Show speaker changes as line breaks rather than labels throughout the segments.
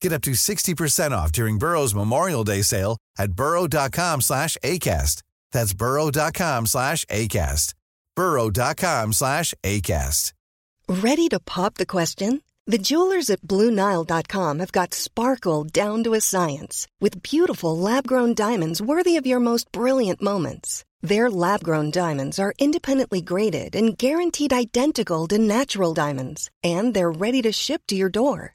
Get up to 60% off during Burrow's Memorial Day sale at burrow.com slash ACAST. That's burrow.com slash ACAST. burrow.com slash ACAST.
Ready to pop the question? The jewelers at BlueNile.com have got sparkle down to a science with beautiful lab-grown diamonds worthy of your most brilliant moments. Their lab grown diamonds are independently graded and guaranteed identical to natural diamonds, and they're ready to ship to your door.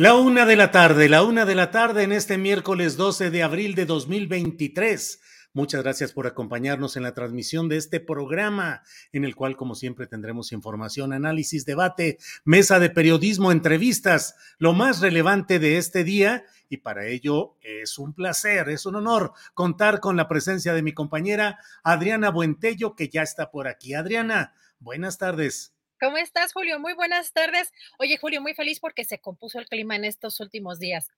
La una de la tarde, la una de la tarde en este miércoles 12 de abril de 2023. Muchas gracias por acompañarnos en la transmisión de este programa, en el cual, como siempre, tendremos información, análisis, debate, mesa de periodismo, entrevistas, lo más relevante de este día. Y para ello es un placer, es un honor contar con la presencia de mi compañera Adriana Buentello, que ya está por aquí. Adriana, buenas tardes.
¿Cómo estás, Julio? Muy buenas tardes. Oye, Julio, muy feliz porque se compuso el clima en estos últimos días.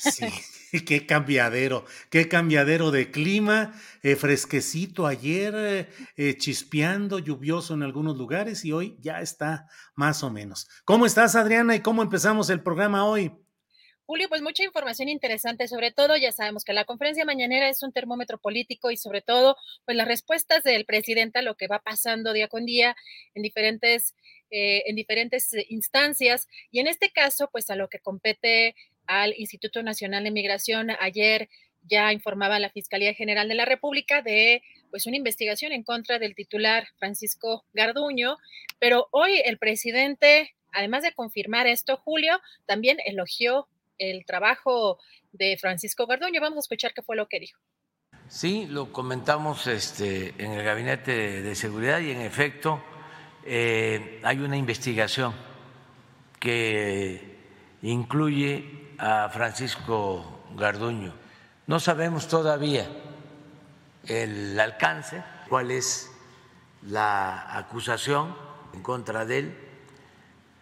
Sí, qué cambiadero, qué cambiadero de clima, eh, fresquecito ayer, eh, eh, chispeando, lluvioso en algunos lugares y hoy ya está más o menos. ¿Cómo estás, Adriana? ¿Y cómo empezamos el programa hoy?
Julio, pues mucha información interesante, sobre todo ya sabemos que la conferencia mañanera es un termómetro político y sobre todo, pues las respuestas del presidente a lo que va pasando día con día en diferentes, eh, en diferentes instancias y en este caso, pues a lo que compete al Instituto Nacional de Migración. Ayer ya informaba la Fiscalía General de la República de pues una investigación en contra del titular Francisco Garduño, pero hoy el presidente, además de confirmar esto, Julio, también elogió el trabajo de Francisco Garduño. Vamos a escuchar qué fue lo que dijo.
Sí, lo comentamos este, en el Gabinete de Seguridad y en efecto eh, hay una investigación que incluye a Francisco Garduño. No sabemos todavía el alcance, cuál es la acusación en contra de él,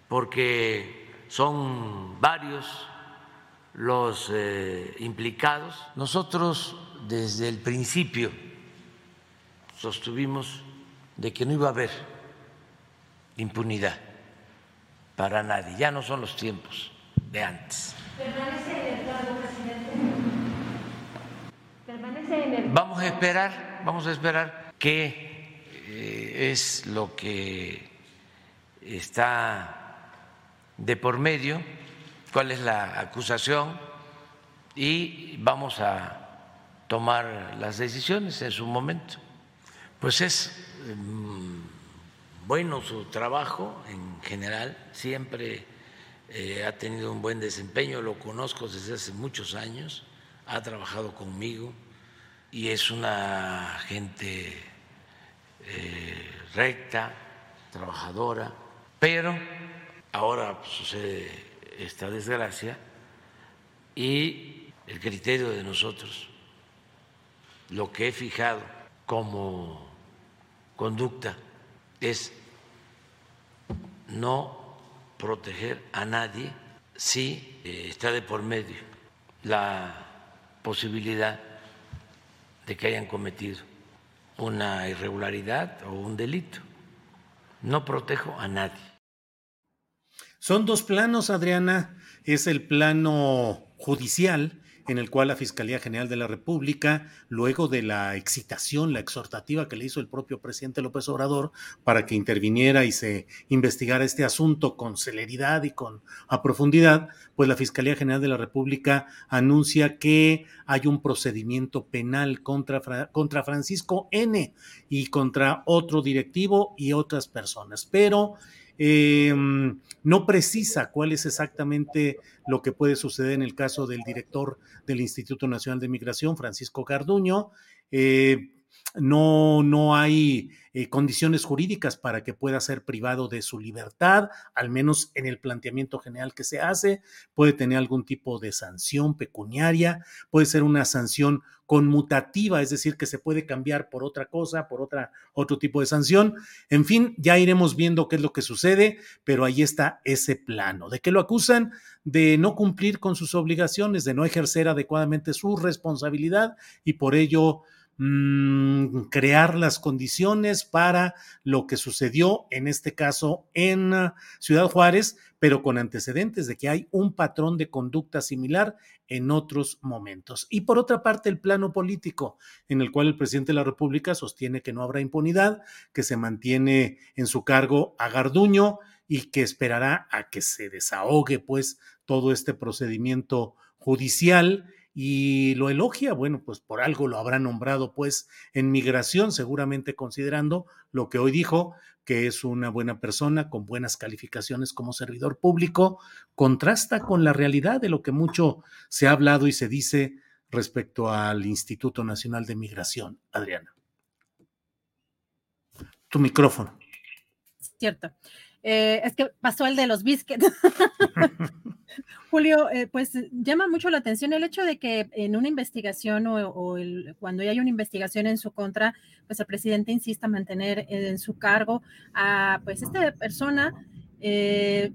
porque son varios los eh, implicados. Nosotros desde el principio sostuvimos de que no iba a haber impunidad para nadie. Ya no son los tiempos de antes. ¿Permanece en el cargo, presidente? ¿Permanece en el... Vamos a esperar, vamos a esperar qué eh, es lo que está de por medio cuál es la acusación y vamos a tomar las decisiones en su momento. Pues es mm, bueno su trabajo en general, siempre eh, ha tenido un buen desempeño, lo conozco desde hace muchos años, ha trabajado conmigo y es una gente eh, recta, trabajadora, pero ahora sucede esta desgracia y el criterio de nosotros, lo que he fijado como conducta es no proteger a nadie si eh, está de por medio la posibilidad de que hayan cometido una irregularidad o un delito. No protejo a nadie.
Son dos planos, Adriana. Es el plano judicial en el cual la Fiscalía General de la República, luego de la excitación, la exhortativa que le hizo el propio presidente López Obrador para que interviniera y se investigara este asunto con celeridad y con a profundidad, pues la Fiscalía General de la República anuncia que hay un procedimiento penal contra, contra Francisco N y contra otro directivo y otras personas. Pero eh, no precisa cuál es exactamente lo que puede suceder en el caso del director del Instituto Nacional de Migración, Francisco Carduño. Eh, no, no hay eh, condiciones jurídicas para que pueda ser privado de su libertad, al menos en el planteamiento general que se hace. Puede tener algún tipo de sanción pecuniaria, puede ser una sanción conmutativa, es decir, que se puede cambiar por otra cosa, por otra, otro tipo de sanción. En fin, ya iremos viendo qué es lo que sucede, pero ahí está ese plano. ¿De qué lo acusan? De no cumplir con sus obligaciones, de no ejercer adecuadamente su responsabilidad y por ello Mm, crear las condiciones para lo que sucedió en este caso en ah, Ciudad Juárez, pero con antecedentes de que hay un patrón de conducta similar en otros momentos. Y por otra parte, el plano político, en el cual el presidente de la República sostiene que no habrá impunidad, que se mantiene en su cargo a Garduño y que esperará a que se desahogue pues todo este procedimiento judicial y lo elogia, bueno, pues por algo lo habrá nombrado pues en migración, seguramente considerando lo que hoy dijo, que es una buena persona con buenas calificaciones como servidor público, contrasta con la realidad de lo que mucho se ha hablado y se dice respecto al Instituto Nacional de Migración. Adriana. Tu micrófono.
Cierto. Eh, es que pasó el de los biscuits. Julio, eh, pues llama mucho la atención el hecho de que en una investigación o, cuando hay una investigación en su contra, pues el presidente insista en mantener en su cargo a pues esta persona eh,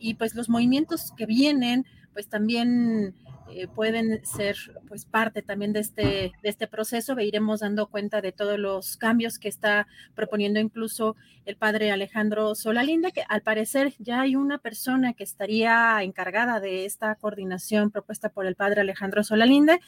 y pues los movimientos que vienen, pues también eh, pueden ser pues parte también de este, de este proceso. iremos dando cuenta de todos los cambios que está proponiendo incluso el padre Alejandro Solalinde, que al parecer ya hay una persona que estaría encargada de esta coordinación propuesta por el padre Alejandro Solalinde.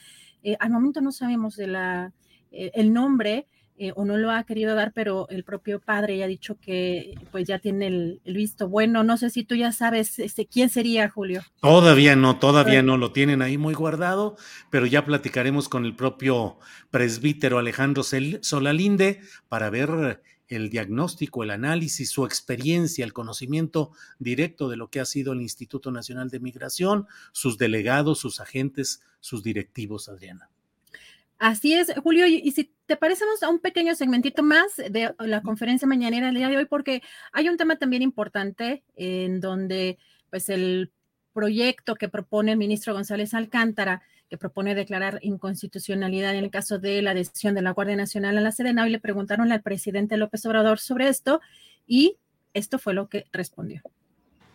Eh, al momento no sabemos de la, eh, el nombre, eh, o no lo ha querido dar, pero el propio padre ya ha dicho que pues ya tiene el, visto bueno. No sé si tú ya sabes este, quién sería, Julio.
Todavía no, todavía no lo tienen ahí muy guardado, pero ya platicaremos con el propio presbítero Alejandro Solalinde para ver el diagnóstico, el análisis, su experiencia, el conocimiento directo de lo que ha sido el Instituto Nacional de Migración, sus delegados, sus agentes, sus directivos, Adriana.
Así es, Julio, y, si te parecemos a un pequeño segmentito más de la conferencia mañanera del día de hoy, porque hay un tema también importante en donde pues el proyecto que propone el ministro González Alcántara, que propone declarar inconstitucionalidad en el caso de la decisión de la Guardia Nacional a la Sedena, y le preguntaron al presidente López Obrador sobre esto, y esto fue lo que respondió.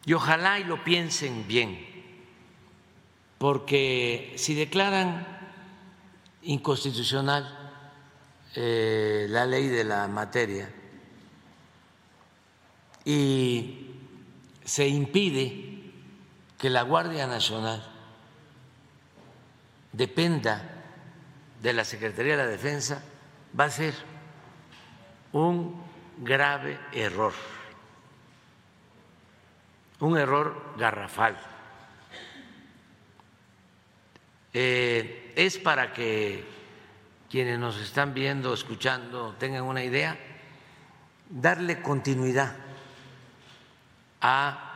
Y ojalá y lo piensen bien, porque si declaran inconstitucional eh, la ley de la materia y se impide que la Guardia Nacional dependa de la Secretaría de la Defensa, va a ser un grave error, un error garrafal. Eh, es para que quienes nos están viendo, escuchando, tengan una idea, darle continuidad a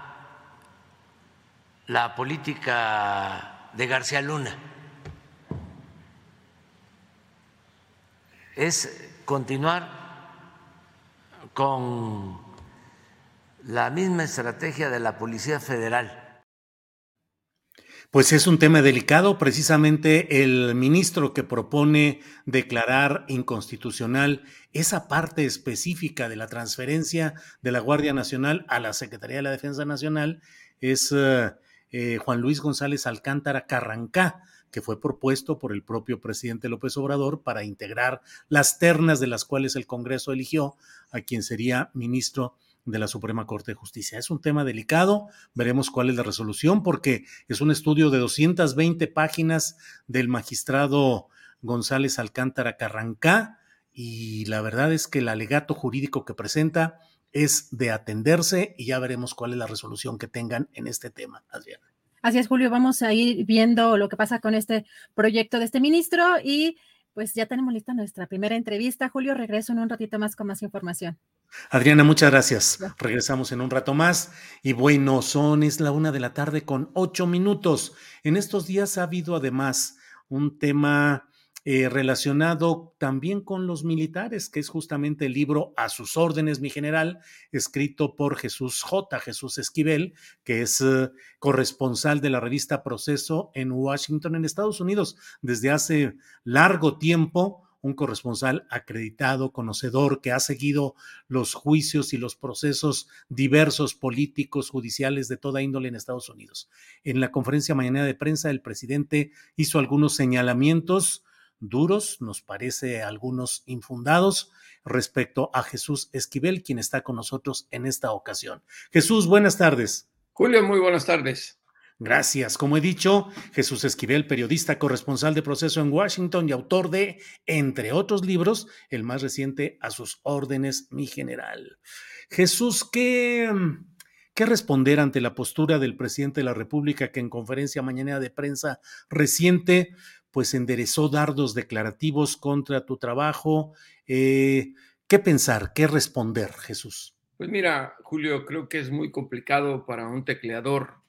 la política de García Luna. Es continuar con la misma estrategia de la Policía Federal
pues es un tema delicado. Precisamente el ministro que propone declarar inconstitucional esa parte específica de la transferencia de la Guardia Nacional a la Secretaría de la Defensa Nacional es eh, eh, Juan Luis González Alcántara Carrancá que fue propuesto por el propio presidente López Obrador para integrar las ternas de las cuales el Congreso eligió a quien sería ministro de la Suprema Corte de Justicia. Es un tema delicado, veremos cuál es la resolución, porque es un estudio de 220 páginas del magistrado González Alcántara Carrancá, y la verdad es que el alegato jurídico que presenta es de atenderse y ya veremos cuál es la resolución que tengan en este tema, Adriana.
Así es, Julio, vamos a ir viendo lo que pasa con este proyecto de este ministro y pues ya tenemos lista nuestra primera entrevista. Julio, regreso en un ratito más con más información.
Adriana, muchas gracias. Regresamos en un rato más. Y bueno, son, es la una de la tarde con ocho minutos. En estos días ha habido además un tema eh, relacionado también con los militares, que es justamente el libro A sus órdenes, mi general, escrito por Jesús J. Jesús Esquivel, que es eh, corresponsal de la revista Proceso en Washington, en Estados Unidos, desde hace largo tiempo un corresponsal acreditado, conocedor, que ha seguido los juicios y los procesos diversos políticos, judiciales de toda índole en Estados Unidos. En la conferencia mañana de prensa, el presidente hizo algunos señalamientos duros, nos parece algunos infundados respecto a Jesús Esquivel, quien está con nosotros en esta ocasión. Jesús, buenas tardes.
Julio, muy buenas tardes.
Gracias. Como he dicho, Jesús Esquivel, periodista corresponsal de proceso en Washington y autor de, entre otros libros, el más reciente, A sus órdenes, mi general. Jesús, ¿qué, qué responder ante la postura del presidente de la República que en conferencia mañana de prensa reciente pues enderezó dardos declarativos contra tu trabajo. Eh, ¿Qué pensar? ¿Qué responder, Jesús?
Pues mira, Julio, creo que es muy complicado para un tecleador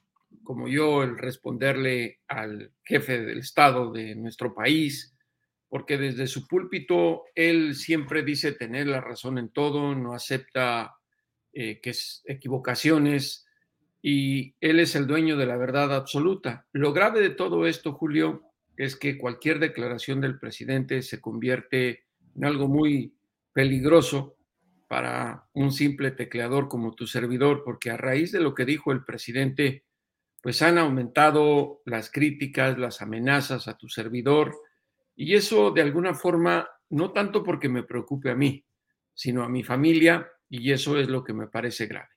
como yo el responderle al jefe del Estado de nuestro país, porque desde su púlpito él siempre dice tener la razón en todo, no acepta eh, que es equivocaciones y él es el dueño de la verdad absoluta. Lo grave de todo esto, Julio, es que cualquier declaración del presidente se convierte en algo muy peligroso para un simple tecleador como tu servidor, porque a raíz de lo que dijo el presidente, pues han aumentado las críticas, las amenazas a tu servidor, y eso de alguna forma, no tanto porque me preocupe a mí, sino a mi familia, y eso es lo que me parece grave.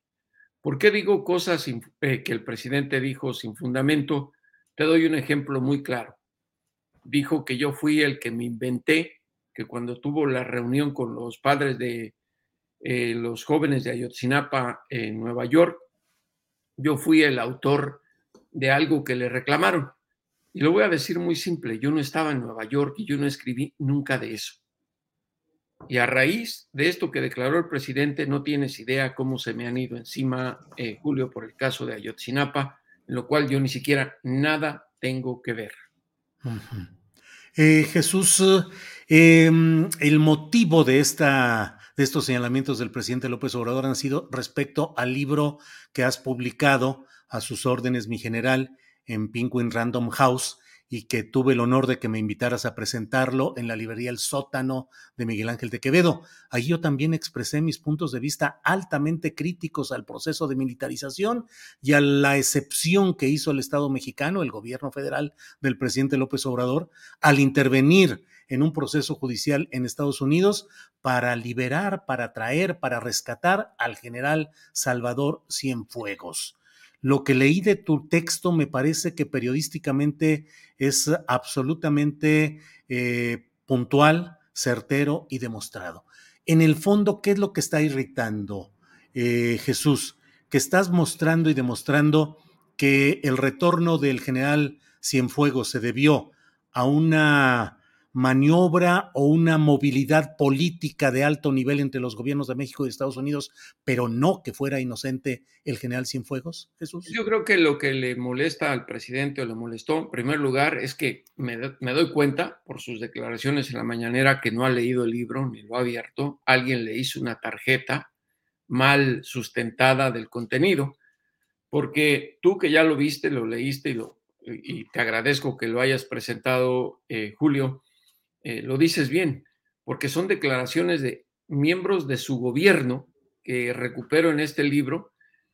¿Por qué digo cosas eh, que el presidente dijo sin fundamento? Te doy un ejemplo muy claro dijo que yo fui el que me inventé, que cuando tuvo la reunión con los padres de eh, los jóvenes de Ayotzinapa en Nueva York, yo fui el autor de algo que le reclamaron. Y lo voy a decir muy simple, yo no estaba en Nueva York y yo no escribí nunca de eso. Y a raíz de esto que declaró el presidente, no tienes idea cómo se me han ido encima, eh, Julio, por el caso de Ayotzinapa, en lo cual yo ni siquiera nada tengo que ver.
Eh, Jesús, em, el motivo de, esta, de estos señalamientos del presidente López Obrador han sido respecto al libro que has publicado a sus órdenes, mi general, en Penguin Random House, y que tuve el honor de que me invitaras a presentarlo en la librería El Sótano de Miguel Ángel de Quevedo. Allí yo también expresé mis puntos de vista altamente críticos al proceso de militarización y a la excepción que hizo el Estado mexicano, el gobierno federal del presidente López Obrador, al intervenir en un proceso judicial en Estados Unidos para liberar, para traer, para rescatar al general Salvador Cienfuegos. Lo que leí de tu texto me parece que periodísticamente es absolutamente eh, puntual, certero y demostrado. En el fondo, ¿qué es lo que está irritando, eh, Jesús? Que estás mostrando y demostrando que el retorno del general Cienfuegos se debió a una maniobra o una movilidad política de alto nivel entre los gobiernos de México y Estados Unidos, pero no que fuera inocente el general Cienfuegos, Jesús?
Yo creo que lo que le molesta al presidente o le molestó, en primer lugar, es que me, doy cuenta por sus declaraciones en la mañanera que no ha leído el libro ni lo ha abierto. Alguien le hizo una tarjeta mal sustentada del contenido, porque tú que ya lo viste, lo leíste y, lo, y te agradezco que lo hayas presentado, eh, Julio, eh, lo dices bien, porque son declaraciones de miembros de su gobierno que recupero en este libro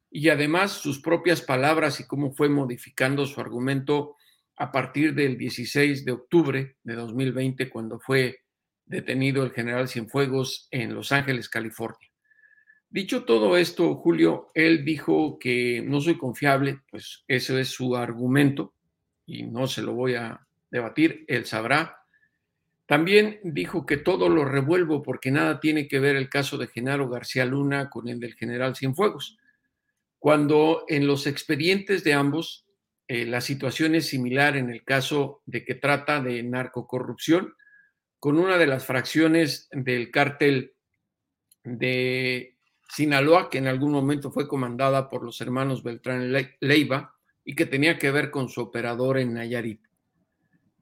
y además sus propias palabras y cómo fue modificando su argumento a partir del 16 de octubre de 2020, cuando fue detenido el general Cienfuegos en Los Ángeles, California. Dicho todo esto, Julio, él dijo que no soy confiable, pues ese es su argumento y no se lo voy a debatir, él sabrá. También dijo que todo lo revuelvo porque nada tiene que ver el caso de Genaro García Luna con el del general Cienfuegos, cuando en los expedientes de ambos eh, la situación es similar en el caso de que trata de narcocorrupción con una de las fracciones del cártel de Sinaloa, que en algún momento fue comandada por los hermanos Beltrán Leiva y que tenía que ver con su operador en Nayarit.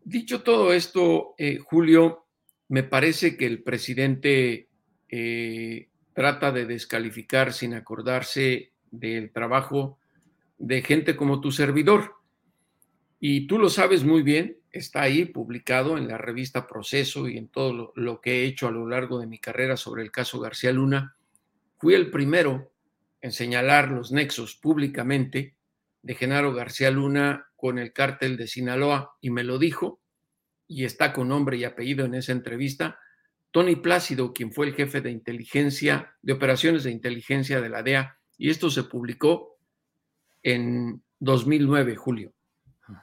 Dicho todo esto, eh, Julio, me parece que el presidente eh, trata de descalificar sin acordarse del trabajo de gente como tu servidor. Y tú lo sabes muy bien, está ahí publicado en la revista Proceso y en todo lo que he hecho a lo largo de mi carrera sobre el caso García Luna Fui el primero en señalar los nexos públicamente de Genaro García Luna con el cártel de Sinaloa y me lo dijo, y está con nombre y apellido en esa entrevista, Tony Plácido, quien fue el jefe de inteligencia, de operaciones de inteligencia de la DEA, y esto se publicó en 2009, julio,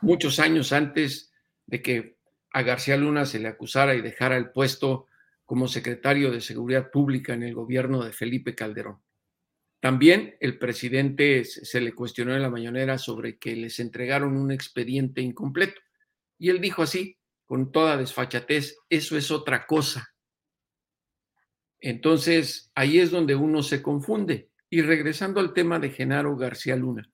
muchos años antes de que a García Luna se le acusara y dejara el puesto como secretario de Seguridad Pública en el gobierno de Felipe Calderón. También el presidente se le cuestionó en la mañanera sobre que les entregaron un expediente incompleto. Y él dijo así, con toda desfachatez, eso es otra cosa. Entonces, ahí es donde uno se confunde. Y regresando al tema de Genaro García Luna,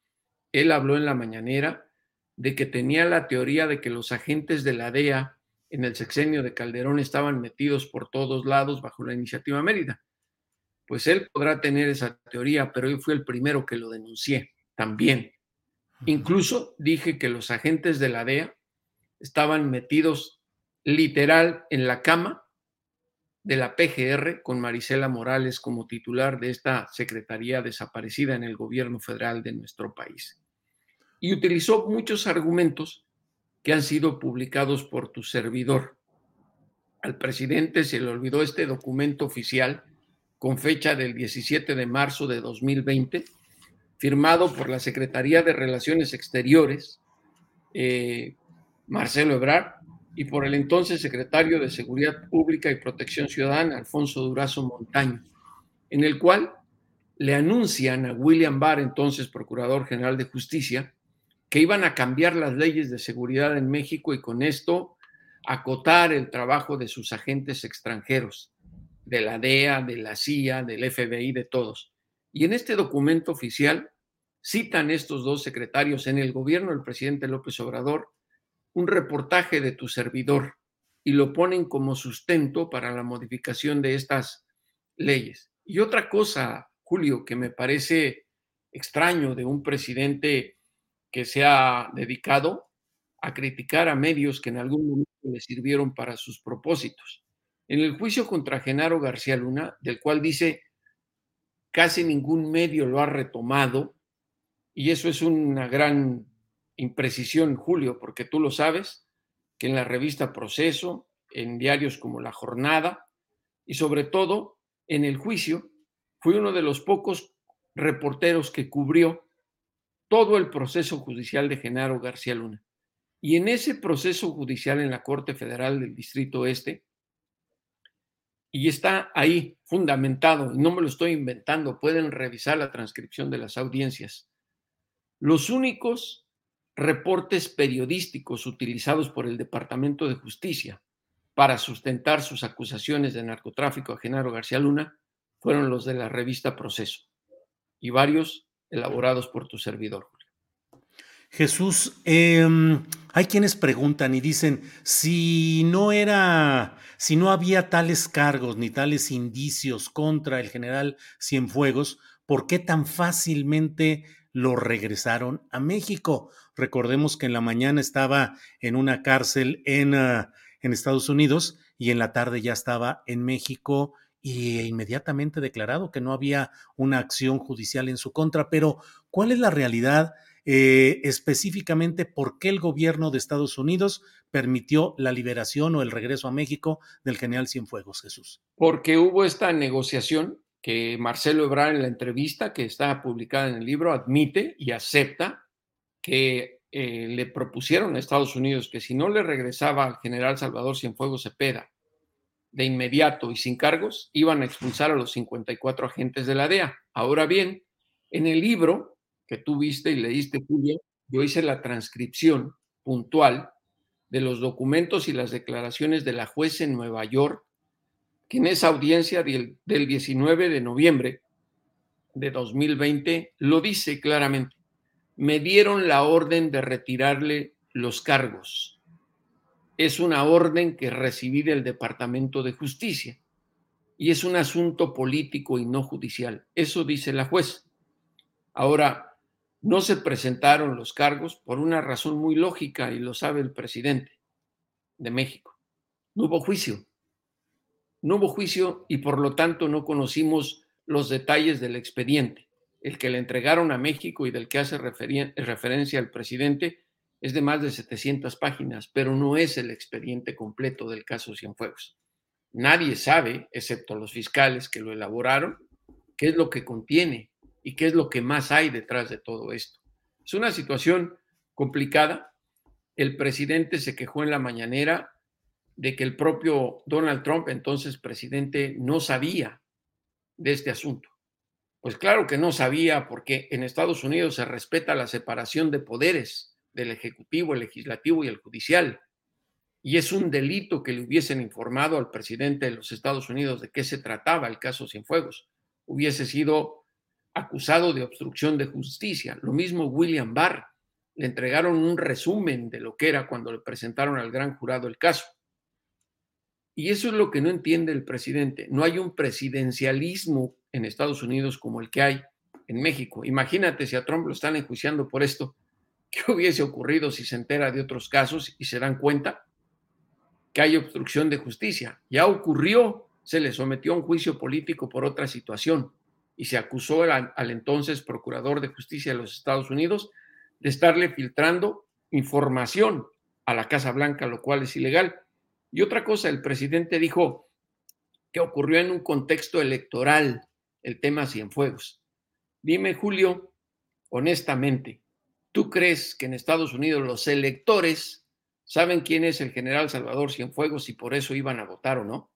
él habló en la mañanera de que tenía la teoría de que los agentes de la DEA en el sexenio de Calderón estaban metidos por todos lados bajo la iniciativa Mérida. Pues él podrá tener esa teoría, pero yo fui el primero que lo denuncié también. Incluso dije que los agentes de la DEA estaban metidos literal en la cama de la PGR con Marisela Morales como titular de esta secretaría desaparecida en el gobierno federal de nuestro país. Y utilizó muchos argumentos que han sido publicados por tu servidor. Al presidente se le olvidó este documento oficial con fecha del 17 de marzo de 2020, firmado por la Secretaría de Relaciones Exteriores, eh, Marcelo Ebrard, y por el entonces secretario de Seguridad Pública y Protección Ciudadana, Alfonso Durazo Montaño, en el cual le anuncian a William Barr, entonces Procurador General de Justicia, que iban a cambiar las leyes de seguridad en México y con esto acotar el trabajo de sus agentes extranjeros, de la DEA, de la CIA, del FBI, de todos. Y en este documento oficial citan estos dos secretarios en el gobierno del presidente López Obrador un reportaje de tu servidor y lo ponen como sustento para la modificación de estas leyes. Y otra cosa, Julio, que me parece extraño de un presidente que se ha dedicado a criticar a medios que en algún momento le sirvieron para sus propósitos. En el juicio contra Genaro García Luna, del cual dice casi ningún medio lo ha retomado, y eso es una gran imprecisión, Julio, porque tú lo sabes, que en la revista Proceso, en diarios como La Jornada, y sobre todo en el juicio, fui uno de los pocos reporteros que cubrió todo el proceso judicial de Genaro García Luna. Y en ese proceso judicial en la Corte Federal del Distrito Este, y está ahí fundamentado, y no me lo estoy inventando, pueden revisar la transcripción de las audiencias. Los únicos reportes periodísticos utilizados por el Departamento de Justicia para sustentar sus acusaciones de narcotráfico a Genaro García Luna fueron los de la revista Proceso y varios elaborados por tu servidor.
Jesús, em, hay quienes preguntan y dicen, si no era, si no había tales cargos ni tales indicios contra el general Cienfuegos, ¿por qué tan fácilmente lo regresaron a México? Recordemos que en la mañana estaba en una cárcel en, ah, Estados Unidos y en la tarde ya estaba en México y inmediatamente declarado que no había una acción judicial en su contra. Pero, ¿cuál es la realidad eh, específicamente? ¿Por qué el gobierno de Estados Unidos permitió la liberación o el regreso a México del general Cienfuegos, Jesús?
Porque hubo esta negociación que Marcelo Ebrard en la entrevista que está publicada en el libro admite y acepta que eh, le propusieron a Estados Unidos que si no le regresaba al general Salvador Cienfuegos Cepeda de inmediato y sin cargos, iban a expulsar a los 54 agentes de la DEA. Ahora bien, en el libro que tú viste y leíste, Julio, yo hice la transcripción puntual de los documentos y las declaraciones de la juez en Nueva York, que en esa audiencia del, 19 de noviembre de 2020 lo dice claramente. Me dieron la orden de retirarle los cargos. Es una orden que recibí del Departamento de Justicia y es un asunto político y no judicial. Eso dice la juez. Ahora, no se presentaron los cargos por una razón muy lógica y lo sabe el presidente de México. No hubo juicio. No hubo juicio y por lo tanto no conocimos los detalles del expediente. El que le entregaron a México y del que hace referencia el presidente es de más de 700 páginas, pero no es el expediente completo del caso Cienfuegos. Nadie sabe, excepto los fiscales que lo elaboraron, qué es lo que contiene y qué es lo que más hay detrás de todo esto. Es una situación complicada. El presidente se quejó en la mañanera de que el propio Donald Trump, entonces presidente, no sabía de este asunto. Pues claro que no sabía porque en Estados Unidos se respeta la separación de poderes del Ejecutivo, el Legislativo y el Judicial. Y es un delito que le hubiesen informado al presidente de los Estados Unidos de qué se trataba el caso Cienfuegos. Hubiese sido acusado de obstrucción de justicia. Lo mismo William Barr. Le entregaron un resumen de lo que era cuando le presentaron al gran jurado el caso. Y eso es lo que no entiende el presidente. No hay un presidencialismo en Estados Unidos como el que hay en México. Imagínate si a Trump lo están enjuiciando por esto, ¿qué hubiese ocurrido si se entera de otros casos y se dan cuenta que hay obstrucción de justicia? Ya ocurrió, se le sometió a un juicio político por otra situación y se acusó al, entonces procurador de justicia de los Estados Unidos de estarle filtrando información a la Casa Blanca, lo cual es ilegal. Y otra cosa, el presidente dijo que ocurrió en un contexto electoral el tema Cienfuegos. Dime, Julio, honestamente, ¿tú crees que en Estados Unidos los electores saben quién es el general Salvador Cienfuegos y por eso iban a votar o no?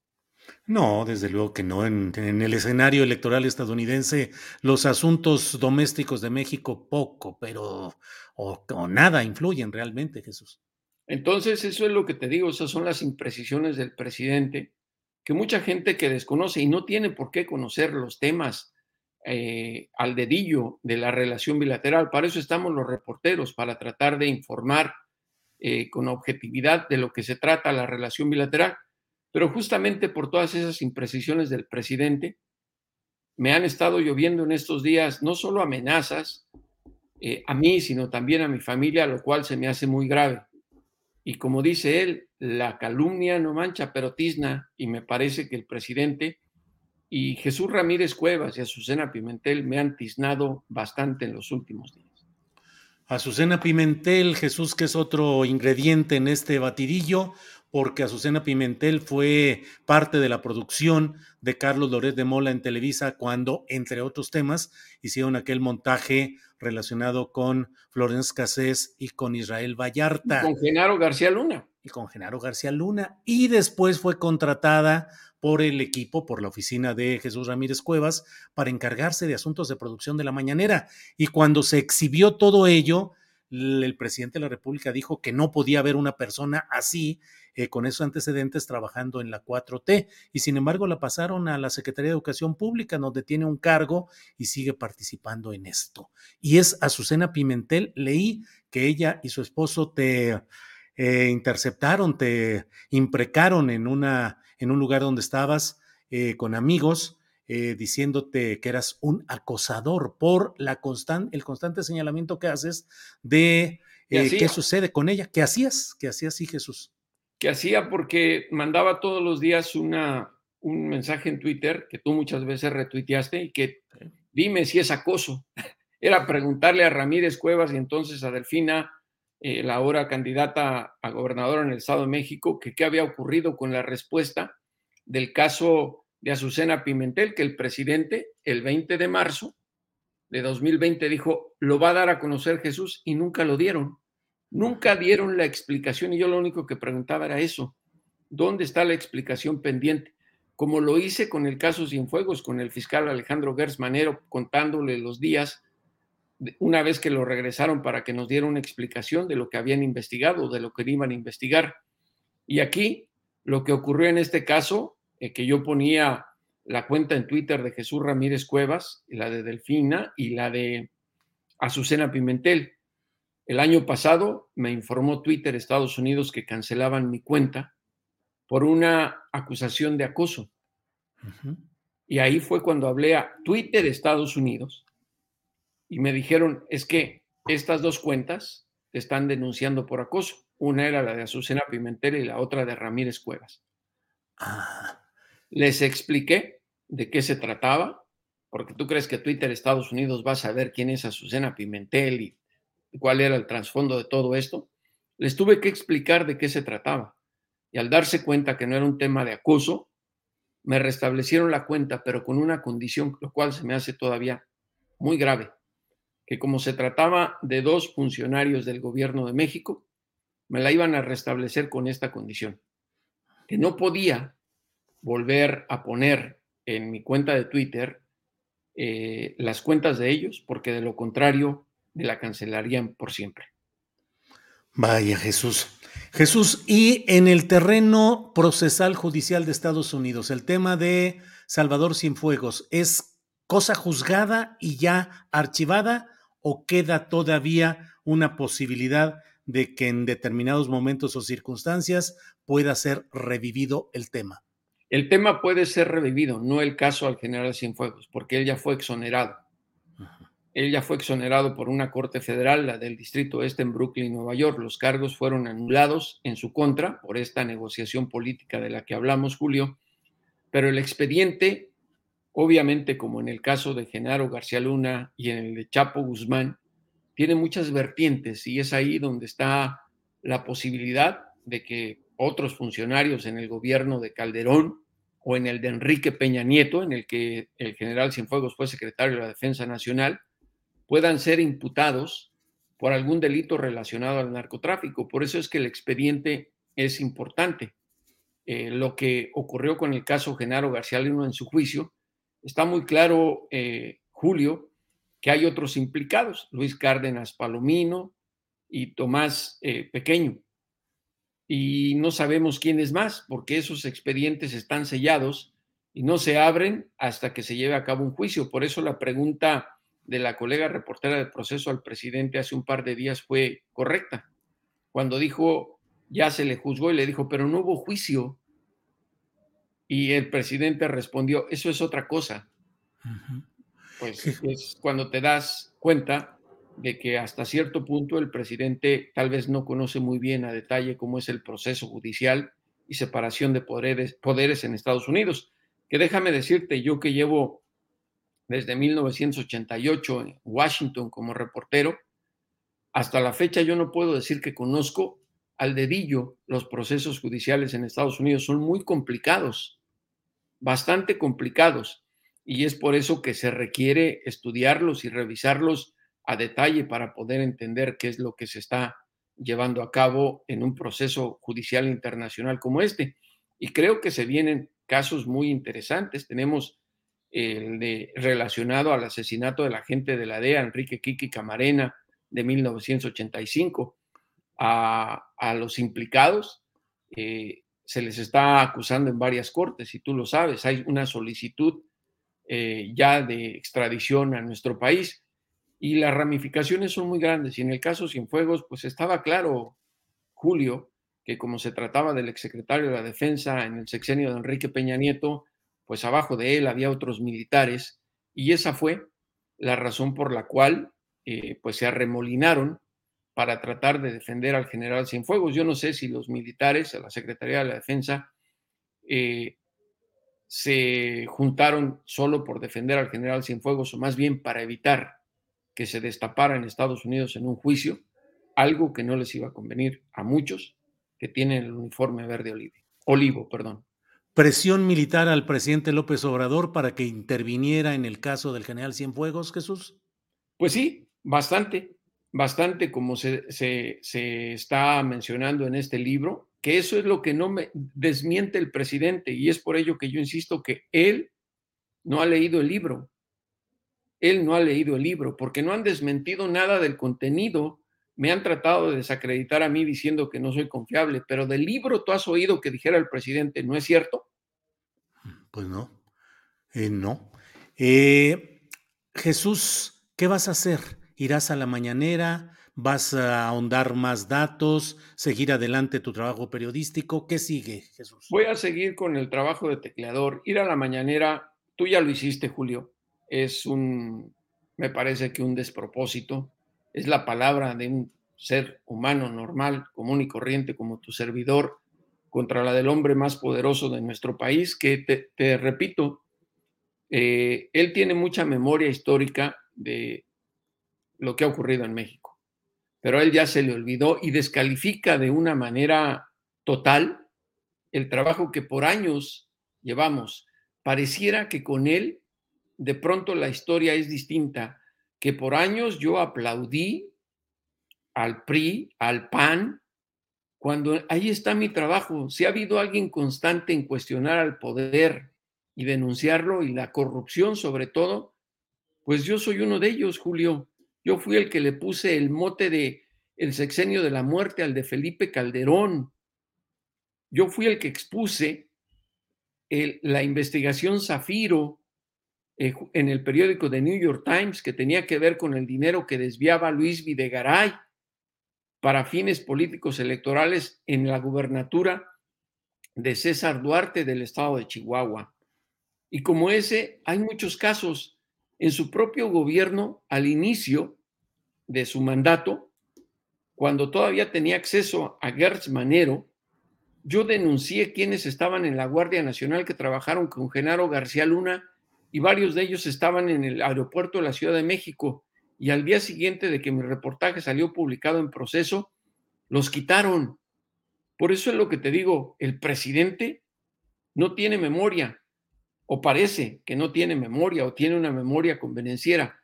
No, desde luego que no. En, el escenario electoral estadounidense, los asuntos domésticos de México poco, pero o, nada influyen realmente, Jesús.
Entonces, eso es lo que te digo, esas son las imprecisiones del presidente, que mucha gente que desconoce y no tiene por qué conocer los temas eh, al dedillo de la relación bilateral. Para eso estamos los reporteros, para tratar de informar eh, con objetividad de lo que se trata la relación bilateral pero justamente por todas esas imprecisiones del presidente, me han estado lloviendo en estos días no solo amenazas eh, a mí, sino también a mi familia, lo cual se me hace muy grave. Y como dice él, la calumnia no mancha, pero tizna, y me parece que el presidente y Jesús Ramírez Cuevas y Azucena Pimentel me han tiznado bastante en los últimos días.
Azucena Pimentel, Jesús, que es otro ingrediente en este batidillo, porque Azucena Pimentel fue parte de la producción de Carlos Loret de Mola en Televisa cuando, entre otros temas, hicieron aquel montaje relacionado con Florence Cassés y con Israel Vallarta.
con Genaro García Luna.
Y con Genaro García Luna. Y después fue contratada por el equipo, por la oficina de Jesús Ramírez Cuevas, para encargarse de asuntos de producción de la mañanera. Y cuando se exhibió todo ello, el presidente de la República dijo que no podía haber una persona así, eh, con esos antecedentes, trabajando en la 4T. Y sin embargo, la pasaron a la Secretaría de Educación Pública, donde tiene un cargo y sigue participando en esto. Y es Azucena Pimentel. Leí que ella y su esposo te eh, interceptaron, te imprecaron en, una, en un lugar donde estabas eh, con amigos eh, diciéndote que eras un acosador por la el constante señalamiento que haces de eh, qué sucede con ella. ¿Qué hacías? ¿Qué hacías, sí, Jesús?
Que hacía porque mandaba todos los días una, un mensaje en Twitter que tú muchas veces retuiteaste y que dime si es acoso. Era preguntarle a Ramírez Cuevas y entonces a Delfina, eh, la ahora candidata a gobernadora en el Estado de México, que qué había ocurrido con la respuesta del caso de Azucena Pimentel, que el presidente el 20 de marzo de 2020 dijo, lo va a dar a conocer Jesús y nunca lo dieron. Nunca dieron la explicación y yo lo único que preguntaba era eso. ¿Dónde está la explicación pendiente? Como lo hice con el caso Cienfuegos, con el fiscal Alejandro Gersmanero, contándole los días, una vez que lo regresaron para que nos diera una explicación de lo que habían investigado, de lo que iban a investigar. Y aquí, lo que ocurrió en este caso eh, que yo ponía la cuenta en Twitter de Jesús Ramírez Cuevas, la de Delfina y la de Azucena Pimentel. El año pasado me informó Twitter Estados Unidos que cancelaban mi cuenta por una acusación de acoso. Y ahí fue cuando hablé a Twitter Estados Unidos y me dijeron, es que estas dos cuentas te están denunciando por acoso. Una era la de Azucena Pimentel y la otra de Ramírez Cuevas. Ah. Les expliqué de qué se trataba, porque tú crees que Twitter Estados Unidos va a saber quién es Azucena Pimentel y cuál era el trasfondo de todo esto. Les tuve que explicar de qué se trataba. Y al darse cuenta que no era un tema de acoso, me restablecieron la cuenta, pero con una condición, lo cual se me hace todavía muy grave, que como se trataba de dos funcionarios del gobierno de México, me la iban a restablecer con esta condición, que no podía volver a poner en mi cuenta de Twitter eh, las cuentas de ellos, porque de lo contrario me la cancelarían por siempre.
Vaya Jesús. Jesús, y en el terreno procesal judicial de Estados Unidos, el tema de Salvador Cienfuegos, ¿es cosa juzgada y ya archivada o queda todavía una posibilidad de que en determinados momentos o circunstancias pueda ser revivido el tema?
El tema puede ser revivido, no el caso al general Cienfuegos, porque él ya fue exonerado. Él ya fue exonerado por una corte federal, la del Distrito Este en Brooklyn, Nueva York. Los cargos fueron anulados en su contra por esta negociación política de la que hablamos, Julio. Pero el expediente, obviamente, como en el caso de Genaro García Luna y en el de Chapo Guzmán, tiene muchas vertientes y es ahí donde está la posibilidad de que otros funcionarios en el gobierno de Calderón o en el de Enrique Peña Nieto, en el que el general Cienfuegos fue secretario de la Defensa Nacional, puedan ser imputados por algún delito relacionado al narcotráfico. Por eso es que el expediente es importante. Eh, lo que ocurrió con el caso Genaro García Luna en su juicio, está muy claro, eh, Julio, que hay otros implicados, Luis Cárdenas Palomino y Tomás eh, Pequeño y no sabemos quién es más, porque esos expedientes están sellados y no se abren hasta que se lleve a cabo un juicio. Por eso la pregunta de la colega reportera del proceso al presidente hace un par de días fue correcta. Cuando dijo, ya se le juzgó y le dijo, pero no hubo juicio. Y el presidente respondió, eso es otra cosa. Pues es cuando te das cuenta de que hasta cierto punto el presidente tal vez no conoce muy bien a detalle cómo es el proceso judicial y separación de poderes, poderes en Estados Unidos. Que déjame decirte, yo que llevo desde 1988 en Washington como reportero, hasta la fecha yo no puedo decir que conozco al dedillo los procesos judiciales en Estados Unidos. Son muy complicados, bastante complicados. Y es por eso que se requiere estudiarlos y revisarlos a detalle para poder entender qué es lo que se está llevando a cabo en un proceso judicial internacional como este. Y creo que se vienen casos muy interesantes. Tenemos el relacionado al asesinato del agente de la DEA, Enrique Kiki Camarena, de 1985. A, a los implicados eh, se les está acusando en varias cortes, y tú lo sabes, hay una solicitud eh, ya de extradición a nuestro país y las ramificaciones son muy grandes. Y en el caso Cienfuegos, pues estaba claro, Julio, que como se trataba del exsecretario de la Defensa en el sexenio de Enrique Peña Nieto, pues abajo de él había otros militares y esa fue la razón por la cual eh, pues se arremolinaron para tratar de defender al general Cienfuegos. Yo no sé si los militares, la Secretaría de la Defensa, eh, se juntaron solo por defender al general Cienfuegos o más bien para evitar que se destapara en Estados Unidos en un juicio, algo que no les iba a convenir a muchos que tienen el uniforme verde olivo, olivo, perdón.
Presión militar al presidente López Obrador para que interviniera en el caso del general Cienfuegos, Jesús?
Pues sí, bastante, bastante como se, se, está mencionando en este libro, que eso es lo que no me desmiente el presidente y es por ello que yo insisto que él no ha leído el libro. Él no ha leído el libro porque no han desmentido nada del contenido. Me han tratado de desacreditar a mí diciendo que no soy confiable, pero del libro tú has oído que dijera el presidente, ¿no es cierto?
Pues no, eh, no. Eh, Jesús, ¿qué vas a hacer? ¿Irás a la mañanera? ¿Vas a ahondar más datos? ¿Seguir adelante tu trabajo periodístico? ¿Qué sigue, Jesús?
Voy a seguir con el trabajo de tecleador. Ir a la mañanera Tú ya lo hiciste, Julio. Es un, me parece que un despropósito. Es la palabra de un ser humano normal, común y corriente como tu servidor, contra la del hombre más poderoso de nuestro país, que te, repito, eh, él tiene mucha memoria histórica de lo que ha ocurrido en México, pero a él ya se le olvidó y descalifica de una manera total el trabajo que por años llevamos. Pareciera que con él de pronto la historia es distinta, que por años yo aplaudí al PRI, al PAN, cuando ahí está mi trabajo. Si ha habido alguien constante en cuestionar al poder y denunciarlo y la corrupción sobre todo, pues yo soy uno de ellos, Julio. Yo fui el que le puse el mote de el sexenio de la muerte al de Felipe Calderón. Yo fui el que expuse la investigación Zafiro eh, en el periódico de New York Times que tenía que ver con el dinero que desviaba Luis Videgaray para fines políticos electorales en la gubernatura de César Duarte del estado de Chihuahua. Y como ese, hay muchos casos en su propio gobierno al inicio de su mandato, cuando todavía tenía acceso a Gertz Manero, yo denuncié quienes estaban en la Guardia Nacional que trabajaron con Genaro García Luna y varios de ellos estaban en el aeropuerto de la Ciudad de México y al día siguiente de que mi reportaje salió publicado en proceso, los quitaron. Por eso es lo que te digo, el presidente no tiene memoria, o parece que no tiene memoria, o tiene una memoria convenenciera.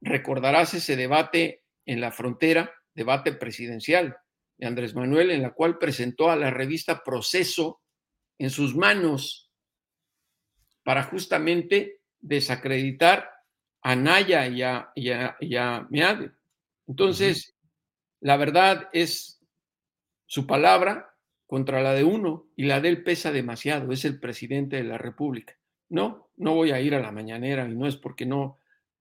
Recordarás ese debate en la frontera, debate presidencial, de Andrés Manuel, en la cual presentó a la revista Proceso en sus manos para justamente desacreditar a Naya y a, y Meade. Entonces, la verdad es su palabra contra la de uno y la de él pesa demasiado, es el presidente de la República. No, no voy a ir a la mañanera y no es porque no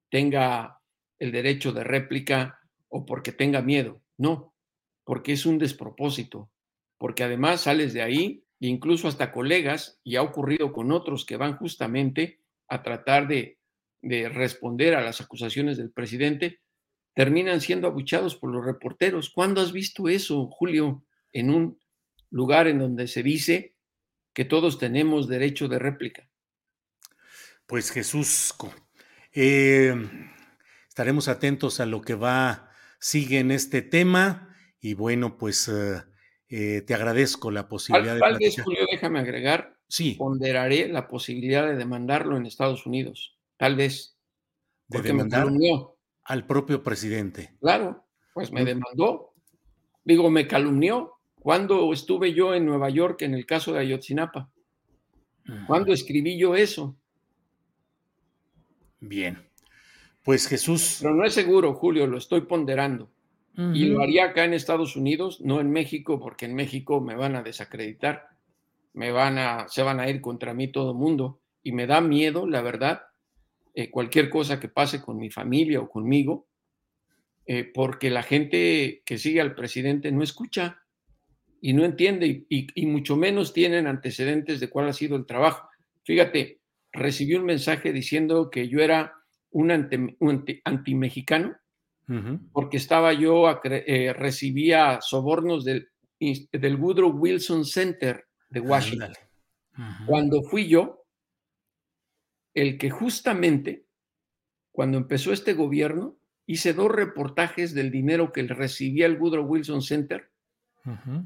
tenga el derecho de réplica o porque tenga miedo, no, porque es un despropósito, porque además sales de ahí, incluso hasta colegas, y ha ocurrido con otros que van justamente a tratar de, responder a las acusaciones del presidente, terminan siendo abuchados por los reporteros. ¿Cuándo has visto eso, Julio, en un lugar en donde se dice que todos tenemos derecho de réplica?
Pues Jesús, eh, estaremos atentos a lo que va, sigue en este tema. Y bueno, pues eh, eh, te agradezco la posibilidad
de.
Tal
vez, Julio, déjame agregar.
Sí.
Ponderaré la posibilidad de demandarlo en Estados Unidos. Tal vez.
Porque me calumnió. Al propio presidente.
Claro, pues me demandó. Digo, me calumnió. cuando estuve yo en Nueva York en el caso de Ayotzinapa? ¿Cuándo escribí yo eso?
Bien. Pues Jesús.
Pero no es seguro, Julio, lo estoy ponderando. Y lo haría acá en Estados Unidos, no en México, porque en México me van a desacreditar, me van a, se van a ir contra mí todo el mundo. Y me da miedo, la verdad, eh, cualquier cosa que pase con mi familia o conmigo, eh, porque la gente que sigue al presidente no escucha y no entiende y, mucho menos tienen antecedentes de cuál ha sido el trabajo. Fíjate, recibí un mensaje diciendo que yo era un, anti-mexicano porque estaba yo, eh, recibía sobornos del, del Woodrow Wilson Center de Washington. Cuando fui yo, el que justamente, cuando empezó este gobierno, hice dos reportajes del dinero que recibía el Woodrow Wilson Center,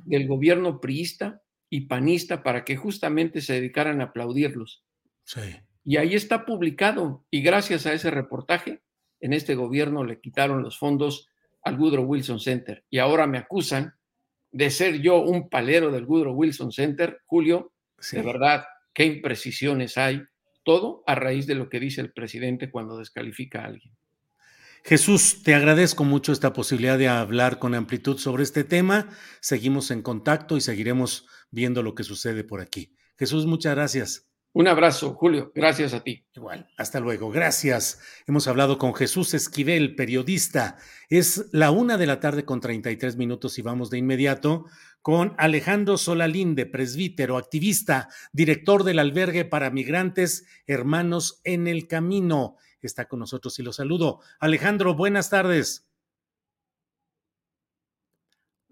del gobierno priista, y panista para que justamente se dedicaran a aplaudirlos.
Sí.
Y ahí está publicado. Y gracias a ese reportaje, en este gobierno le quitaron los fondos al Woodrow Wilson Center. Y ahora me acusan de ser yo un palero del Woodrow Wilson Center. Julio, de verdad, qué imprecisiones hay. Todo a raíz de lo que dice el presidente cuando descalifica a alguien.
Jesús, te agradezco mucho esta posibilidad de hablar con amplitud sobre este tema. Seguimos en contacto y seguiremos viendo lo que sucede por aquí. Jesús, muchas gracias.
Un abrazo, Julio. Gracias a ti.
Igual, hasta luego. Gracias. Hemos hablado con Jesús Esquivel, periodista. Es la una de la tarde con 33 minutos y vamos de inmediato con Alejandro Solalinde, presbítero, activista, director del albergue para migrantes Hermanos en el Camino. Está con nosotros y lo saludo. Alejandro, buenas tardes.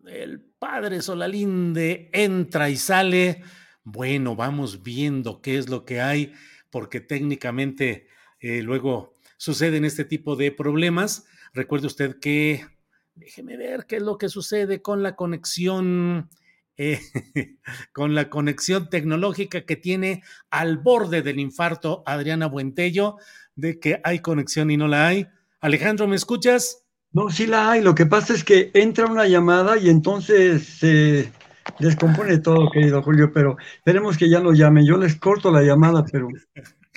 El padre Solalinde entra y sale bueno, vamos viendo qué es lo que hay, porque técnicamente eh, luego suceden este tipo de problemas. Recuerde usted que, déjeme ver qué es lo que sucede con la conexión, eh, con la conexión tecnológica que tiene al borde del infarto Adriana Buentello, de que hay conexión y no la hay. Alejandro, ¿me escuchas?
No, sí la hay. Lo que pasa es que entra una llamada y entonces se descompone todo, querido Julio, pero esperemos que ya lo llamen. Yo les corto la llamada, pero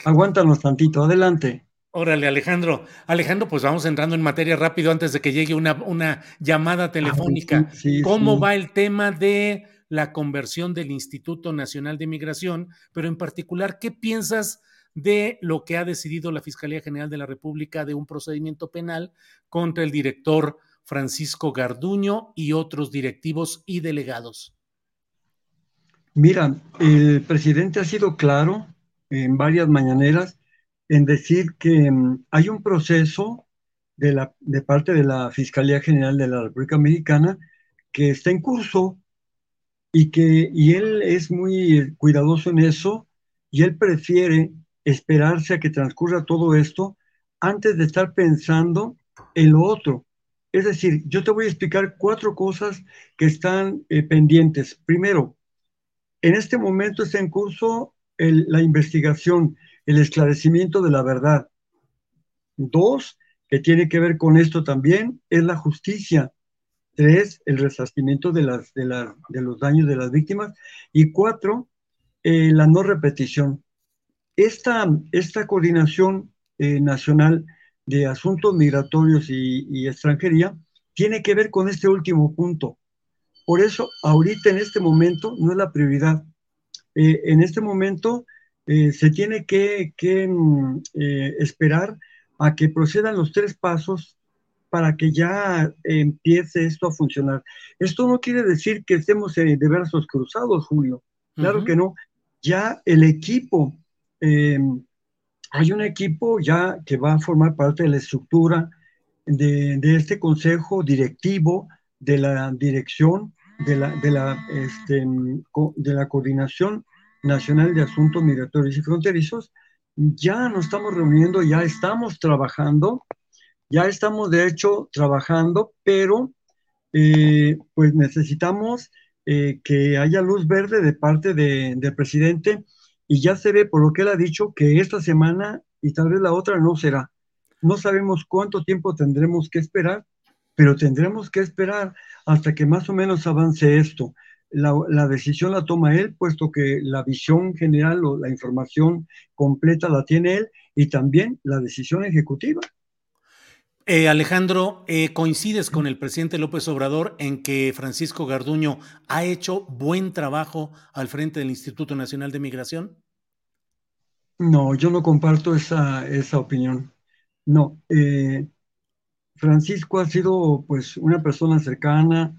aguántanos tantito. Adelante.
Órale, Alejandro. Alejandro, pues vamos entrando en materia rápido antes de que llegue una, una llamada ah, telefónica. ¿Cómo va el tema de la conversión del Instituto Nacional de Migración? Pero en particular, ¿qué piensas de lo que ha decidido la Fiscalía General de la República de un procedimiento penal contra el director Francisco Garduño y otros directivos y delegados?
Mira, el presidente ha sido claro en varias mañaneras en decir que mm, hay un proceso de, la, de parte de la Fiscalía General de la República Mexicana que está en curso y que y él es muy cuidadoso en eso y él prefiere esperarse a que transcurra todo esto antes de estar pensando en lo otro. Es decir, yo te voy a explicar cuatro cosas que están eh, pendientes. Primero, en este momento está en curso la investigación, el esclarecimiento de la verdad. Dos, que tiene que ver con esto también, es la justicia. Tres, el resarcimiento de, las, de, los daños de las víctimas. Y cuatro, eh, la no repetición. Esta, esta coordinación eh, nacional de asuntos migratorios y extranjería tiene que ver con este último punto, por eso, ahorita en este momento no es la prioridad. Eh, en este momento eh, se tiene que, mm, eh, esperar a que procedan los tres pasos para que ya empiece esto a funcionar. Esto no quiere decir que estemos de brazos cruzados, Julio. Claro que no. Ya el equipo, hay un equipo ya que va a formar parte de la estructura de, de este consejo directivo de la dirección de la, de la, este, de la Coordinación Nacional de Asuntos Migratorios y Fronterizos, ya nos estamos reuniendo, ya estamos trabajando, ya estamos de hecho trabajando, pero eh, pues necesitamos eh, que haya luz verde de parte de, del presidente y ya se ve por lo que él ha dicho que esta semana y tal vez la otra no será. No sabemos cuánto tiempo tendremos que esperar, pero tendremos que esperar hasta que más o menos avance esto. La, decisión la toma él, puesto que la visión general o la información completa la tiene él y también la decisión ejecutiva.
Eh, Alejandro, eh, ¿coincides con el presidente López Obrador en que Francisco Garduño ha hecho buen trabajo al frente del Instituto Nacional de Migración?
No, yo no comparto esa, esa opinión. No, eh, Francisco ha sido pues una persona cercana,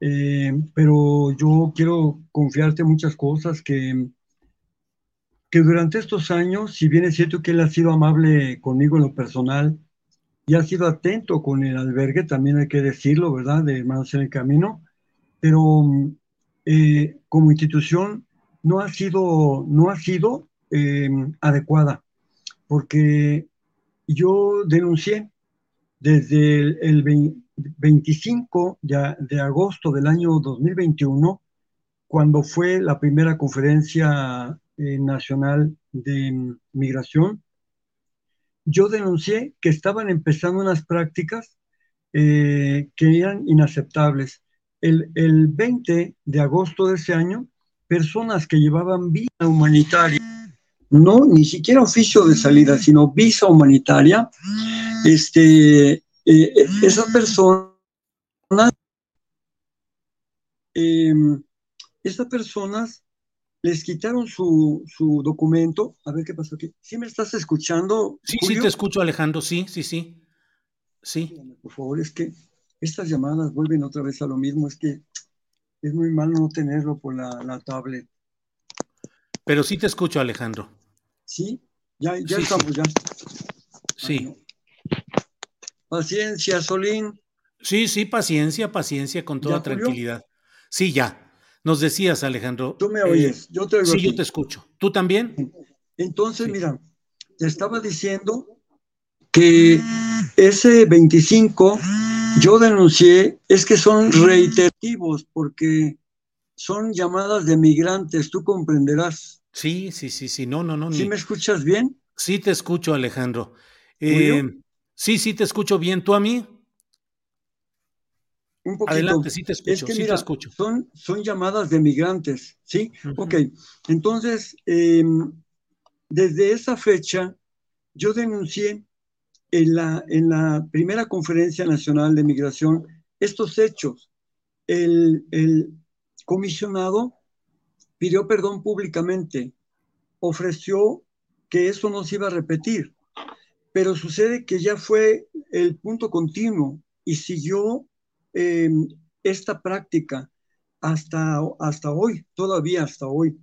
eh, pero yo quiero confiarte muchas cosas que, que durante estos años, si bien es cierto que él ha sido amable conmigo en lo personal y ha sido atento con el albergue, también hay que decirlo, ¿verdad?, de Hermanos en el Camino, pero eh, como institución no ha sido, no ha sido eh, adecuada, porque yo denuncié desde el, 25 de, agosto del año 2021, cuando fue la primera conferencia eh, nacional de migración, yo denuncié que estaban empezando unas prácticas eh, que eran inaceptables. El, el 20 de agosto de ese año, personas que llevaban visa humanitaria, no ni siquiera oficio de salida, sino visa humanitaria, este, eh, esas personas, em, esas personas les quitaron su, su, documento. A ver qué pasó aquí. ¿Sí me estás escuchando?
Sí, sí, te escucho, Alejandro. Sí, sí, sí. Sí.
Por favor, es que estas llamadas vuelven otra vez a lo mismo. Es que es muy malo no tenerlo por la, la tablet.
Pero sí te escucho, Alejandro.
Sí, ya, ya estamos, ya.
Sí.
Paciencia, Solín.
Sí, sí, paciencia, paciencia, con toda tranquilidad. Sí, ya. Nos decías, Alejandro.
Tú me eh, oyes, yo te oigo.
Sí, yo te escucho. ¿Tú también?
Entonces, mira, te estaba diciendo que ese 25 yo denuncié, es que son reiterativos porque son llamadas de migrantes, tú comprenderás.
Sí, sí, sí, sí, no, no, no.
¿Sí me escuchas bien?
Sí, te escucho, Alejandro. Eh, sí, sí, te escucho bien. ¿Tú a mí?
Un poquito.
Adelante, sí te escucho, sí te escucho.
Son, son llamadas de migrantes, ¿sí? Ok, entonces, em, desde esa fecha, yo denuncié en la, en la primera conferencia nacional de migración estos hechos. El, el comisionado pidió perdón públicamente, ofreció que eso no se iba a repetir, pero sucede que ya fue el punto continuo y siguió Em, esta práctica hasta, hasta hoy, todavía hasta hoy.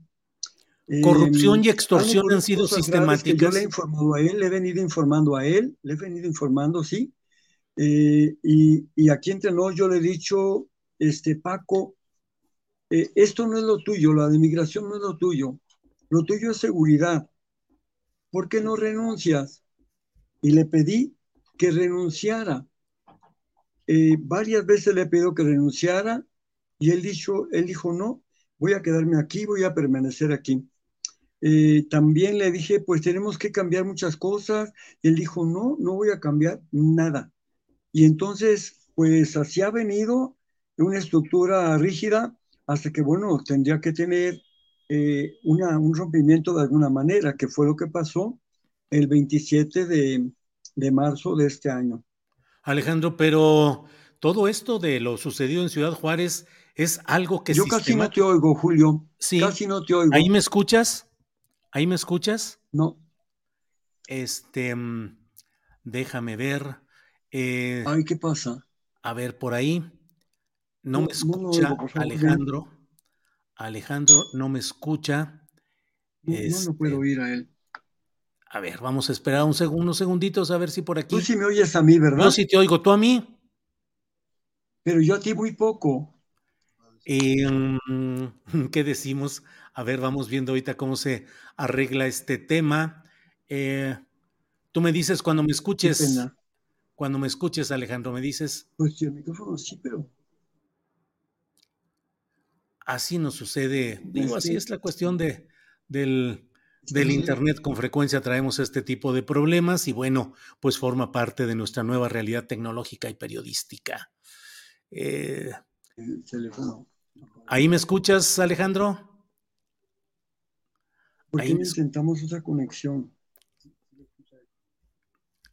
Corrupción y extorsión han sido sistemáticas.
Yo le he informado a él, le he venido informando a él, le he venido informando, sí. Eh, y, y, aquí entre nosotros yo le he dicho, este, Paco, eh, esto no es lo tuyo, la de migración no es lo tuyo, lo tuyo es seguridad. ¿Por qué no renuncias? Y le pedí que renunciara. Eh, varias veces le he que renunciara y él dijo, él dijo, no, voy a quedarme aquí, voy a permanecer aquí. Eh, también le dije, pues tenemos que cambiar muchas cosas. Él dijo, no, no voy a cambiar nada. Y entonces, pues así ha venido una estructura rígida hasta que, bueno, tendría que tener eh, una, un rompimiento de alguna manera, que fue lo que pasó el 27 de, de marzo de este año.
Alejandro, pero todo esto de lo sucedido en Ciudad Juárez es algo que...
Yo casi no te oigo, Julio. Sí. Casi no te oigo.
¿Ahí me escuchas? ¿Ahí me escuchas?
No.
Este, mm, déjame ver. Eh,
Ay, ¿qué pasa?
A ver, por ahí. No, me escucha Alejandro. Alejandro no me escucha.
No, no puedo este, oír a él.
A ver, vamos a esperar un segundo, unos segunditos a ver si por aquí.
Tú sí me oyes a mí, ¿verdad?
Yo sí te oigo, ¿tú a mí?
Pero yo a ti muy poco.
Em, ¿Qué decimos? A ver, vamos viendo ahorita cómo se arregla este tema. Eh, tú me dices cuando me escuches. Cuando me escuches, Alejandro, me dices.
Pues el micrófono sí, pero.
Así nos sucede. Digo, así es la cuestión de, del, del Internet con frecuencia traemos este tipo de problemas y bueno, pues forma parte de nuestra nueva realidad tecnológica y periodística. Eh, ¿Ahí me escuchas, Alejandro?
¿Por qué intentamos otra conexión?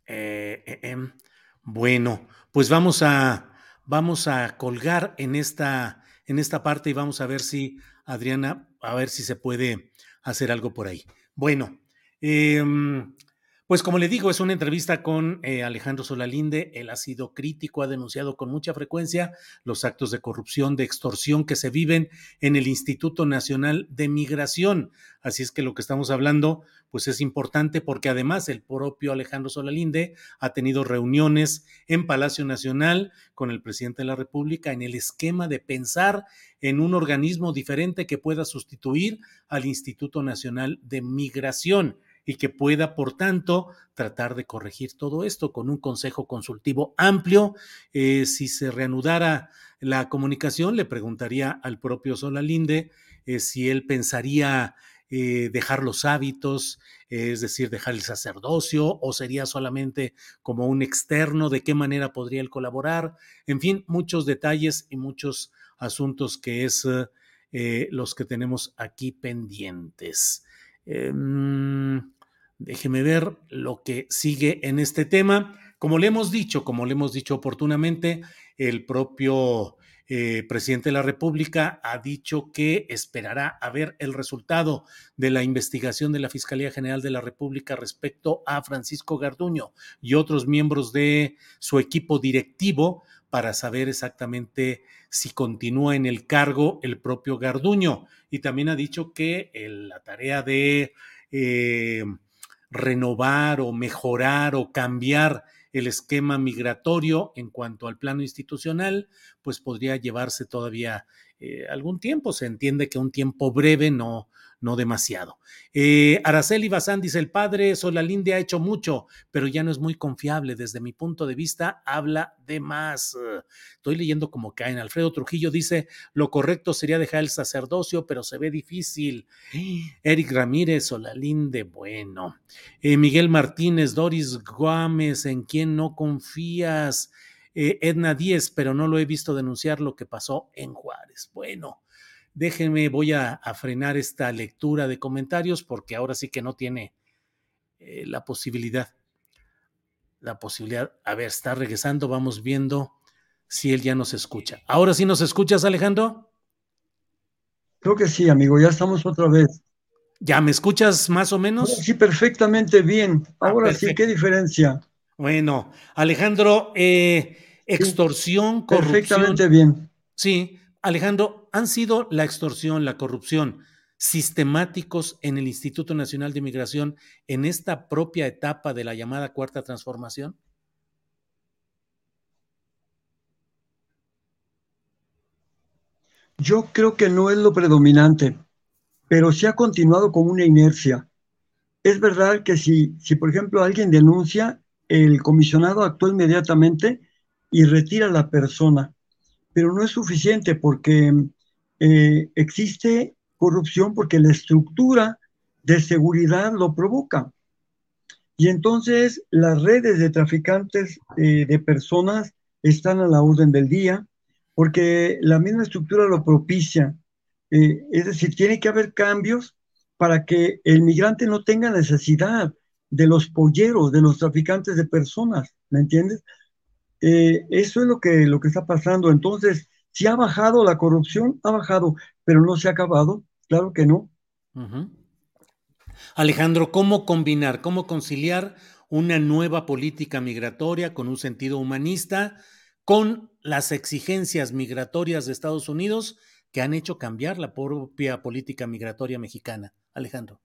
Eh, eh, em, bueno, pues vamos a, vamos a colgar en esta, en esta parte y vamos a ver si, Adriana, a ver si se puede hacer algo por ahí. Bueno, em, pues como le digo, es una entrevista con eh, Alejandro Solalinde. Él ha sido crítico, ha denunciado con mucha frecuencia los actos de corrupción, de extorsión que se viven en el Instituto Nacional de Migración. Así es que lo que estamos hablando, pues es importante porque además el propio Alejandro Solalinde ha tenido reuniones en Palacio Nacional con el presidente de la República en el esquema de pensar en un organismo diferente que pueda sustituir al Instituto Nacional de Migración y que pueda, por tanto, tratar de corregir todo esto con un consejo consultivo amplio. Eh, si se reanudara la comunicación, le preguntaría al propio Solalinde eh, si él pensaría eh, dejar los hábitos, es decir, dejar el sacerdocio, o sería solamente como un externo, de qué manera podría él colaborar, en fin, muchos detalles y muchos asuntos que es los que tenemos aquí pendientes. Em, déjeme ver lo que sigue en este tema. Como le hemos dicho, como le hemos dicho oportunamente, el propio eh, presidente de la República ha dicho que esperará a ver el resultado de la investigación de la Fiscalía General de la República respecto a Francisco Garduño y otros miembros de su equipo directivo para saber exactamente si continúa en el cargo el propio Garduño. Y también ha dicho que la tarea de eh, renovar o mejorar o cambiar el esquema migratorio en cuanto al plano institucional, pues podría llevarse todavía eh, algún tiempo. Se entiende que un tiempo breve, no, no demasiado. Eh, Araceli Bazán dice, el padre Solalinde ha hecho mucho, pero ya no es muy confiable. Desde mi punto de vista, habla de más. Estoy leyendo como caen. Alfredo Trujillo dice, lo correcto sería dejar el sacerdocio, pero se ve difícil. Eric Ramírez, Solalinde, bueno. Eh, Miguel Martínez, Doris Gómez, ¿en quién no confías? Eh, Edna Díez, pero no lo he visto denunciar lo que pasó en Juárez. Bueno, Déjenme, voy a, frenar esta lectura de comentarios porque ahora sí que no tiene eh, la posibilidad. La posibilidad. A ver, está regresando, vamos viendo si él ya nos escucha. ¿Ahora sí nos escuchas, Alejandro?
Creo que sí, amigo, ya estamos otra vez.
¿Ya me escuchas más o menos?
Sí, perfectamente bien. Ah, ahora sí, ¿qué diferencia?
Bueno, Alejandro, eh, extorsión, corrupción.
Perfectamente bien.
Sí, Alejandro, ¿han sido la extorsión, la corrupción sistemáticos en el Instituto Nacional de Migración en esta propia etapa de la llamada cuarta transformación?
Yo creo que no es lo predominante, pero sí ha continuado con una inercia. Es verdad que si, si por ejemplo, alguien denuncia, el comisionado actúa inmediatamente y retira a la persona pero no es suficiente porque eh, existe corrupción porque la estructura de seguridad lo provoca. Y entonces las redes de traficantes eh, de personas están a la orden del día porque la misma estructura lo propicia. Eh, es decir, tiene que haber cambios para que el migrante no tenga necesidad de los polleros, de los traficantes de personas, ¿me entiendes? Eso es lo que, lo que está pasando. Entonces, si ha bajado la corrupción, ha bajado, pero no se ha acabado. Claro que no.
Alejandro, ¿cómo combinar, cómo conciliar una nueva política migratoria con un sentido humanista, con las exigencias migratorias de Estados Unidos que han hecho cambiar la propia política migratoria mexicana? Alejandro.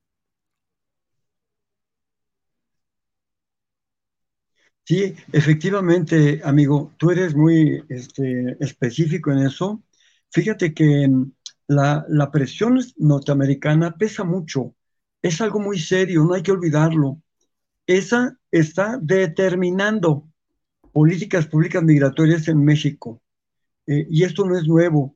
Sí, efectivamente, amigo, tú eres muy este, específico en eso. Fíjate que mm, la, presión norteamericana pesa mucho, es algo muy serio, no hay que olvidarlo. Esa está determinando políticas públicas migratorias en México. Eh, y esto no es nuevo.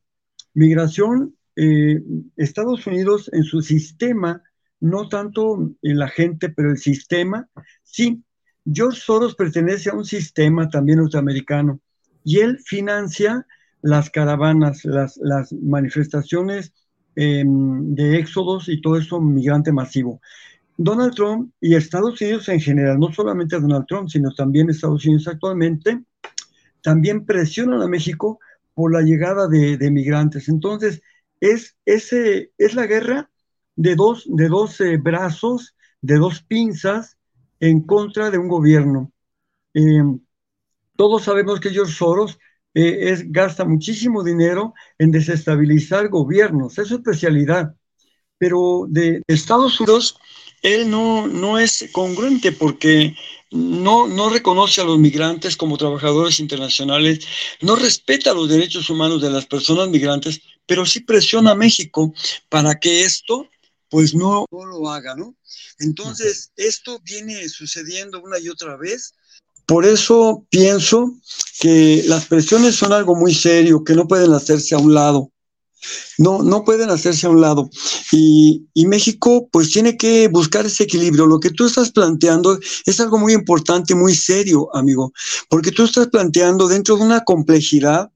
Migración, eh, Estados Unidos en su sistema, no tanto la gente, pero el sistema, sí, George Soros pertenece a un sistema también norteamericano y él financia las caravanas, las, manifestaciones em, de éxodos y todo eso migrante masivo. Donald Trump y Estados Unidos en general, no solamente Donald Trump, sino también Estados Unidos actualmente, también presionan a México por la llegada de, migrantes. Entonces, es, ese, es la guerra de dos, de dos eh, brazos, de dos pinzas, en contra de un gobierno. Eh, todos sabemos que George Soros eh, es, gasta muchísimo dinero en desestabilizar gobiernos, es su especialidad. Pero de Estados Unidos, él no, no es congruente porque no, no reconoce a los migrantes como trabajadores internacionales, no respeta los derechos humanos de las personas migrantes, pero sí presiona a México para que esto pues no, lo haga, ¿no? Entonces, esto viene sucediendo una y otra vez. Por eso pienso que las presiones son algo muy serio, que no pueden hacerse a un lado. No, no pueden hacerse a un lado. Y, y, México pues tiene que buscar ese equilibrio. Lo que tú estás planteando es algo muy importante, muy serio, amigo, porque tú estás planteando dentro de una complejidad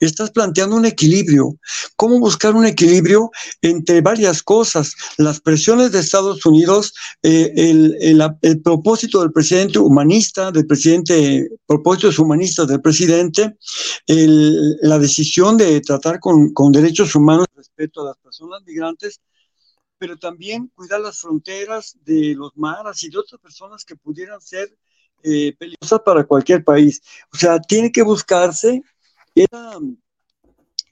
estás planteando un equilibrio. ¿Cómo buscar un equilibrio entre varias cosas? Las presiones de Estados Unidos, eh, el, propósito del presidente humanista, del presidente, propósitos humanistas del presidente, la decisión de tratar con, derechos humanos respecto a las personas migrantes, pero también cuidar las fronteras de los maras y de otras personas que pudieran ser eh, peligrosas para cualquier país. O sea, tiene que buscarse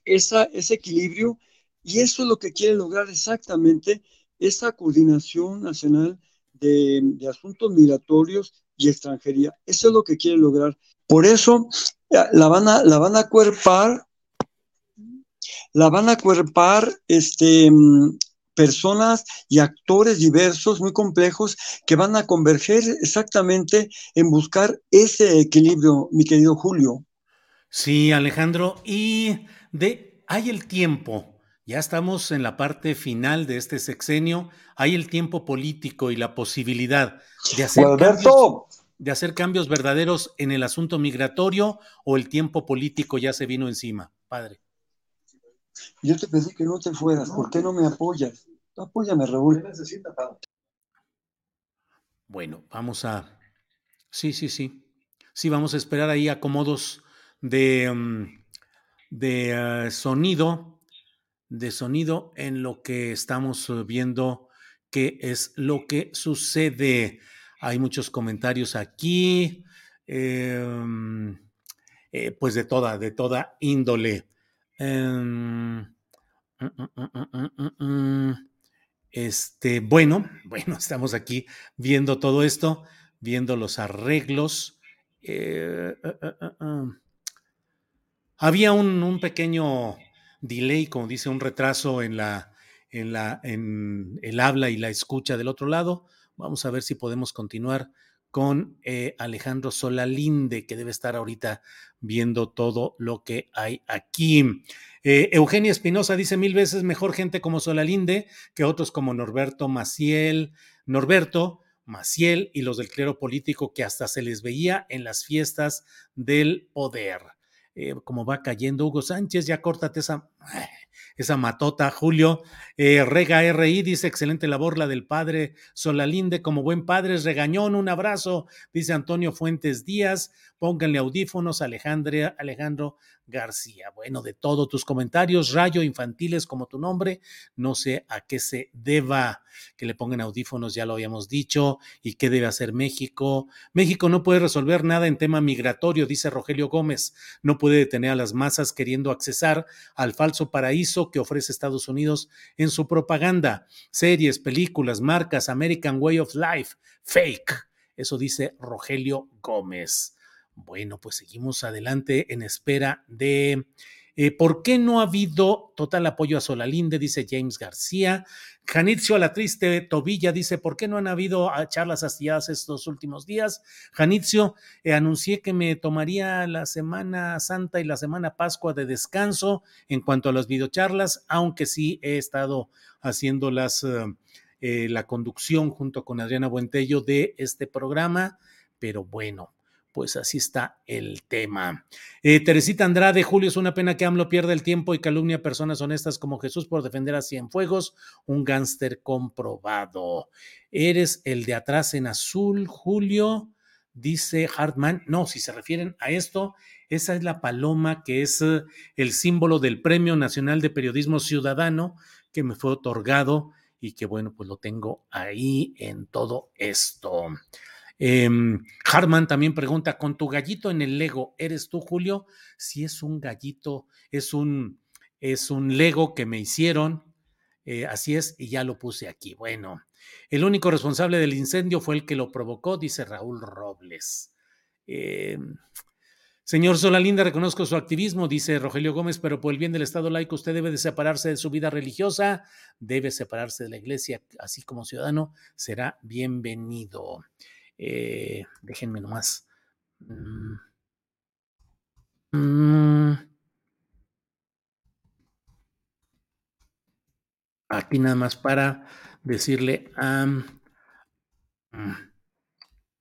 esa, ese equilibrio y eso es lo que quiere lograr exactamente esa coordinación nacional de, asuntos migratorios y extranjería. Eso es lo que quiere lograr. Por eso la van a, la van a cuerpar, la van a cuerpar este, personas y actores diversos, muy complejos, que van a converger exactamente en buscar ese equilibrio, mi querido Julio.
Sí, Alejandro, y de hay el tiempo. Ya estamos en la parte final de este sexenio. Hay el tiempo político y la posibilidad de hacer, cambios, de hacer cambios verdaderos en el asunto migratorio o el tiempo político ya se vino encima, padre.
Yo te pedí que no te fueras. ¿Por qué no me apoyas? Apóyame, Raúl.
Bueno, vamos a. Sí, sí, sí. Sí, vamos a esperar ahí acomodos de, mm, de eh, sonido, de sonido en lo que estamos eh, viendo que es lo que sucede. Hay muchos comentarios aquí, em, eh, pues de toda, de toda índole. Em, mm, mm, este, bueno, bueno, estamos aquí viendo todo esto, viendo los arreglos. Había un, pequeño delay, como dice, un retraso en la, el habla y la escucha del otro lado. Vamos a ver si podemos continuar con eh, Alejandro Solalinde, que debe estar ahorita viendo todo lo que hay aquí. Eh, Eugenia Espinosa dice mil veces mejor gente como Solalinde que otros como Norberto Maciel, Norberto Maciel y los del clero político que hasta se les veía en las fiestas del poder. Eh, como va cayendo Hugo Sánchez, ya córtate esa, esa matota, Julio. Eh, Rega RI dice, excelente labor la del padre Solalinde, como buen padre es regañón, un abrazo, dice Antonio Fuentes Díaz, pónganle audífonos Alejandro, Alejandro García. Bueno, de todos tus comentarios, Rayo Infantiles como tu nombre, no sé a qué se deba que le pongan audífonos, ya lo habíamos dicho, y qué debe hacer México. México no puede resolver nada en tema migratorio, dice Rogelio Gómez, no puede detener a las masas queriendo accesar al falso paraíso que ofrece Estados Unidos en su propaganda. Series, películas, marcas, American Way of Life, fake. Eso dice Rogelio Gómez. Bueno, pues seguimos adelante en espera de eh, ¿Por qué no ha habido total apoyo a Solalinde? Dice James García. Janitzio a la triste Tobilla dice, ¿por qué no han habido ah, charlas astilladas estos últimos días? Janitzio, eh, anuncié que me tomaría la Semana Santa y la Semana Pascua de descanso en cuanto a las videocharlas, aunque sí he estado haciendo las, eh, la conducción junto con Adriana Buentello de este programa, pero bueno, pues así está el tema. Eh, Teresita Andrade, Julio, es una pena que AMLO pierda el tiempo y calumnia a personas honestas como Jesús por defender a Cienfuegos, un gánster comprobado. Eres el de atrás en azul, Julio, dice Hartman. No, si se refieren a esto, esa es la paloma que es eh, el símbolo del Premio Nacional de Periodismo Ciudadano que me fue otorgado y que bueno, pues lo tengo ahí en todo esto. Em, Harman también pregunta, con tu gallito en el Lego, ¿eres tú, Julio? Si es un gallito, es un, es un Lego que me hicieron, eh, así es, y ya lo puse aquí. Bueno, el único responsable del incendio fue el que lo provocó, dice Raúl Robles. Em, señor Solalinda, reconozco su activismo, dice Rogelio Gómez, pero por el bien del Estado laico usted debe de separarse de su vida religiosa, debe separarse de la iglesia, así como ciudadano, será bienvenido. Eh, déjenme nomás. Mm. Mm. aquí nada más para decirle a...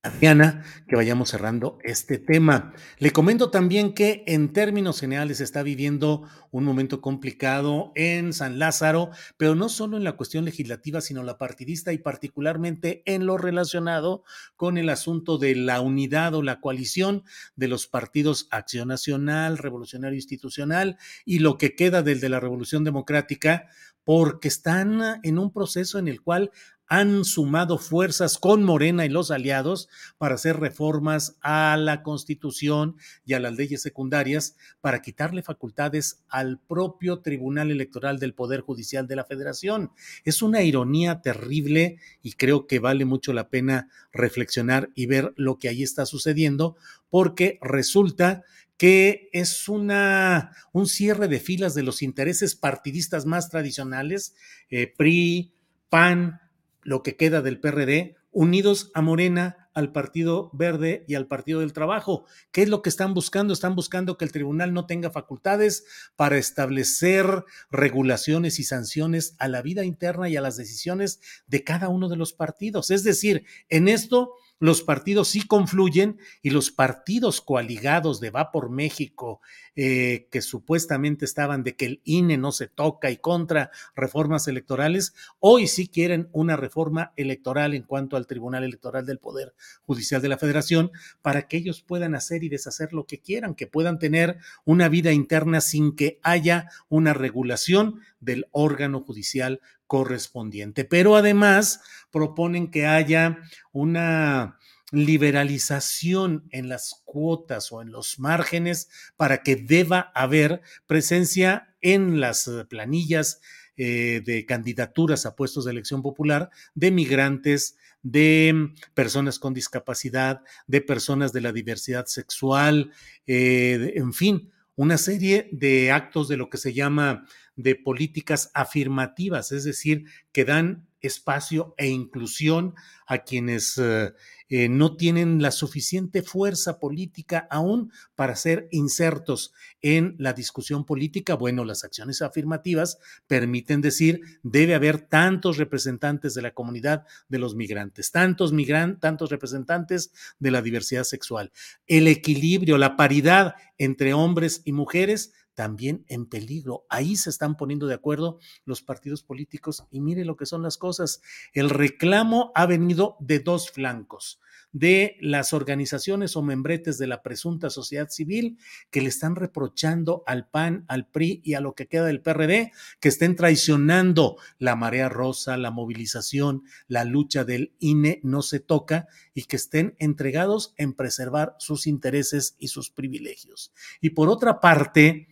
Adriana, que vayamos cerrando este tema. Le comento también que en términos generales está viviendo un momento complicado en San Lázaro, pero no solo en la cuestión legislativa, sino la partidista y particularmente en lo relacionado con el asunto de la unidad o la coalición de los partidos Acción Nacional, Revolucionario Institucional y lo que queda del de la Revolución Democrática, porque están en un proceso en el cual han sumado fuerzas con Morena y los aliados para hacer reformas a la Constitución y a las leyes secundarias para quitarle facultades al propio Tribunal Electoral del Poder Judicial de la Federación. Es una ironía terrible y creo que vale mucho la pena reflexionar y ver lo que ahí está sucediendo porque resulta que es una, un cierre de filas de los intereses partidistas más tradicionales, eh, PRI, PAN, lo que queda del PRD, unidos a Morena, al Partido Verde y al Partido del Trabajo. ¿Qué es lo que están buscando? Están buscando que el tribunal no tenga facultades para establecer regulaciones y sanciones a la vida interna y a las decisiones de cada uno de los partidos. Es decir, en esto los partidos sí confluyen y los partidos coaligados de Va por México, eh, que supuestamente estaban de que el INE no se toca y contra reformas electorales, hoy sí quieren una reforma electoral en cuanto al Tribunal Electoral del Poder Judicial de la Federación para que ellos puedan hacer y deshacer lo que quieran, que puedan tener una vida interna sin que haya una regulación del órgano judicial correspondiente. Pero además proponen que haya una liberalización en las cuotas o en los márgenes para que deba haber presencia en las planillas eh, de candidaturas a puestos de elección popular de migrantes, de personas con discapacidad, de personas de la diversidad sexual, eh, en fin, una serie de actos de lo que se llama de políticas afirmativas, es decir, que dan espacio e inclusión a quienes eh, eh, no tienen la suficiente fuerza política aún para ser insertos en la discusión política. Bueno, las acciones afirmativas permiten decir, debe haber tantos representantes de la comunidad de los migrantes, tantos migrantes, tantos representantes de la diversidad sexual. El equilibrio, la paridad entre hombres y mujeres también en peligro. Ahí se están poniendo de acuerdo los partidos políticos y mire lo que son las cosas. El reclamo ha venido de dos flancos de las organizaciones o membretes de la presunta sociedad civil que le están reprochando al PAN, al PRI y a lo que queda del PRD que estén traicionando la marea rosa, la movilización, la lucha del INE no se toca y que estén entregados en preservar sus intereses y sus privilegios. Y por otra parte,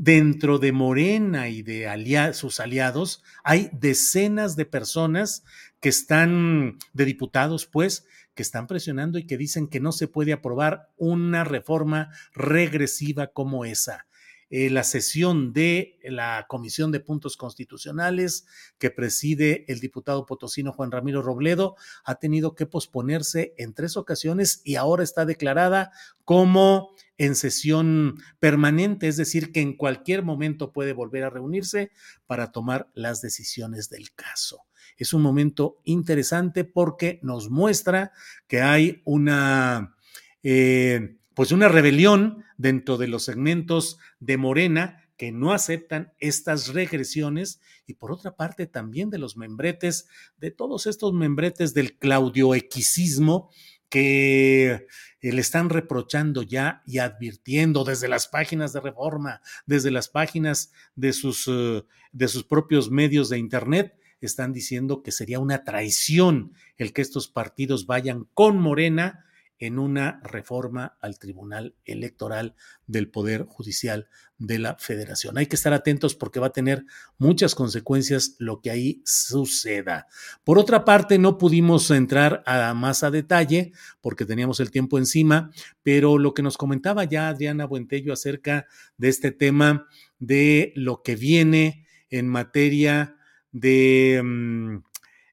dentro de Morena y de sus aliados hay decenas de personas que están, de diputados, pues, que están presionando y que dicen que no se puede aprobar una reforma regresiva como esa. Eh, la sesión de la Comisión de Puntos Constitucionales que preside el diputado potosino Juan Ramiro Robledo ha tenido que posponerse en tres ocasiones y ahora está declarada como en sesión permanente, es decir, que en cualquier momento puede volver a reunirse para tomar las decisiones del caso. Es un momento interesante porque nos muestra que hay una... Eh, pues una rebelión dentro de los segmentos de Morena que no aceptan estas regresiones y por otra parte también de los membretes, de todos estos membretes del claudioequisismo que eh, le están reprochando ya y advirtiendo desde las páginas de reforma, desde las páginas de sus, eh, de sus propios medios de Internet, están diciendo que sería una traición el que estos partidos vayan con Morena en una reforma al Tribunal Electoral del Poder Judicial de la Federación. Hay que estar atentos porque va a tener muchas consecuencias lo que ahí suceda. Por otra parte, no pudimos entrar a más a detalle porque teníamos el tiempo encima, pero lo que nos comentaba ya Adriana Buentello acerca de este tema de lo que viene en materia de mm,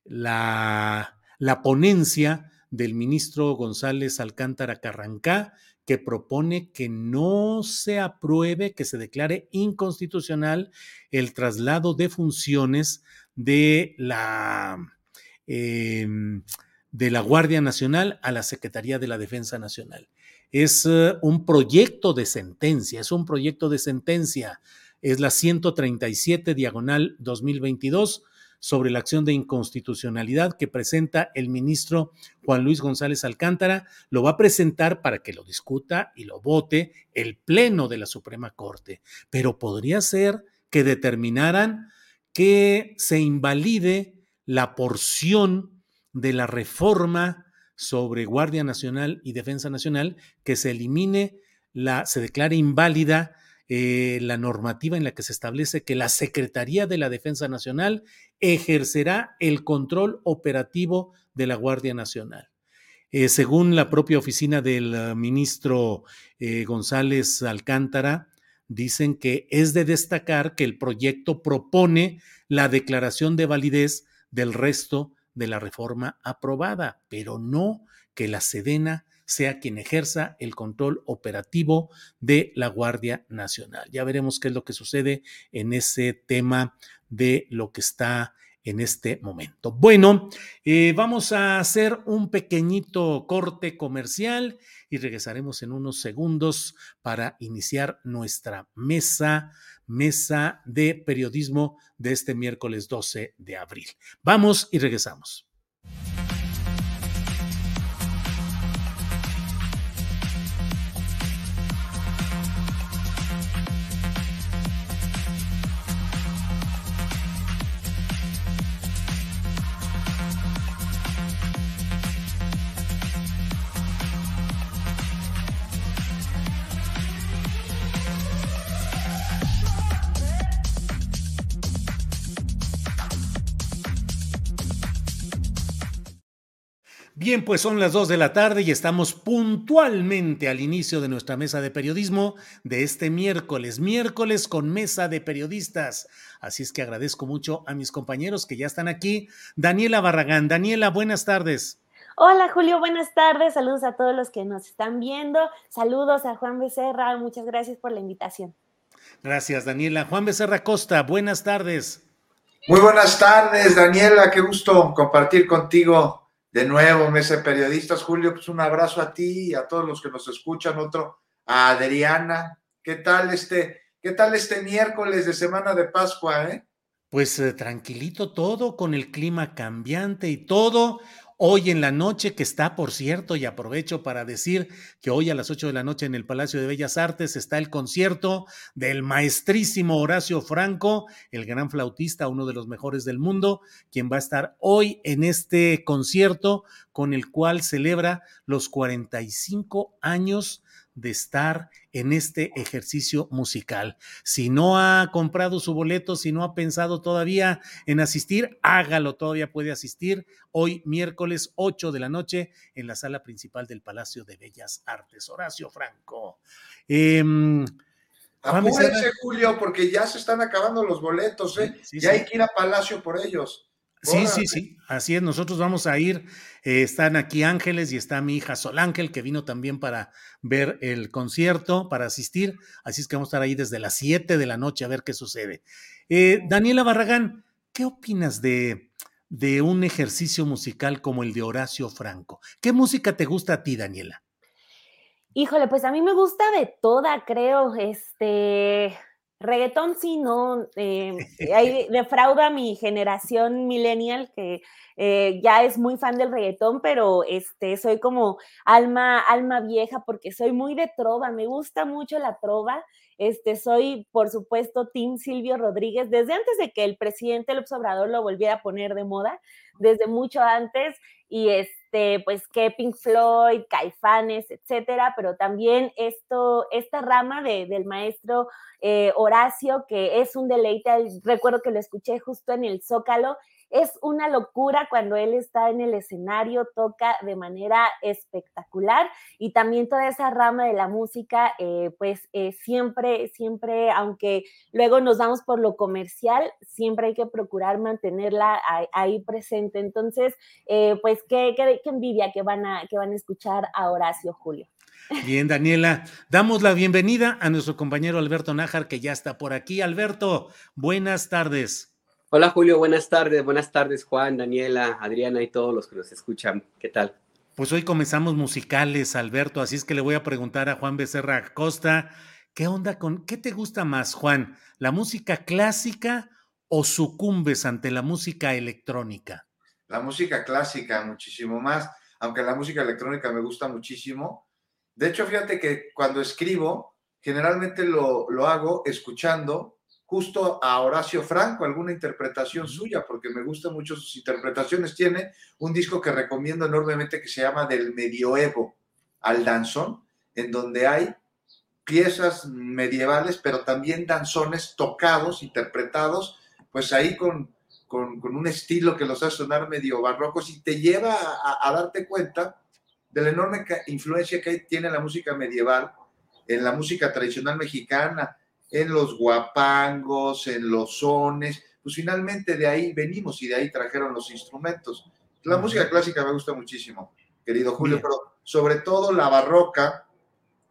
la, la ponencia del ministro González Alcántara Carrancá, que propone que no se apruebe, que se declare inconstitucional el traslado de funciones de la, em, de la Guardia Nacional a la Secretaría de la Defensa Nacional. Es eh, un proyecto de sentencia, es un proyecto de sentencia, es la 137 diagonal 2022 sobre la acción de inconstitucionalidad que presenta el ministro Juan Luis González Alcántara. Lo va a presentar para que lo discuta y lo vote el Pleno de la Suprema Corte. Pero podría ser que determinaran que se invalide la porción de la reforma sobre Guardia Nacional y Defensa Nacional, que se elimine la, se declare inválida eh, la normativa en la que se establece que la Secretaría de la Defensa Nacional ejercerá el control operativo de la Guardia Nacional. Eh, según la propia oficina del eh, ministro González Alcántara, dicen que es de destacar que el proyecto propone la declaración de validez del resto de la reforma aprobada, pero no que la Sedena sea quien ejerza el control operativo de la Guardia Nacional. Ya veremos qué es lo que sucede en ese tema de lo que está en este momento. Bueno, eh, vamos a hacer un pequeñito corte comercial y regresaremos en unos segundos para iniciar nuestra mesa, mesa de periodismo de este miércoles 12 de abril. Vamos y regresamos. Bien, pues son las 2 de la tarde y estamos puntualmente al inicio de nuestra mesa de periodismo de este miércoles, miércoles con mesa de periodistas. Así es que agradezco mucho a mis compañeros que ya están aquí. Daniela Barragán. Daniela, buenas tardes.
Hola Julio, buenas tardes. Saludos a todos los que nos están viendo. Saludos a Juan Becerra. Muchas gracias por la invitación.
Gracias, Daniela. Juan Becerra Costa, buenas tardes.
Muy buenas tardes, Daniela. Qué gusto compartir contigo de nuevo, mesa periodistas. Julio, pues un abrazo a ti y a todos los que nos escuchan. Otro a Adriana. ¿Qué tal este, qué tal este miércoles de semana de Pascua, eh?
Pues eh, tranquilito todo, con el clima cambiante y todo hoy en la noche, que está, por cierto, y aprovecho para decir que hoy a las 8 de la noche en el Palacio de Bellas Artes está el concierto del maestrísimo Horacio Franco, el gran flautista, uno de los mejores del mundo, quien va a estar hoy en este concierto con el cual celebra los 45 años de estar en este ejercicio musical. Si no ha comprado su boleto, si no ha pensado todavía en asistir, hágalo, todavía puede asistir hoy miércoles 8 de la noche en la sala principal del Palacio de Bellas Artes. Horacio Franco.
Eh, Apúrense, Julio, porque ya se están acabando los boletos, ¿eh? ya hay que ir a Palacio por ellos.
Sí, sí, sí, así es. Nosotros vamos a ir. Eh, están aquí Ángeles y está mi hija Sol Ángel, que vino también para ver el concierto, para asistir. Así es que vamos a estar ahí desde las 7 de la noche a ver qué sucede. Eh, Daniela Barragán, ¿qué opinas de, de un ejercicio musical como el de Horacio Franco? ¿Qué música te gusta a ti, Daniela?
Híjole, pues a mí me gusta de toda, creo. Este, Reggaetón sí, no, eh, ahí defrauda mi generación millennial que eh, ya es muy fan del reggaetón, pero este, soy como alma, alma vieja porque soy muy de trova, me gusta mucho la trova. Este, soy, por supuesto, Tim Silvio Rodríguez, desde antes de que el presidente López Obrador lo volviera a poner de moda, desde mucho antes, y este, pues que Pink Floyd, Caifanes, etcétera, pero también esto, esta rama de, del maestro eh, Horacio, que es un deleite, recuerdo que lo escuché justo en el Zócalo, es una locura cuando él está en el escenario, toca de manera espectacular y también toda esa rama de la música, eh, pues eh, siempre, siempre, aunque luego nos damos por lo comercial, siempre hay que procurar mantenerla ahí, presente. Entonces, eh, pues qué, qué, qué, envidia que van, a, que van a escuchar a Horacio Julio.
Bien, Daniela, damos la bienvenida a nuestro compañero Alberto Nájar, que ya está por aquí. Alberto, buenas tardes.
Hola Julio, buenas tardes, buenas tardes Juan, Daniela, Adriana y todos los que nos escuchan. ¿Qué tal?
Pues hoy comenzamos musicales, Alberto, así es que le voy a preguntar a Juan Becerra Acosta, ¿qué onda con, qué te gusta más, Juan? ¿La música clásica o sucumbes ante la música electrónica?
La música clásica, muchísimo más, aunque la música electrónica me gusta muchísimo. De hecho, fíjate que cuando escribo, generalmente lo, lo hago escuchando justo a Horacio Franco, alguna interpretación suya, porque me gustan mucho sus interpretaciones. Tiene un disco que recomiendo enormemente que se llama Del Medioevo al Danzón, en donde hay piezas medievales, pero también danzones tocados, interpretados, pues ahí con, con, un estilo que los hace sonar medio barrocos y te lleva a, a darte cuenta de la enorme influencia que tiene la música medieval en la música tradicional mexicana, en los guapangos, en los sones, pues finalmente de ahí venimos y de ahí trajeron los instrumentos. La música clásica me gusta muchísimo, querido Julio, pero sobre todo la barroca,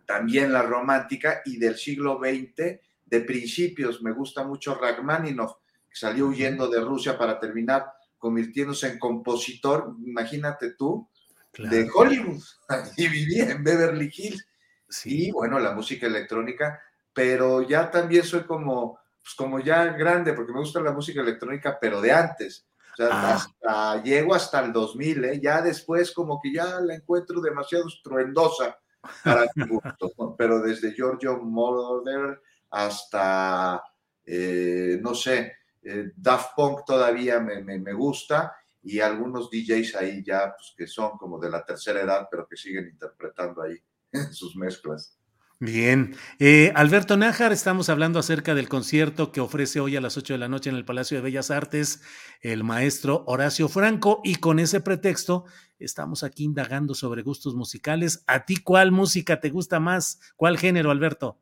también la romántica y del siglo XX, de principios, me gusta mucho Rachmaninoff, que salió huyendo de Rusia para terminar convirtiéndose en compositor, imagínate tú, de Hollywood, y vivía en Beverly Hills. Sí. Y bueno, la música electrónica pero ya también soy como, pues como ya grande, porque me gusta la música electrónica, pero de antes. O sea, ah. hasta, llego hasta el 2000, ¿eh? ya después como que ya la encuentro demasiado estruendosa para mi gusto, pero desde Giorgio Moroder hasta, eh, no sé, eh, Daft Punk todavía me, me, me, gusta y algunos DJs ahí ya, pues que son como de la tercera edad, pero que siguen interpretando ahí sus mezclas.
Bien. Eh, Alberto Nájar, estamos hablando acerca del concierto que ofrece hoy a las 8 de la noche en el Palacio de Bellas Artes el maestro Horacio Franco y con ese pretexto estamos aquí indagando sobre gustos musicales. ¿A ti cuál música te gusta más? ¿Cuál género, Alberto?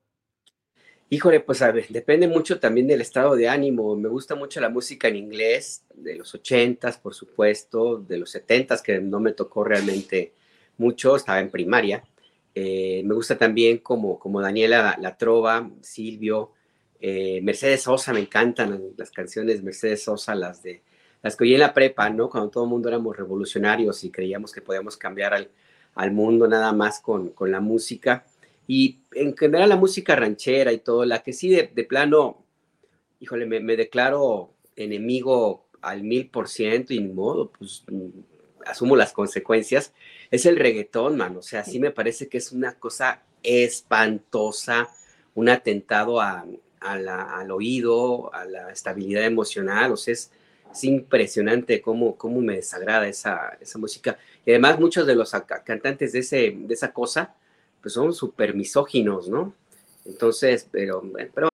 Híjole, pues a ver, depende mucho también del estado de ánimo. Me gusta mucho la música en inglés, de los ochentas, por supuesto, de los setentas, que no me tocó realmente mucho, estaba en primaria eh, me gusta también como, como Daniela La, Trova, Silvio, eh, Mercedes Sosa, me encantan las canciones Mercedes Sosa, las de las que oí en la prepa, ¿no? Cuando todo el mundo éramos revolucionarios y creíamos que podíamos cambiar al, al mundo nada más con, con, la música. Y en general la música ranchera y todo, la que sí de, de plano, híjole, me, me, declaro enemigo al mil por ciento y ni modo, pues asumo las consecuencias, es el reggaetón, man. O sea, sí me parece que es una cosa espantosa, un atentado a, al oído, a la estabilidad emocional. O sea, es, impresionante cómo, cómo me desagrada esa, esa música. Y además muchos de los cantantes de, ese, de esa cosa, pues son súper misóginos, ¿no? Entonces, pero, pero...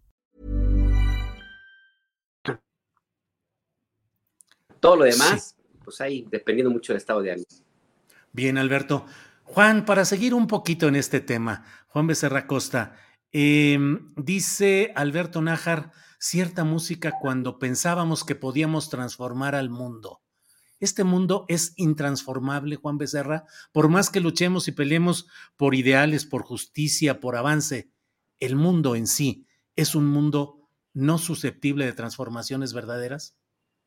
Todo lo demás, sí. pues ahí, dependiendo mucho del estado de ánimo.
Bien, Alberto. Juan, para seguir un poquito en este tema, Juan Becerra Costa, eh, dice Alberto Nájar, cierta música cuando pensábamos que podíamos transformar al mundo. Este mundo es intransformable, Juan Becerra, por más que luchemos y peleemos por ideales, por justicia, por avance. El mundo en sí es un mundo no susceptible de transformaciones verdaderas.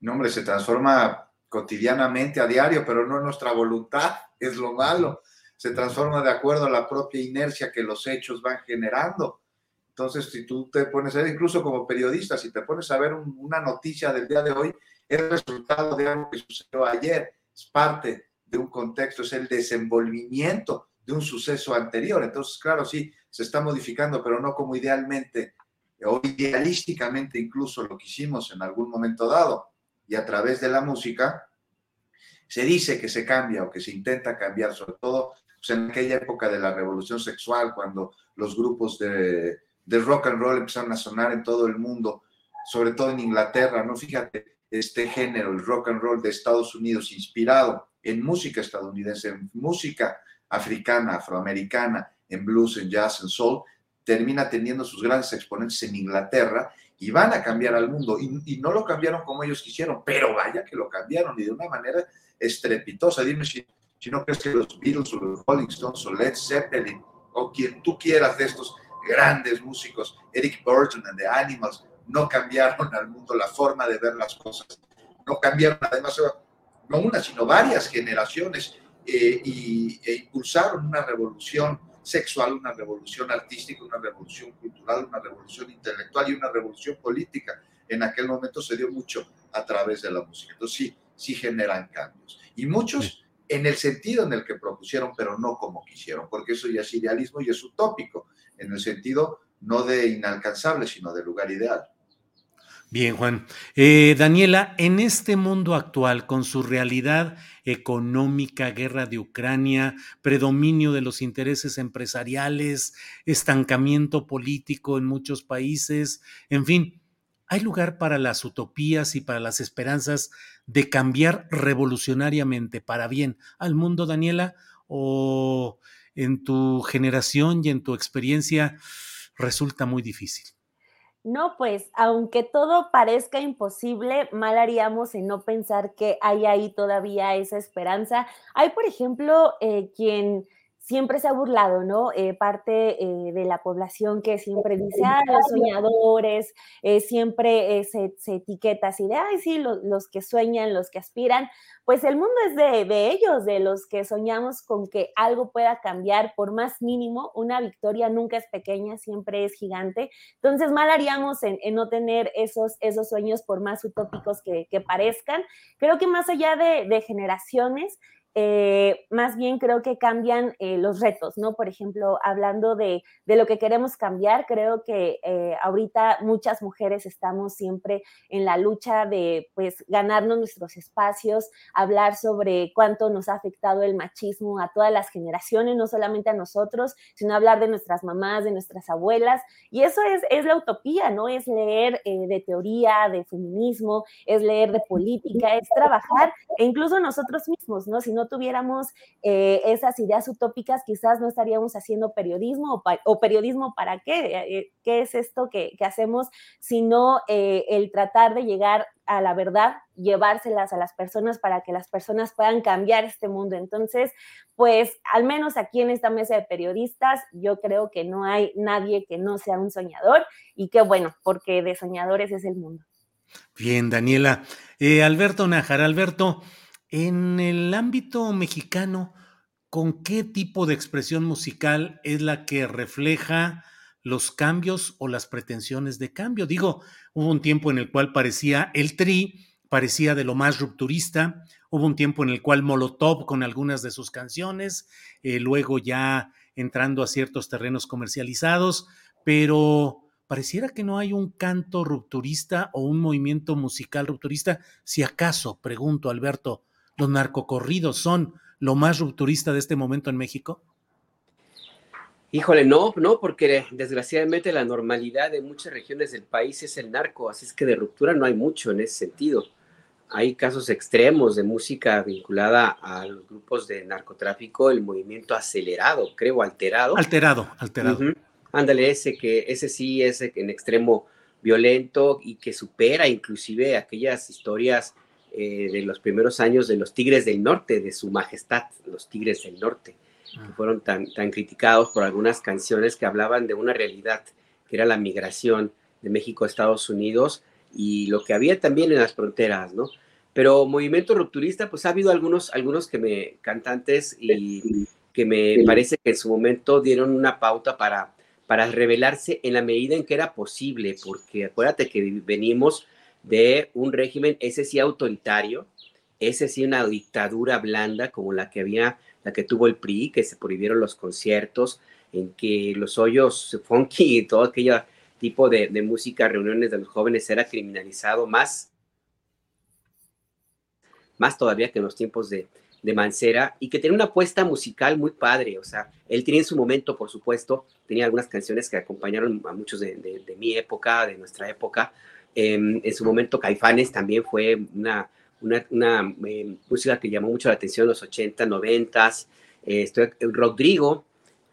No, hombre, se transforma cotidianamente a diario, pero no nuestra voluntad, es lo malo. Se transforma de acuerdo a la propia inercia que los hechos van generando. Entonces, si tú te pones a ver, incluso como periodista, si te pones a ver una noticia del día de hoy, es resultado de algo que sucedió ayer, es parte de un contexto, es el desenvolvimiento de un suceso anterior. Entonces, claro, sí, se está modificando, pero no como idealmente o idealísticamente incluso lo que hicimos en algún momento dado. Y a través de la música se dice que se cambia o que se intenta cambiar, sobre todo pues, en aquella época de la revolución sexual, cuando los grupos de de rock and roll empezaron a sonar en todo el mundo, sobre todo en Inglaterra, ¿no? Fíjate, este género, el rock and roll de Estados Unidos, inspirado en música estadounidense, en música africana, afroamericana, en blues, en jazz, en soul, termina teniendo sus grandes exponentes en Inglaterra y van a cambiar al mundo. Y, no lo cambiaron como ellos quisieron, pero vaya que lo cambiaron y de una manera estrepitosa. Dime si, si no crees que los Beatles o los Rolling Stones o Led Zeppelin o quien tú quieras de estos grandes músicos, Eric Burton and the Animals, no cambiaron al mundo la forma de ver las cosas, no cambiaron además, no una, sino varias generaciones eh, y, e impulsaron una revolución sexual, una revolución artística, una revolución cultural, una revolución intelectual y una revolución política. En aquel momento se dio mucho a través de la música. Entonces sí, sí generan cambios. Y muchos en el sentido en el que propusieron, pero no como quisieron, porque eso ya es idealismo y es utópico en el sentido no de inalcanzable, sino de lugar ideal.
Bien, Juan. Eh, Daniela, en este mundo actual, con su realidad económica, guerra de Ucrania, predominio de los intereses empresariales, estancamiento político en muchos países, en fin, ¿hay lugar para las utopías y para las esperanzas de cambiar revolucionariamente para bien al mundo, Daniela? ¿O en tu generación y en tu experiencia resulta muy difícil?
No, pues aunque todo parezca imposible, mal haríamos en no pensar que hay ahí todavía esa esperanza. Hay, por ejemplo, eh, quien siempre se ha burlado, ¿no? Eh, parte eh, de la población que siempre dice, ah, los soñadores, eh, siempre se, etiqueta así de, ay, sí, los que sueñan, los que aspiran, pues el mundo es de, ellos, de los que soñamos con que algo pueda cambiar, por más mínimo, una victoria nunca es pequeña, siempre es gigante. Entonces, mal haríamos en, no tener esos, esos sueños, por más utópicos que, parezcan. Creo que más allá de, de generaciones, eh, más bien creo que cambian eh, los retos, ¿no? Por ejemplo, hablando de, lo que queremos cambiar, creo que eh, ahorita muchas mujeres estamos siempre en la lucha de, pues, ganarnos nuestros espacios, hablar sobre cuánto nos ha afectado el machismo a todas las generaciones, no solamente a nosotros, sino hablar de nuestras mamás, de nuestras abuelas. Y eso es, es la utopía, ¿no? Es leer de teoría, de feminismo, es leer de política, es trabajar, e incluso nosotros mismos, ¿no? Si no tuviéramos eh, esas ideas utópicas, quizás no estaríamos haciendo periodismo o, periodismo para qué, eh, qué es esto que, hacemos, sino eh, el tratar de llegar a la verdad, llevárselas a las personas para que las personas puedan cambiar este mundo. Entonces, pues al menos aquí en esta mesa de periodistas, yo creo que no hay nadie que no sea un soñador y qué bueno, porque de soñadores es el mundo.
Bien, Daniela. Alberto Najar, Alberto, en el ámbito mexicano, ¿con qué tipo de expresión musical es la que refleja los cambios o las pretensiones de cambio? Digo, hubo un tiempo en el cual parecía el tri, parecía de lo más rupturista, hubo un tiempo en el cual Molotov con algunas de sus canciones, eh, luego ya entrando a ciertos terrenos comercializados, pero pareciera que no hay un canto rupturista o un movimiento musical rupturista. Si acaso, pregunto, Alberto, los narcocorridos son lo más rupturista de este momento en México?
Híjole, no, no, porque desgraciadamente la normalidad de muchas regiones del país es el narco, así es que de ruptura no hay mucho en ese sentido. Hay casos extremos de música vinculada a los grupos de narcotráfico, el movimiento acelerado, creo, alterado.
Alterado, alterado.
Ándale, ese que ese sí es en extremo violento y que supera inclusive aquellas historias eh, de los primeros años de los Tigres del Norte, de su majestad, los Tigres del Norte, que ah. fueron tan, tan criticados por algunas canciones que hablaban de una realidad, que era la migración de México a Estados Unidos y lo que había también en las fronteras, ¿no? Pero movimiento rupturista, pues ha habido algunos, algunos que me, cantantes y que me parece que en su momento dieron una pauta para, para rebelarse en la medida en que era posible, porque acuérdate que venimos de un régimen, ese sí autoritario, ese sí una dictadura blanda como la que había, la que tuvo el PRI, que se prohibieron los conciertos, en que los hoyos funky y todo aquello tipo de, música, reuniones de los jóvenes era criminalizado más, más todavía que en los tiempos de, de Mancera y que tenía una apuesta musical muy padre, o sea, él tenía en su momento, por supuesto, tenía algunas canciones que acompañaron a muchos de, mi época, de nuestra época. Em, en su momento, Caifanes también fue una, una, em, música que llamó mucho la atención en los 80, 90. Eh, Rodrigo,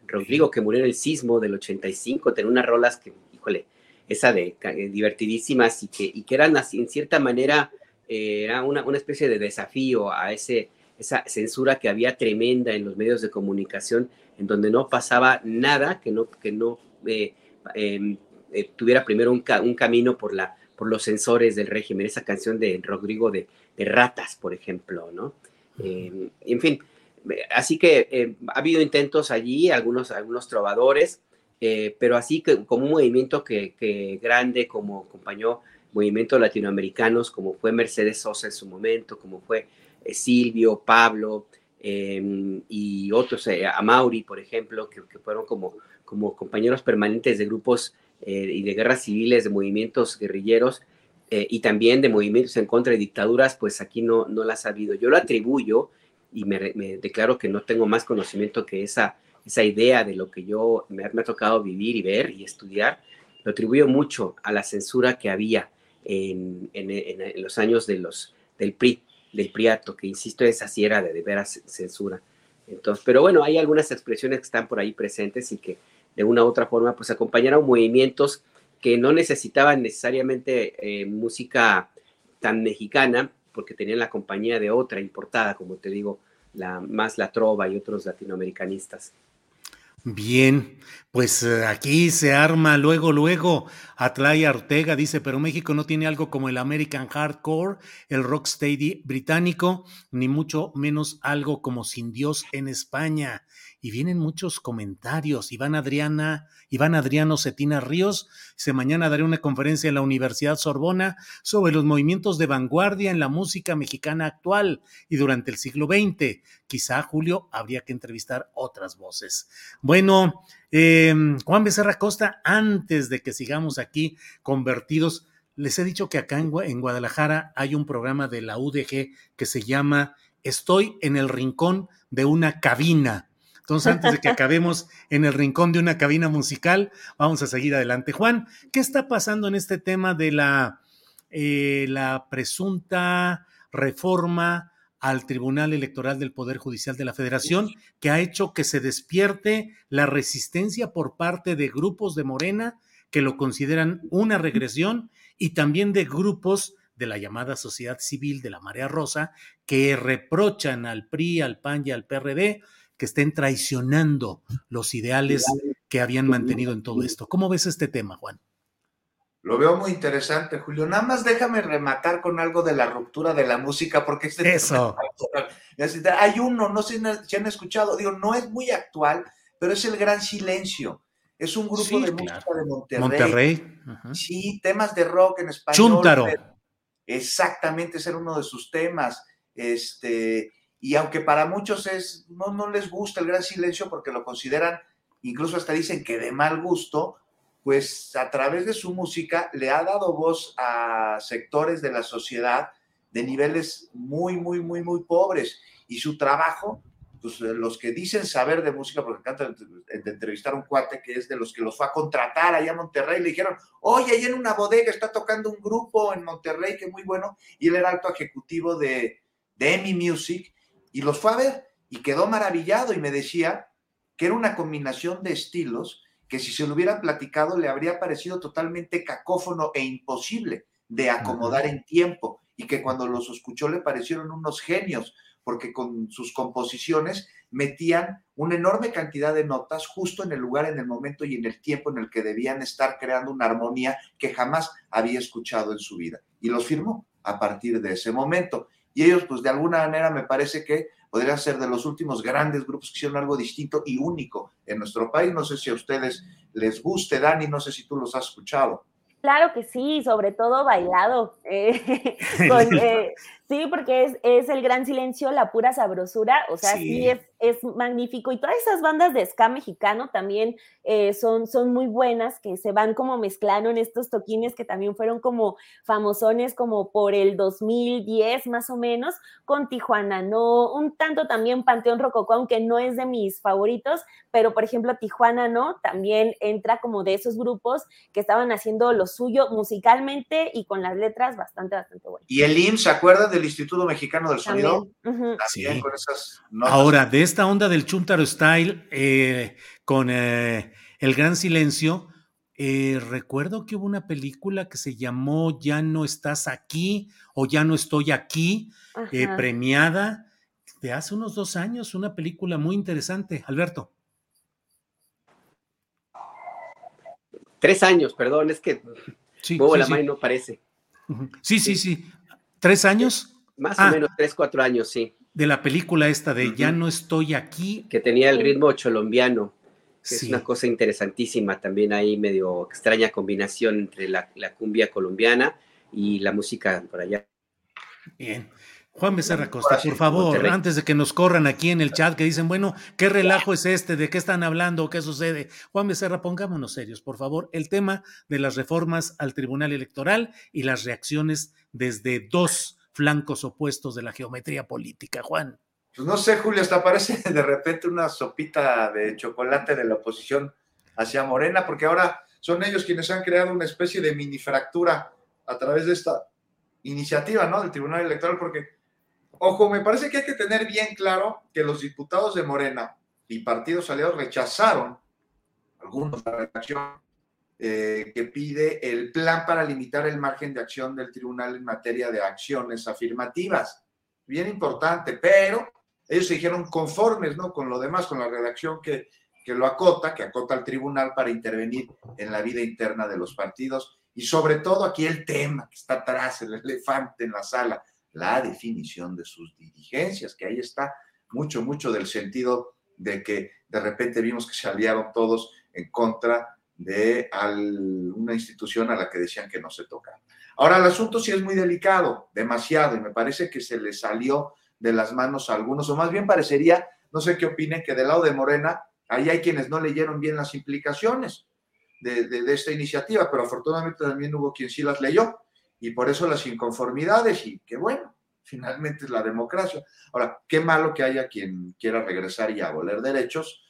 Rodrigo, que murió en el sismo del 85, tenía unas rolas que, híjole, esa de eh, divertidísimas y que, y que eran así, en cierta manera, eh, era una, una especie de desafío a ese esa censura que había tremenda en los medios de comunicación, en donde no pasaba nada que no, que no eh, em, eh, tuviera primero un, un, camino por, la, por los censores del régimen. Esa canción de Rodrigo de, de Ratas, por ejemplo, ¿no? Em, en fin, así que em, ha habido intentos allí, algunos, algunos trovadores, eh, pero así que como un movimiento que, que grande, como acompañó movimientos latinoamericanos, como fue Mercedes Sosa en su momento, como fue eh, Silvio, Pablo em, y otros, eh, a Mauri, por ejemplo, que, fueron como, como compañeros permanentes de grupos eh, y de guerras civiles, de movimientos guerrilleros y también de movimientos en contra de dictaduras, pues aquí no, no las ha habido. Yo lo atribuyo y me, declaro que no tengo más conocimiento que esa, esa idea de lo que yo me, ha tocado vivir y ver y estudiar, lo atribuyo mucho a la censura que había en, en los años de los, del PRI del Priato, que insisto, esa sí era de, de veras censura. Entonces, pero bueno, hay algunas expresiones que están por ahí presentes y que de una u otra forma pues acompañaron movimientos que no necesitaban necesariamente eh, música tan mexicana, porque tenían la compañía de otra importada, como te digo, la, más la trova y otros latinoamericanistas.
Bien, pues eh, aquí se arma luego, luego. Atlaya Ortega dice, pero México no tiene algo como el American Hardcore, el rocksteady británico, ni mucho menos algo como Sin Dios en España y vienen muchos comentarios. Iván Adriana, Iván Adriano Cetina Ríos, dice mañana daré una conferencia en la Universidad Sorbona sobre los movimientos de vanguardia en la música mexicana actual y durante el siglo XX. Quizá, Julio, habría que entrevistar otras voces. Bueno, em, Juan Becerra Costa, antes de que sigamos aquí convertidos, les he dicho que acá en, en Guadalajara hay un programa de la UDG que se llama Estoy en el rincón de una cabina entonces, antes de que acabemos en el rincón de una cabina musical, vamos a seguir adelante. Juan, ¿qué está pasando en este tema de la, eh, la presunta reforma al Tribunal Electoral del Poder Judicial de la Federación, que ha hecho que se despierte la resistencia por parte de grupos de Morena que lo consideran una regresión y también de grupos de la llamada sociedad civil de la Marea Rosa que reprochan al PRI, al PAN y al PRD que estén traicionando los ideales que habían mantenido en todo esto. ¿Cómo ves este tema, Juan?
Lo veo muy interesante, Julio. Nada más déjame rematar con algo de la ruptura de la música, porque este
Eso.
hay uno, no sé si han escuchado, digo, no es muy actual, pero es el Gran Silencio. Es un grupo de música de Monterrey.
Monterrey.
Sí, temas de rock en español.
Chúntaro.
Exactamente, ese era uno de sus temas. Este, y aunque para muchos es, no, no les gusta el gran silencio porque lo consideran, incluso hasta dicen que de mal gusto, pues a través de su música le ha dado voz a sectores de la sociedad de niveles muy, muy, muy, muy pobres. Y su trabajo, pues los que dicen saber de música, porque encanta entrevistar a un cuate que es de los que los fue a contratar allá en Monterrey, le dijeron, oye, ahí en una bodega está tocando un grupo en Monterrey que muy bueno, y él era alto ejecutivo de, de EMI Music, y los fue a ver y quedó maravillado y me decía que era una combinación de estilos que si se lo hubieran platicado le habría parecido totalmente cacófono e imposible de acomodar en tiempo y que cuando los escuchó le parecieron unos genios porque con sus composiciones metían una enorme cantidad de notas justo en el lugar, en el momento y en el tiempo en el que debían estar creando una armonía que jamás había escuchado en su vida. Y los firmó a partir de ese momento. Y ellos, pues de alguna manera, me parece que podrían ser de los últimos grandes grupos que hicieron algo distinto y único en nuestro país. No sé si a ustedes les guste, Dani, no sé si tú los has escuchado.
Claro que sí, sobre todo bailado. Eh, eh, sí, porque es, es, el gran silencio, la pura sabrosura, o sea, sí, es, es, magnífico. Y todas esas bandas de ska mexicano también eh, son, son muy buenas, que se van como mezclando en estos toquines que también fueron como famosones como por el 2010 más o menos, con Tijuana, no, un tanto también Panteón Rococó, aunque no es de mis favoritos, pero por ejemplo Tijuana, ¿no? También entra como de esos grupos que estaban haciendo lo suyo musicalmente y con las letras bastante, bastante buenas.
Y el IMSS, ¿se acuerdan del Instituto Mexicano del Sonido?
También, sí. con esas Ahora, de esta onda del Chuntaro Style, eh, con eh, El Gran Silencio, eh, recuerdo que hubo una película que se llamó Ya no estás aquí o Ya no estoy aquí, eh, premiada de hace unos dos años, una película muy interesante. Alberto.
Tres años, perdón, es que sí, sí, la sí. no parece.
Sí, sí, sí. ¿Tres años?
Más o ah. menos, tres, cuatro años, sí.
De la película esta de Ya no estoy aquí.
Que tenía el ritmo cholombiano. Que es una cosa interesantísima, también ahí medio extraña combinación entre la, la cumbia colombiana y la música por allá.
Bien. Juan Becerra Costa, por favor, antes de que nos corran aquí en el chat que dicen, bueno, ¿qué relajo es este? ¿De qué están hablando? ¿Qué sucede? Juan Becerra, pongámonos serios, por favor. El tema de las reformas al Tribunal Electoral y las reacciones desde dos flancos opuestos de la geometría política. Juan.
Pues no sé, Julio, hasta parece de repente una sopita de chocolate de la oposición hacia Morena, porque ahora son ellos quienes han creado una especie de mini fractura a través de esta iniciativa, ¿no? Del Tribunal Electoral, porque Ojo, me parece que hay que tener bien claro que los diputados de Morena y partidos aliados rechazaron, algunos la redacción, eh, que pide el plan para limitar el margen de acción del tribunal en materia de acciones afirmativas. Bien importante, pero ellos se dijeron conformes, ¿no? Con lo demás, con la redacción que, que lo acota, que acota al tribunal para intervenir en la vida interna de los partidos y sobre todo aquí el tema que está atrás, el elefante en la sala, la definición de sus dirigencias, que ahí está mucho, mucho del sentido de que de repente vimos que se aliaron todos en contra de una institución a la que decían que no se toca. Ahora, el asunto sí es muy delicado, demasiado, y me parece que se le salió de las manos a algunos, o más bien parecería, no sé qué opinen, que del lado de Morena, ahí hay quienes no leyeron bien las implicaciones de, de esta iniciativa, pero afortunadamente también hubo quien sí las leyó y por eso las inconformidades y qué bueno, finalmente es la democracia. Ahora, qué malo que haya quien quiera regresar y aboler derechos,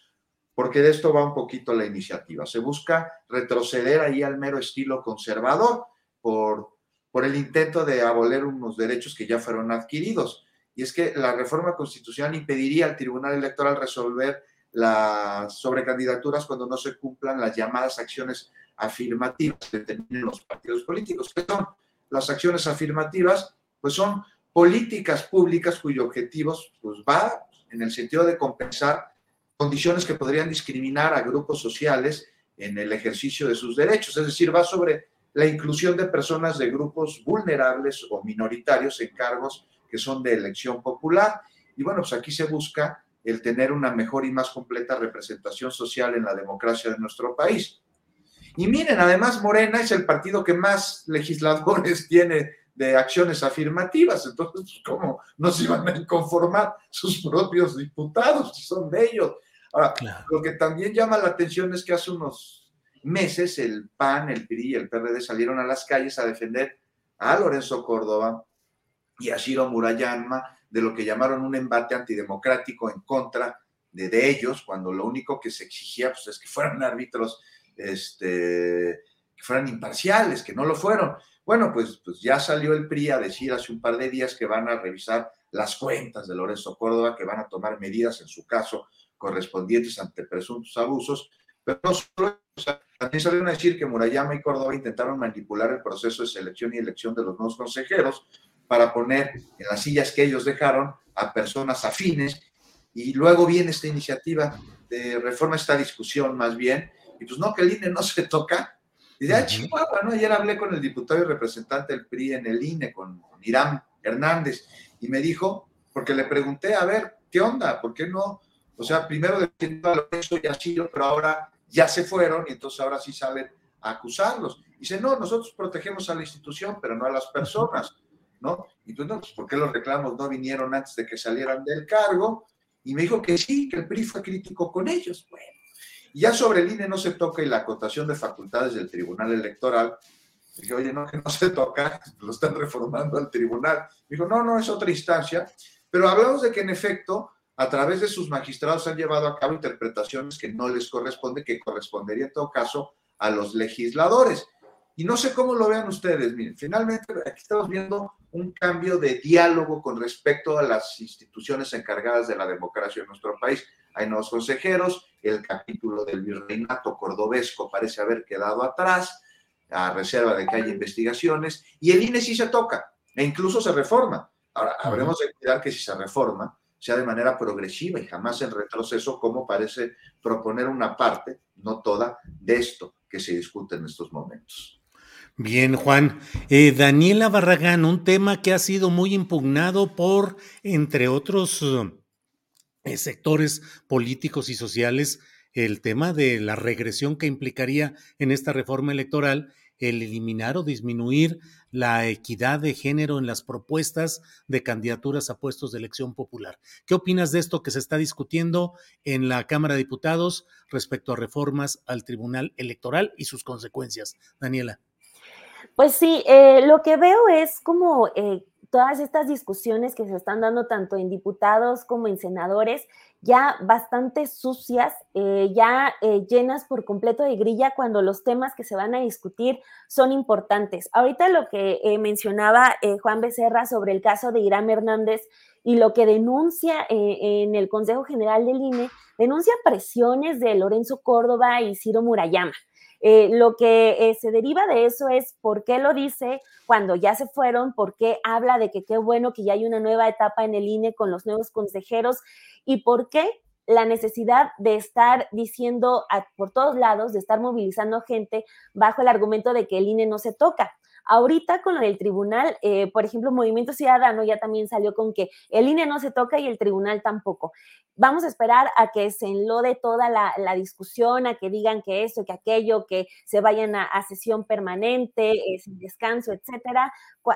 porque de esto va un poquito la iniciativa. Se busca retroceder ahí al mero estilo conservador por, por el intento de aboler unos derechos que ya fueron adquiridos. Y es que la reforma constitucional impediría al Tribunal Electoral resolver las sobrecandidaturas cuando no se cumplan las llamadas acciones afirmativas que tienen los partidos políticos, que son las acciones afirmativas, pues son políticas públicas cuyo objetivo pues, va en el sentido de compensar condiciones que podrían discriminar a grupos sociales en el ejercicio de sus derechos. Es decir, va sobre la inclusión de personas de grupos vulnerables o minoritarios en cargos que son de elección popular. Y bueno, pues aquí se busca el tener una mejor y más completa representación social en la democracia de nuestro país. Y miren, además Morena es el partido que más legisladores tiene de acciones afirmativas, entonces, ¿cómo no se iban a conformar sus propios diputados? Son de ellos. Ahora, lo que también llama la atención es que hace unos meses el PAN, el PRI y el PRD salieron a las calles a defender a Lorenzo Córdoba y a Shiro Murayama de lo que llamaron un embate antidemocrático en contra de, de ellos, cuando lo único que se exigía pues, es que fueran árbitros este, que fueran imparciales, que no lo fueron. Bueno, pues, pues ya salió el PRI a decir hace un par de días que van a revisar las cuentas de Lorenzo Córdoba, que van a tomar medidas en su caso correspondientes ante presuntos abusos, pero no solo también salieron a decir que Murayama y Córdoba intentaron manipular el proceso de selección y elección de los nuevos consejeros para poner en las sillas que ellos dejaron a personas afines y luego viene esta iniciativa de reforma, esta discusión más bien, y pues no, que el INE no se toca. Y de Chihuahua, ¿no? Ayer hablé con el diputado y representante del PRI en el INE, con, Irán Hernández, y me dijo, porque le pregunté, a ver, ¿qué onda? ¿Por qué no? O sea, primero defiendo eso y pero ahora ya se fueron y entonces ahora sí salen a acusarlos. Dice, no, nosotros protegemos a la institución, pero no a las personas, ¿no? Y tú, no, pues, ¿por qué los reclamos no vinieron antes de que salieran del cargo? Y me dijo que sí, que el PRI fue crítico con ellos. Bueno, y ya sobre el INE no se toca y la acotación de facultades del Tribunal Electoral. Dije, oye, no, que no se toca, lo están reformando al tribunal. Dijo, no, no, es otra instancia. Pero hablamos de que en efecto, a través de sus magistrados han llevado a cabo interpretaciones que no les corresponde, que correspondería en todo caso a los legisladores. Y no sé cómo lo vean ustedes, miren, finalmente aquí estamos viendo un cambio de diálogo con respecto a las instituciones encargadas de la democracia en nuestro país. Hay nuevos consejeros, el capítulo del virreinato cordobesco parece haber quedado atrás, a reserva de que haya investigaciones, y el INE sí se toca, e incluso se reforma. Ahora, habremos de cuidar que si se reforma, sea de manera progresiva y jamás en retroceso, como parece proponer una parte, no toda, de esto que se discute en estos momentos.
Bien, Juan. Eh, Daniela Barragán, un tema que ha sido muy impugnado por, entre otros eh, sectores políticos y sociales, el tema de la regresión que implicaría en esta reforma electoral el eliminar o disminuir la equidad de género en las propuestas de candidaturas a puestos de elección popular. ¿Qué opinas de esto que se está discutiendo en la Cámara de Diputados respecto a reformas al Tribunal Electoral y sus consecuencias? Daniela.
Pues sí, eh, lo que veo es como eh, todas estas discusiones que se están dando tanto en diputados como en senadores, ya bastante sucias, eh, ya llenas por completo de grilla cuando los temas que se van a discutir son importantes. Ahorita lo que mencionaba Juan Becerra sobre el caso de Irán Hernández y lo que denuncia en el Consejo General del INE, denuncia presiones de Lorenzo Córdoba y Ciro Murayama. Eh, lo que eh, se deriva de eso es por qué lo dice cuando ya se fueron, por qué habla de que qué bueno que ya hay una nueva etapa en el INE con los nuevos consejeros y por qué la necesidad de estar diciendo por todos lados, de estar movilizando gente bajo el argumento de que el INE no se toca. Ahorita con lo del tribunal, eh, por ejemplo, Movimiento Ciudadano ya también salió con que el INE no se toca y el tribunal tampoco. Vamos a esperar a que se enlode toda la, discusión, a que digan que eso, que aquello, que se vayan a, sesión permanente, eh, sin descanso, etcétera,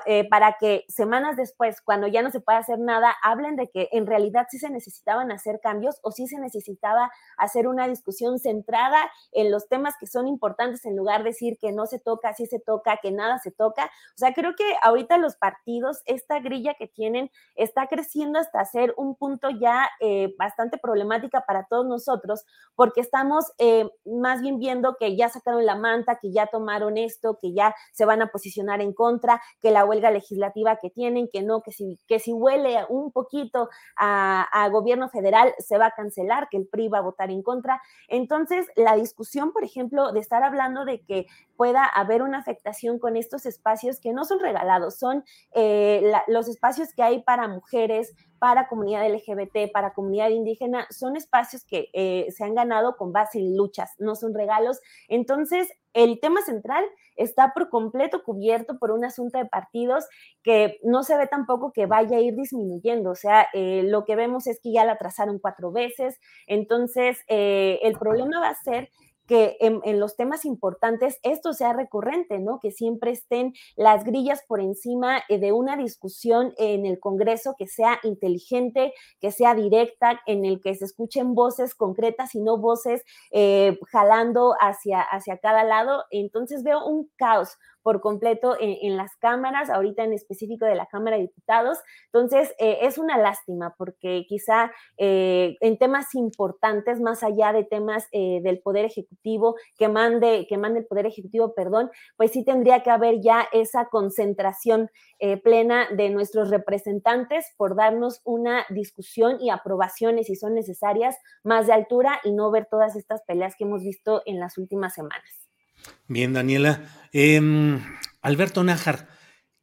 eh, para que semanas después, cuando ya no se pueda hacer nada, hablen de que en realidad sí se necesitaban hacer cambios o sí se necesitaba hacer una discusión centrada en los temas que son importantes en lugar de decir que no se toca, sí se toca, que nada se toca. O sea, creo que ahorita los partidos, esta grilla que tienen, está creciendo hasta ser un punto ya eh, bastante problemática para todos nosotros, porque estamos eh, más bien viendo que ya sacaron la manta, que ya tomaron esto, que ya se van a posicionar en contra, que la huelga legislativa que tienen, que no, que si, que si huele un poquito a, a gobierno federal se va a cancelar, que el PRI va a votar en contra. Entonces, la discusión, por ejemplo, de estar hablando de que pueda haber una afectación con estos espacios que no son regalados, son eh, los espacios que hay para mujeres, para comunidad LGBT, para comunidad indígena, son espacios que eh, se han ganado con base en luchas, no son regalos. Entonces, el tema central está por completo cubierto por un asunto de partidos que no se ve tampoco que vaya a ir disminuyendo. O sea, eh, lo que vemos es que ya la trazaron cuatro veces. Entonces, el problema va a ser que en, los temas importantes esto sea recurrente, ¿no? Que siempre estén las grillas por encima eh, de una discusión en el Congreso que sea inteligente, que sea directa, en el que se escuchen voces concretas y no voces eh, jalando hacia, hacia cada lado. Entonces veo un caos, por completo en, las cámaras, ahorita en específico de la Cámara de Diputados. Entonces, eh, es una lástima porque quizá eh, en temas importantes, más allá de temas eh, del Poder Ejecutivo, que mande, que mande el Poder Ejecutivo, perdón, pues sí tendría que haber ya esa concentración plena de nuestros representantes por darnos una discusión y aprobaciones, si son necesarias, más de altura y no ver todas estas peleas que hemos visto en las últimas semanas.
Bien, Daniela. Em, Alberto Nájar,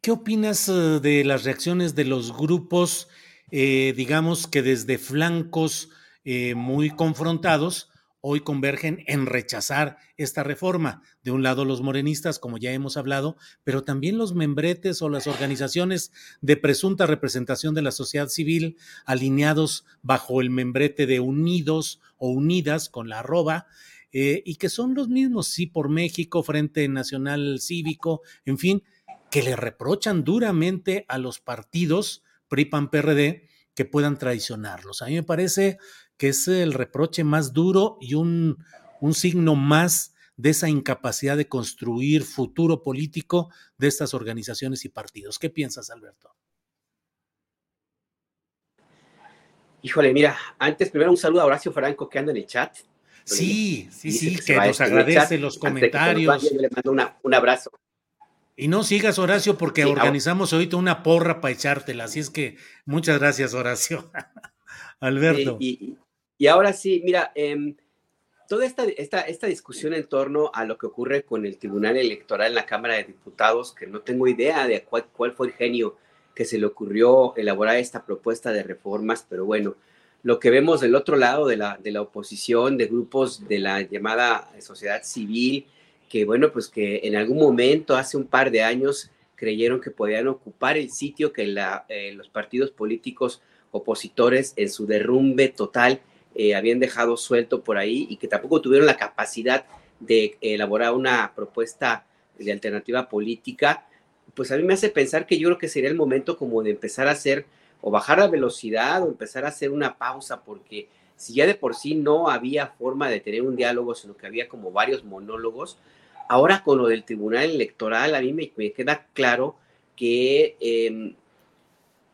¿qué opinas eh, de las reacciones de los grupos, eh, digamos que desde flancos eh, muy confrontados, hoy convergen en rechazar esta reforma. De un lado los morenistas, como ya hemos hablado, pero también los membretes o las organizaciones de presunta representación de la sociedad civil alineados bajo el membrete de Unidos o Unidas con la arroba. Eh, y que son los mismos, sí, por México, Frente Nacional Cívico, en fin, que le reprochan duramente a los partidos PRI, PAN, PRD que puedan traicionarlos. A mí me parece que es el reproche más duro y un, un signo más de esa incapacidad de construir futuro político de estas organizaciones y partidos. ¿Qué piensas, Alberto?
Híjole, mira, antes primero un saludo a Horacio Franco que anda en el chat.
Sí, sí, sí, que, nos agradece los comentarios.
le mando un abrazo.
Y no sigas, Horacio, porque organizamos ahorita una porra para echártela. Así es que muchas gracias, Horacio. Alberto.
y, y ahora sí, mira, em, toda esta, esta, esta, discusión en torno a lo que ocurre con el Tribunal Electoral en la Cámara de Diputados, que no tengo idea de cuál, cuál fue el genio que se le ocurrió elaborar esta propuesta de reformas, pero bueno, lo que vemos del otro lado de la, de la oposición, de grupos de la llamada sociedad civil, que bueno, pues que en algún momento, hace un par de años, creyeron que podían ocupar el sitio que eh, los partidos políticos opositores en su derrumbe total eh, habían dejado suelto por ahí y que tampoco tuvieron la capacidad de elaborar una propuesta de alternativa política, pues a mí me hace pensar que yo creo que sería el momento como de empezar a hacer o bajar la velocidad o empezar a hacer una pausa, porque si ya de por sí no había forma de tener un diálogo, sino que había como varios monólogos, ahora con lo del Tribunal Electoral a mí me, queda claro que, em,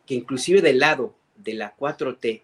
que inclusive del lado de la 4T,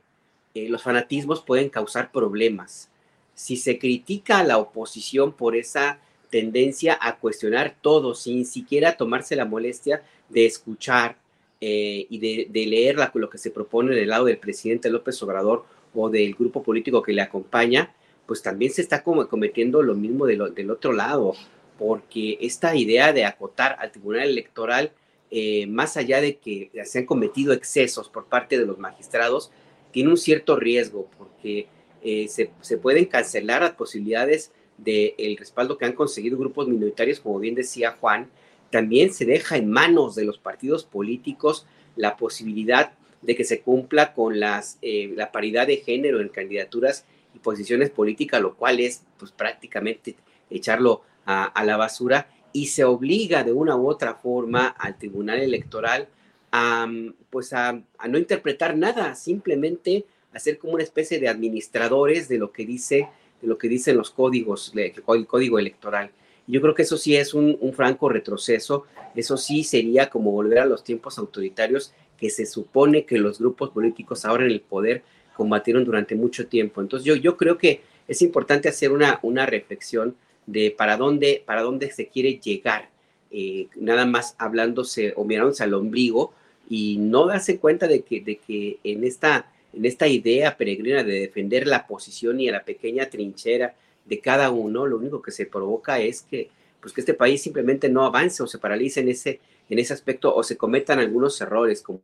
eh, los fanatismos pueden causar problemas. Si se critica a la oposición por esa tendencia a cuestionar todo sin siquiera tomarse la molestia de escuchar eh, y de, leer lo que se propone del lado del presidente López Obrador o del grupo político que le acompaña, pues también se está cometiendo lo mismo del otro lado, porque esta idea de acotar al Tribunal Electoral, eh, más allá de que se han cometido excesos por parte de los magistrados, tiene un cierto riesgo porque eh, se, pueden cancelar las posibilidades del el respaldo que han conseguido grupos minoritarios, como bien decía Juan, también se deja en manos de los partidos políticos la posibilidad de que se cumpla con las, eh, la paridad de género en candidaturas y posiciones políticas, lo cual es pues, prácticamente echarlo a, a la basura y se obliga de una u otra forma al Tribunal Electoral a, pues a, no interpretar nada, simplemente a ser como una especie de administradores de lo que dice, de lo que dicen los códigos, el código electoral. Yo creo que eso sí es un, franco retroceso, eso sí sería como volver a los tiempos autoritarios que se supone que los grupos políticos ahora en el poder combatieron durante mucho tiempo. Entonces yo, yo creo que es importante hacer una, una reflexión de para dónde, para dónde se quiere llegar eh, nada más hablándose o mirándose al ombligo y no darse cuenta de que, de que en, esta, en esta idea peregrina de defender la posición y a la pequeña trinchera de cada uno, lo único que se provoca es que, pues que este país simplemente no avance o se paralice en ese, en ese aspecto o se cometan algunos errores, como,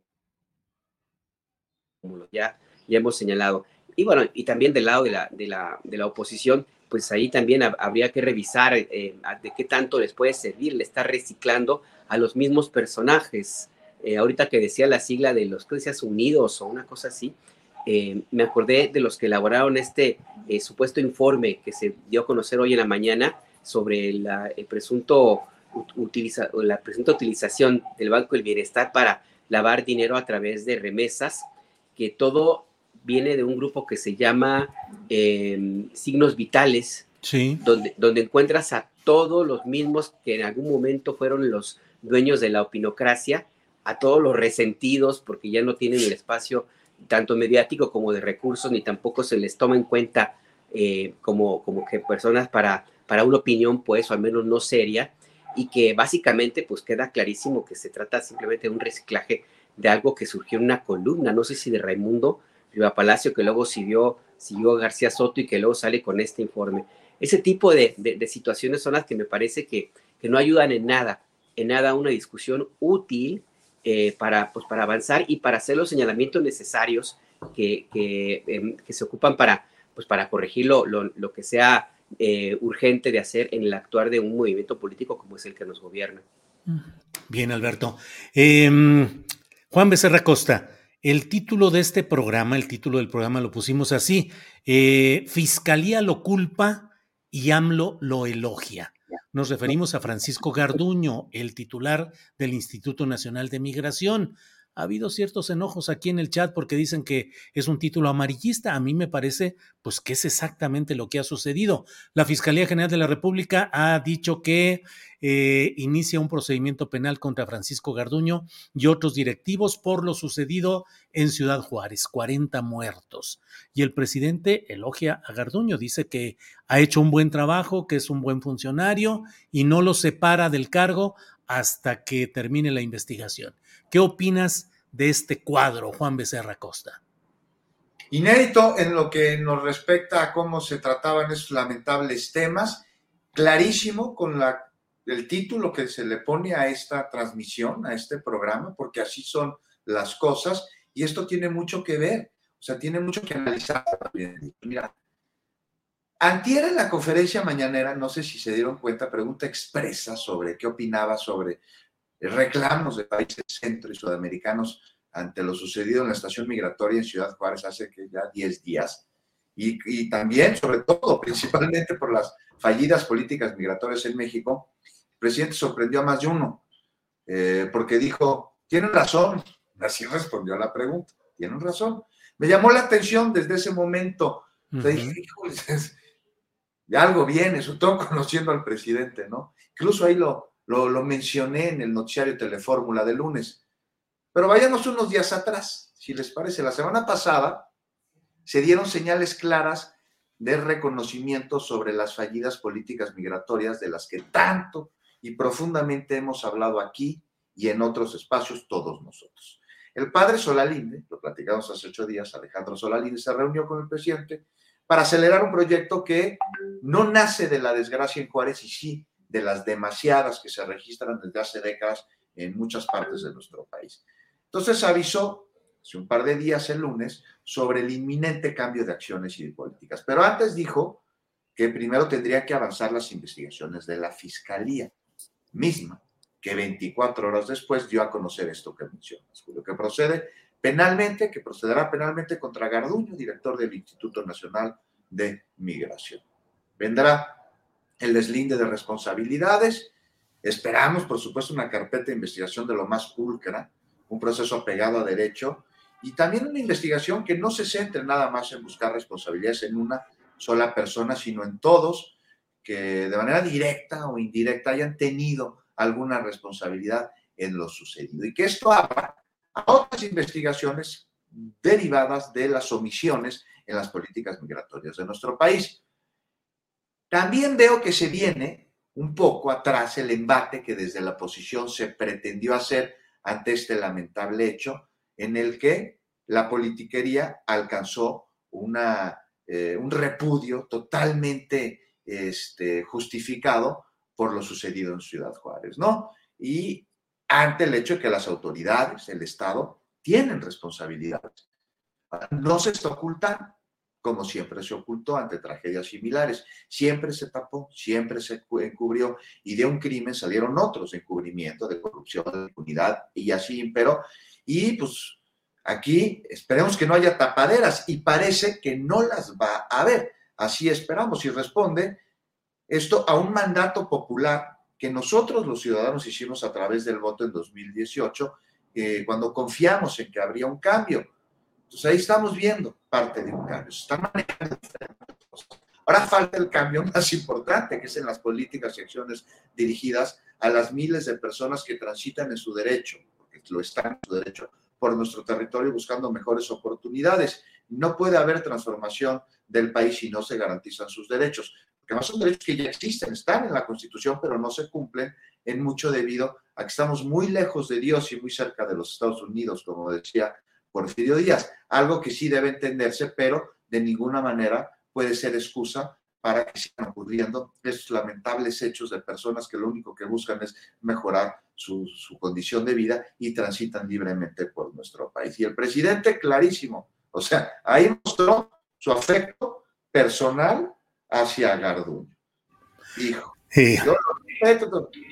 ya, ya hemos señalado. Y bueno, y también del lado de la, de la, de la oposición, pues ahí también habría que revisar eh, de qué tanto les puede servir, le está reciclando a los mismos personajes. Eh, ahorita que decía la sigla de los decías unidos o una cosa así, eh, me acordé de los que elaboraron este supuesto informe que se dio a conocer hoy en la mañana sobre la, el presunto utiliza, la presunta utilización del Banco del Bienestar para lavar dinero a través de remesas, que todo viene de un grupo que se llama em, Signos Vitales, donde, donde encuentras a todos los mismos que en algún momento fueron los dueños de la opinocracia, a todos los resentidos porque ya no tienen el espacio tanto mediático como de recursos, ni tampoco se les toma en cuenta eh, como, como que personas para, para una opinión, pues, o al menos no seria, y que básicamente pues queda clarísimo que se trata simplemente de un reciclaje de algo que surgió en una columna, no sé si de Raimundo Riva Palacio, que luego siguió, siguió García Soto y que luego sale con este informe. Ese tipo de, situaciones son las que me parece que, no ayudan en nada, en nada a una discusión útil eh, para, pues, para avanzar y para hacer los señalamientos necesarios que, em, que, se ocupan para, pues para corregir lo, lo, que sea eh, urgente de hacer en el actuar de un movimiento político como es el que nos gobierna.
Bien, Alberto. Em, Juan Becerra Costa, el título de este programa, el título del programa lo pusimos así, eh, Fiscalía lo culpa y AMLO lo elogia. Nos referimos a Francisco Garduño, el titular del Instituto Nacional de Migración ha habido ciertos enojos aquí en el chat porque dicen que es un título amarillista. A mí me parece, pues, que es exactamente lo que ha sucedido. La Fiscalía General de la República ha dicho que eh, inicia un procedimiento penal contra Francisco Garduño y otros directivos por lo sucedido en Ciudad Juárez, 40 muertos. Y el presidente elogia a Garduño, dice que ha hecho un buen trabajo, que es un buen funcionario y no lo separa del cargo hasta que termine la investigación. ¿Qué opinas de este cuadro, Juan Becerra Costa?
Inédito en lo que nos respecta a cómo se trataban estos lamentables temas, clarísimo con el título que se le pone a esta transmisión, a este programa, porque así son las cosas y esto tiene mucho que ver, o sea, tiene mucho que analizar. Mira, Antier en la conferencia mañanera, no sé si se dieron cuenta, pregunta expresa sobre qué opinaba sobre reclamos de países centro y sudamericanos ante lo sucedido en la estación migratoria en Ciudad Juárez hace que ya 10 días. Y, también, sobre todo, principalmente por las fallidas políticas migratorias en México, el presidente sorprendió a más de uno, eh, porque dijo, tienen razón, así respondió a la pregunta, tienen razón. Me llamó la atención desde ese momento, dije, de algo viene, sobre todo conociendo al presidente, ¿no? Incluso ahí lo, lo, lo mencioné en el noticiario Telefórmula de lunes. Pero vayamos unos días atrás, si les parece. La semana pasada se dieron señales claras de reconocimiento sobre las fallidas políticas migratorias de las que tanto y profundamente hemos hablado aquí y en otros espacios todos nosotros. El padre Solalinde, lo platicamos hace ocho días, Alejandro Solalinde se reunió con el presidente para acelerar un proyecto que no nace de la desgracia en Juárez y sí de las demasiadas que se registran desde hace décadas en muchas partes de nuestro país. Entonces avisó hace un par de días, el lunes, sobre el inminente cambio de acciones y de políticas. Pero antes dijo que primero tendría que avanzar las investigaciones de la Fiscalía misma, que 24 horas después dio a conocer esto que mencionas, lo que procede penalmente, que procederá penalmente contra Garduño, director del Instituto Nacional de Migración. Vendrá el deslinde de responsabilidades. Esperamos, por supuesto, una carpeta de investigación de lo más pulcra, un proceso apegado a derecho y también una investigación que no se centre nada más en buscar responsabilidades en una sola persona, sino en todos que de manera directa o indirecta hayan tenido alguna responsabilidad en lo sucedido. Y que esto abra a otras investigaciones derivadas de las omisiones en las políticas migratorias de nuestro país. También veo que se viene un poco atrás el embate que desde la oposición se pretendió hacer ante este lamentable hecho en el que la politiquería alcanzó eh, un repudio totalmente este, justificado por lo sucedido en Ciudad Juárez, ¿no? Y ante el hecho de que las autoridades, el Estado, tienen responsabilidades. No se está ocultando, como siempre se ocultó ante tragedias similares. Siempre se tapó, siempre se encubrió y de un crimen salieron otros encubrimientos de corrupción, de impunidad y así imperó. Y pues aquí esperemos que no haya tapaderas y parece que no las va a haber. Así esperamos y responde esto a un mandato popular que nosotros los ciudadanos hicimos a través del voto en 2018, eh, cuando confiamos en que habría un cambio. Entonces ahí estamos viendo parte de un cambio. Se están manejando diferentes cosas. Ahora falta el cambio más importante, que es en las políticas y acciones dirigidas a las miles de personas que transitan en su derecho, porque lo están en su derecho, por nuestro territorio buscando mejores oportunidades. No puede haber transformación del país si no se garantizan sus derechos que además son derechos que ya existen, están en la Constitución, pero no se cumplen en mucho debido a que estamos muy lejos de Dios y muy cerca de los Estados Unidos, como decía Porfirio Díaz, algo que sí debe entenderse, pero de ninguna manera puede ser excusa para que sigan ocurriendo estos lamentables hechos de personas que lo único que buscan es mejorar su, su, condición de vida y transitan libremente por nuestro país. Y el presidente, clarísimo, o sea, ahí mostró su afecto personal hacia Garduño. Hijo. Yo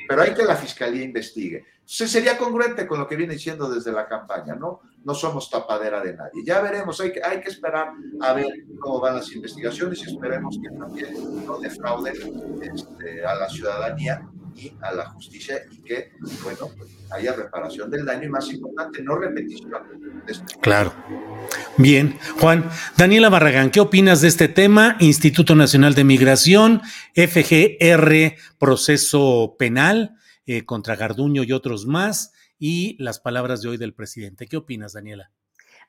pero hay que la fiscalía investigue. Entonces sería congruente con lo que viene diciendo desde la campaña, ¿no? No somos tapadera de nadie. Ya veremos, hay que, hay que esperar a ver cómo van las investigaciones y esperemos que también no defrauden este, a la ciudadanía y a la justicia y que, bueno, pues, haya reparación del daño y más importante, no repetición.
Claro. Bien, Juan. Daniela Barragán, ¿qué opinas de este tema? Instituto Nacional de Migración, FGR, proceso penal eh, contra Garduño y otros más, y las palabras de hoy del presidente. ¿Qué opinas, Daniela?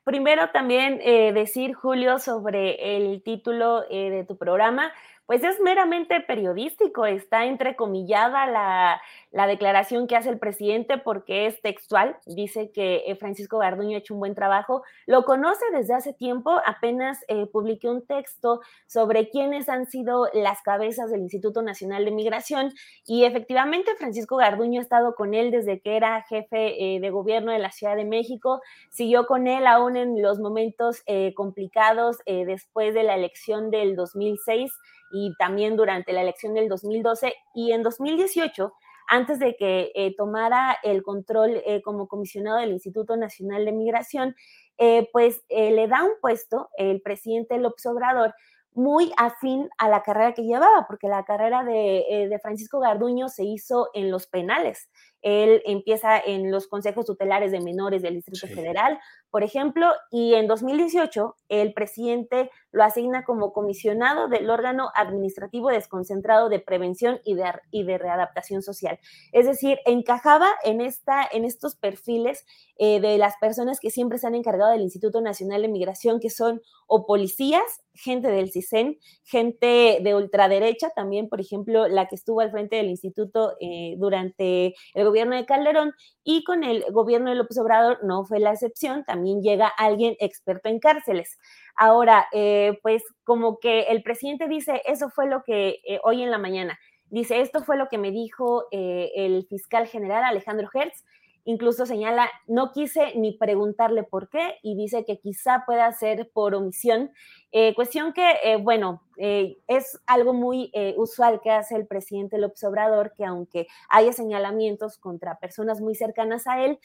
Primero también eh, decir, Julio, sobre el título eh, de tu programa pues es meramente periodístico, está entrecomillada la, la declaración que hace el presidente porque es textual, dice que eh, Francisco Garduño ha hecho un buen trabajo, lo conoce desde hace tiempo, apenas eh, publiqué un texto sobre quiénes han sido las cabezas del Instituto Nacional de Migración y efectivamente Francisco Garduño ha estado con él desde que era jefe eh, de gobierno de la Ciudad de México, siguió con él aún en los momentos complicados después de la elección del 2006 y también durante la elección del 2012 y en 2018 antes de que eh, tomara el control eh, como comisionado del Instituto Nacional de Migración, eh, pues le da un puesto el presidente López Obrador muy afín a la carrera que llevaba, porque la carrera de, de Francisco Garduño se hizo en los penales. Él empieza en los consejos tutelares de menores del Distrito Federal, por ejemplo, y en 2018 el presidente lo asigna como comisionado del órgano administrativo desconcentrado de prevención y de, y de readaptación social. Es decir, encajaba en, esta, en estos perfiles eh, de las personas que siempre se han encargado del Instituto Nacional de Migración, que son o policías, gente del CISEN, gente de ultraderecha, también, por ejemplo, la que estuvo al frente del instituto eh, durante el gobierno de Calderón y con el gobierno de López Obrador no fue la excepción, también llega alguien experto en cárceles. Ahora, eh, pues como que el presidente dice, eso fue lo que eh, hoy en la mañana, dice, esto fue lo que me dijo eh, el fiscal general Alejandro Hertz, incluso señala, no quise ni preguntarle por qué y dice que quizá pueda ser por omisión, eh, cuestión que, eh, bueno, eh, es algo muy usual que hace el presidente López Obrador, que aunque haya señalamientos contra personas muy cercanas a él,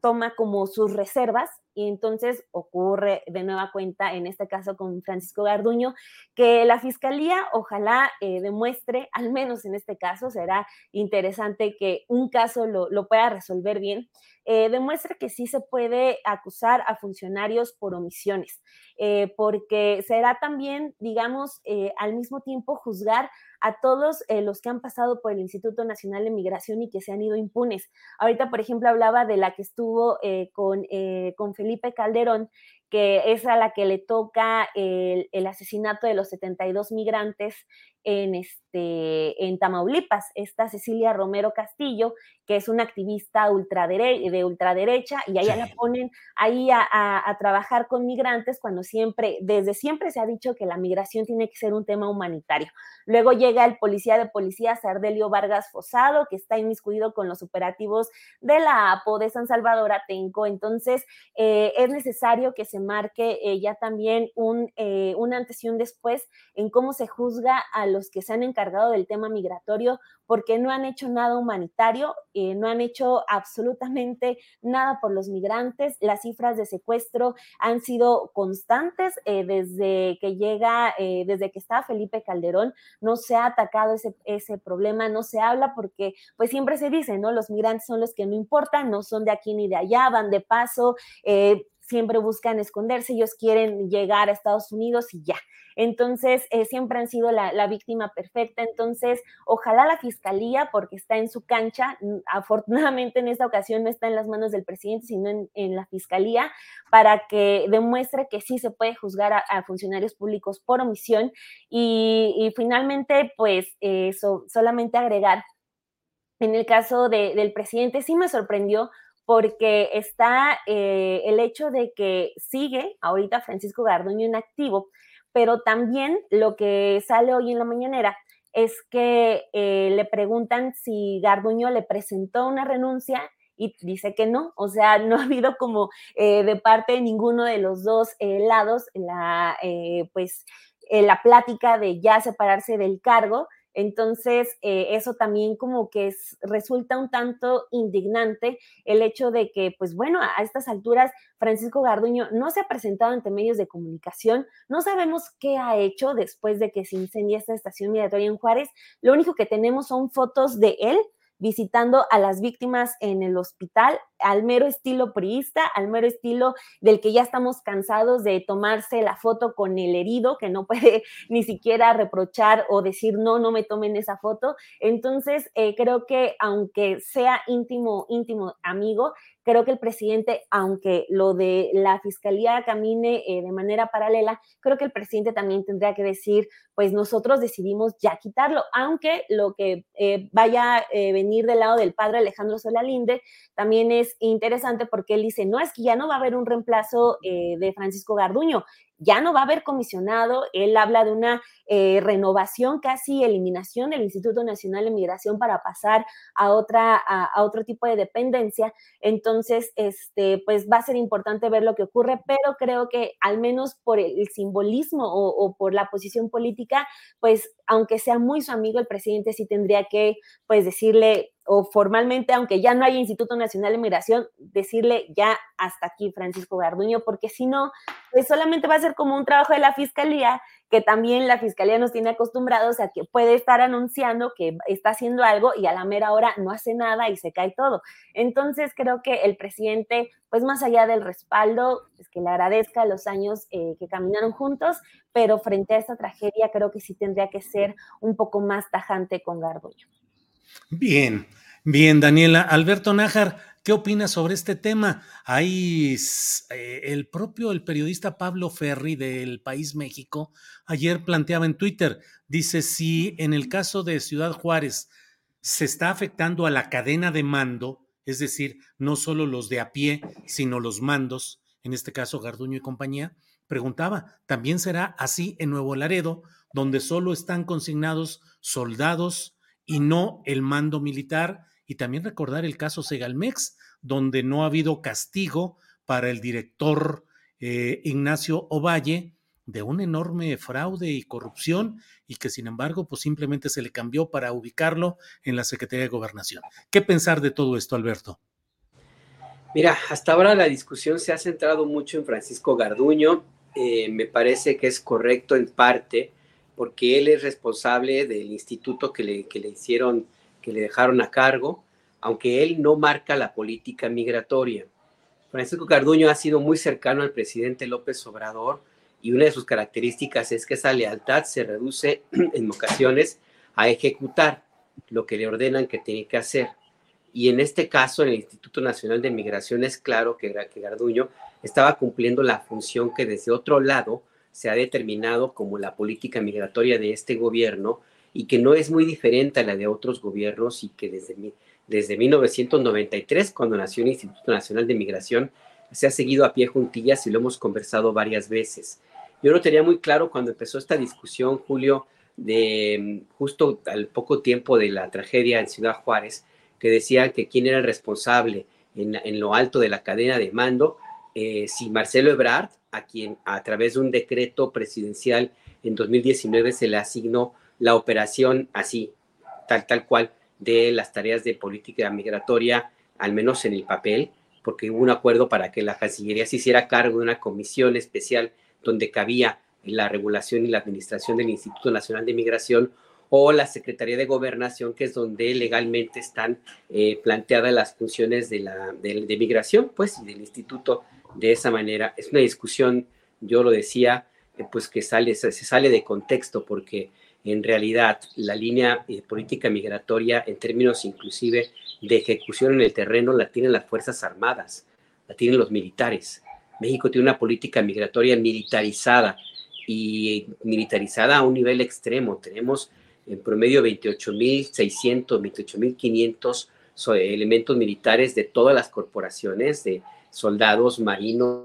toma como sus reservas y entonces ocurre de nueva cuenta, en este caso con Francisco Garduño, que la fiscalía ojalá eh, demuestre, al menos en este caso, será interesante que un caso lo, lo pueda resolver bien, eh, demuestre que sí se puede acusar a funcionarios por omisiones, eh, porque será también, digamos, al mismo tiempo juzgar a todos eh, los que han pasado por el Instituto Nacional de Migración y que se han ido impunes. Ahorita, por ejemplo, hablaba de la que estuvo eh, con, eh, con Felipe Calderón, que es a la que le toca el, el asesinato de los 72 migrantes en, este, en Tamaulipas, esta Cecilia Romero Castillo, que es una activista ultradere de ultraderecha, y allá la ponen ahí a, a, trabajar con migrantes cuando siempre, desde siempre se ha dicho que la migración tiene que ser un tema humanitario. Luego llega el policía de policía, Sardelio Vargas Fosado, que está inmiscuido con los operativos de la APO de San Salvador Atenco. Entonces, eh, es necesario que se marque eh, ya también un, eh, un antes y un después en cómo se juzga a los que se han encargado del tema migratorio porque no han hecho nada humanitario, eh, no han hecho absolutamente nada por los migrantes. Las cifras de secuestro han sido constantes eh, desde que llega, desde que está Felipe Calderón, no se ha atacado ese, ese problema, no se habla porque pues siempre se dice, ¿no? Los migrantes son los que no importan, no son de aquí ni de allá, van de paso, siempre buscan esconderse, ellos quieren llegar a Estados Unidos y ya. Entonces, eh, siempre han sido la, víctima perfecta. Entonces, ojalá la fiscalía, porque está en su cancha, afortunadamente en esta ocasión no está en las manos del presidente, sino en, la fiscalía, para que demuestre que sí se puede juzgar a, funcionarios públicos por omisión. Y, finalmente, pues, eh, solamente agregar, en el caso del presidente, sí me sorprendió porque está eh, el hecho de que sigue ahorita Francisco Garduño en activo, pero también lo que sale hoy en la mañanera es que eh, le preguntan si Garduño le presentó una renuncia y dice que no, o sea, no ha habido como eh, de parte de ninguno de los dos lados la, pues, eh, la plática de ya separarse del cargo. Entonces, eh, eso también como que es, resulta un tanto indignante el hecho de que, pues bueno, a, estas alturas Francisco Garduño no se ha presentado ante medios de comunicación, no sabemos qué ha hecho después de que se incendia esta estación migratoria en Juárez, lo único que tenemos son fotos de él visitando a las víctimas en el hospital, al mero estilo priista, al mero estilo del que ya estamos cansados de tomarse la foto con el herido, que no puede ni siquiera reprochar o decir, no, no me tomen esa foto. Entonces, eh, creo que aunque sea íntimo, íntimo amigo, creo que el presidente, aunque lo de la fiscalía camine eh, de manera paralela, creo que el presidente también tendría que decir, pues nosotros decidimos ya quitarlo, aunque lo que eh, vaya a eh, venir del lado del padre Alejandro Solalinde también es interesante porque él dice, no, es que ya no va a haber un reemplazo de Francisco Garduño, ya no va a haber comisionado, él habla de una eh, renovación, casi eliminación del Instituto Nacional de Migración para pasar a, otra, a, otro tipo de dependencia. Entonces, este, pues va a ser importante ver lo que ocurre, pero creo que al menos por el, simbolismo o, o, por la posición política, pues aunque sea muy su amigo, el presidente sí tendría que, pues, decirle o formalmente, aunque ya no haya Instituto Nacional de Migración, decirle ya hasta aquí Francisco Garduño, porque si no, pues solamente va a ser como un trabajo de la Fiscalía, que también la Fiscalía nos tiene acostumbrados a que puede estar anunciando que está haciendo algo y a la mera hora no hace nada y se cae todo. Entonces creo que el presidente, pues más allá del respaldo, es que le agradezca los años eh, que caminaron juntos, pero frente a esta tragedia creo que sí tendría que ser un poco más tajante con Garduño.
Bien, bien, Daniela. Alberto Nájar, ¿qué opinas sobre este tema? Hay eh, el propio el periodista Pablo Ferri del País México ayer planteaba en Twitter, dice si en el caso de Ciudad Juárez se está afectando a la cadena de mando, es decir, no solo los de a pie, sino los mandos, en este caso Garduño y compañía, preguntaba, ¿también será así en Nuevo Laredo, donde solo están consignados soldados, y no el mando militar. Y también recordar el caso Segalmex, donde no ha habido castigo para el director eh, Ignacio Ovalle de un enorme fraude y corrupción y que sin embargo pues simplemente se le cambió para ubicarlo en la Secretaría de Gobernación. ¿Qué pensar de todo esto, Alberto?
Mira, hasta ahora la discusión se ha centrado mucho en Francisco Garduño. Eh, me parece que es correcto en parte porque él es responsable del instituto que le, que le hicieron, que le dejaron a cargo, aunque él no marca la política migratoria. Francisco Carduño ha sido muy cercano al presidente López Obrador y una de sus características es que esa lealtad se reduce en ocasiones a ejecutar lo que le ordenan que tiene que hacer. Y en este caso, en el Instituto Nacional de Migración, es claro que, que Garduño estaba cumpliendo la función que desde otro lado se ha determinado como la política migratoria de este gobierno y que no es muy diferente a la de otros gobiernos y que desde, desde 1993, cuando nació el Instituto Nacional de Migración, se ha seguido a pie juntillas y lo hemos conversado varias veces. Yo lo tenía muy claro cuando empezó esta discusión, Julio, de justo al poco tiempo de la tragedia en Ciudad Juárez, que decían que quién era el responsable en, lo alto de la cadena de mando, eh, si Marcelo Ebrard a quien a través de un decreto presidencial en 2019 se le asignó la operación así, tal, tal cual, de las tareas de política migratoria, al menos en el papel, porque hubo un acuerdo para que la Cancillería se hiciera cargo de una comisión especial donde cabía la regulación y la administración del Instituto Nacional de Migración o la Secretaría de Gobernación, que es donde legalmente están eh, planteadas las funciones de, la, de, migración, pues, y del Instituto de esa manera. Es una discusión, yo lo decía, eh, pues que sale, se sale de contexto porque en realidad la línea eh, política migratoria en términos inclusive de ejecución en el terreno la tienen las Fuerzas Armadas, la tienen los militares. México tiene una política migratoria militarizada y militarizada a un nivel extremo. Tenemos en promedio 28.600, 28.500 elementos militares de todas las corporaciones, de soldados marinos,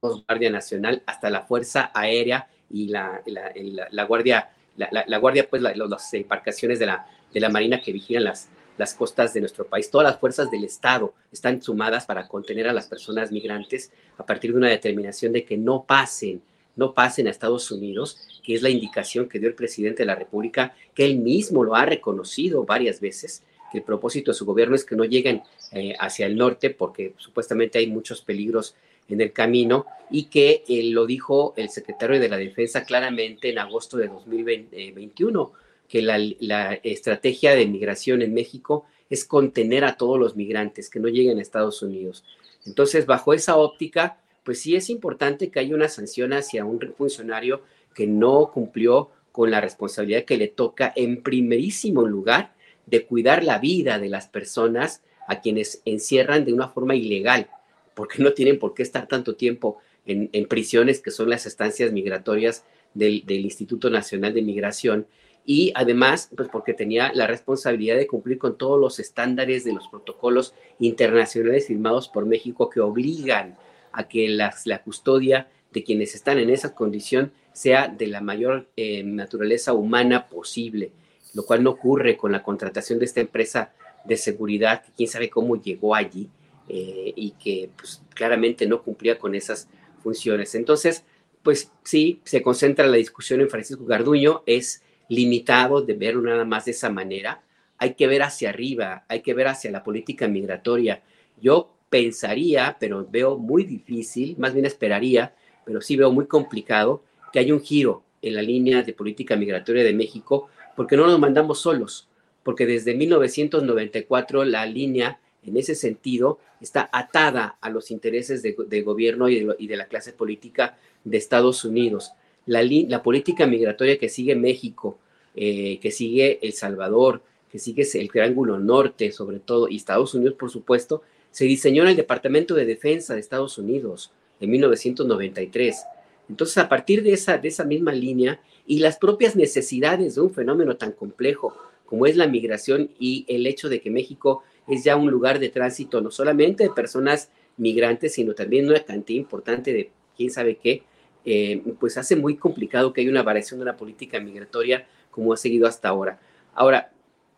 Guardia Nacional, hasta la Fuerza Aérea y la, la, Guardia, la, Guardia, pues las embarcaciones de la, de la Marina que vigilan las, las costas de nuestro país. Todas las fuerzas del Estado están sumadas para contener a las personas migrantes a partir de una determinación de que no pasen no pasen a Estados Unidos, que es la indicación que dio el presidente de la República, que él mismo lo ha reconocido varias veces, que el propósito de su gobierno es que no lleguen eh, hacia el norte porque supuestamente hay muchos peligros en el camino y que eh, lo dijo el secretario de la Defensa claramente en agosto de 2021, que la, la estrategia de migración en México es contener a todos los migrantes que no lleguen a Estados Unidos. Entonces, bajo esa óptica, pues sí es importante que haya una sanción hacia un funcionario que no cumplió con la responsabilidad que le toca en primerísimo lugar de cuidar la vida de las personas a quienes encierran de una forma ilegal, porque no tienen por qué estar tanto tiempo en, prisiones que son las estancias migratorias del, del, Instituto Nacional de Migración. Y además, pues porque tenía la responsabilidad de cumplir con todos los estándares de los protocolos internacionales firmados por México que obligan a que la, la custodia de quienes están en esa condición sea de la mayor eh, naturaleza humana posible, lo cual no ocurre con la contratación de esta empresa de seguridad, que quién sabe cómo llegó allí eh, y que pues, claramente no cumplía con esas funciones. Entonces, pues sí, se concentra la discusión en Francisco Garduño, es limitado de verlo nada más de esa manera. Hay que ver hacia arriba, hay que ver hacia la política migratoria. Yo pensaría, pero veo muy difícil, más bien esperaría, pero sí veo muy complicado que haya un giro en la línea de política migratoria de México, porque no nos mandamos solos, porque desde 1994 la línea en ese sentido está atada a los intereses de, gobierno y de, la clase política de Estados Unidos. La, la política migratoria que sigue México, eh, que sigue El Salvador, que sigue el Triángulo Norte sobre todo, y Estados Unidos por supuesto, se diseñó en el Departamento de Defensa de Estados Unidos en 1993. Entonces, a partir de esa, de esa misma línea y las propias necesidades de un fenómeno tan complejo como es la migración y el hecho de que México es ya un lugar de tránsito no solamente de personas migrantes, sino también una cantidad importante de quién sabe qué, eh, pues hace muy complicado que haya una variación de la política migratoria como ha seguido hasta ahora. Ahora,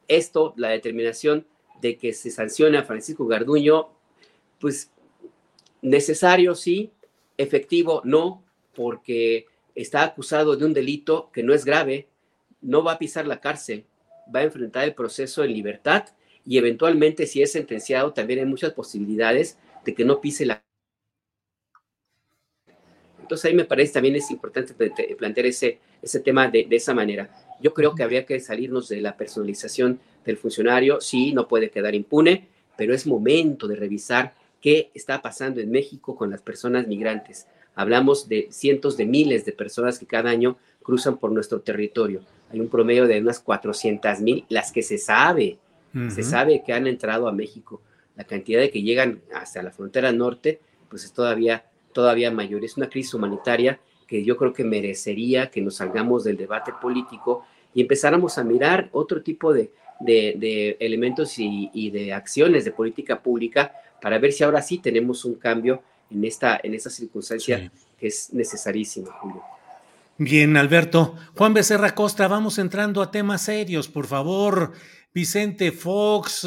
esto, la determinación de que se sancione a Francisco Garduño, pues necesario sí, efectivo no, porque está acusado de un delito que no es grave, no va a pisar la cárcel, va a enfrentar el proceso en libertad y eventualmente si es sentenciado también hay muchas posibilidades de que no pise la entonces ahí me parece también es importante plantear ese, ese tema de, de, esa manera. Yo creo que habría que salirnos de la personalización del funcionario, sí, no puede quedar impune, pero es momento de revisar qué está pasando en México con las personas migrantes. Hablamos de cientos de miles de personas que cada año cruzan por nuestro territorio. Hay un promedio de unas 400 mil, las que se sabe, se sabe que han entrado a México. La cantidad de que llegan hasta la frontera norte, pues es todavía, todavía mayor. Es una crisis humanitaria que yo creo que merecería que nos salgamos del debate político y empezáramos a mirar otro tipo de, de, elementos y, de acciones de política pública para ver si ahora sí tenemos un cambio en esta, en esta circunstancia que es necesarísima, Julio.
Bien, Alberto. Juan Becerra Costa, vamos entrando a temas serios, por favor. Vicente Fox,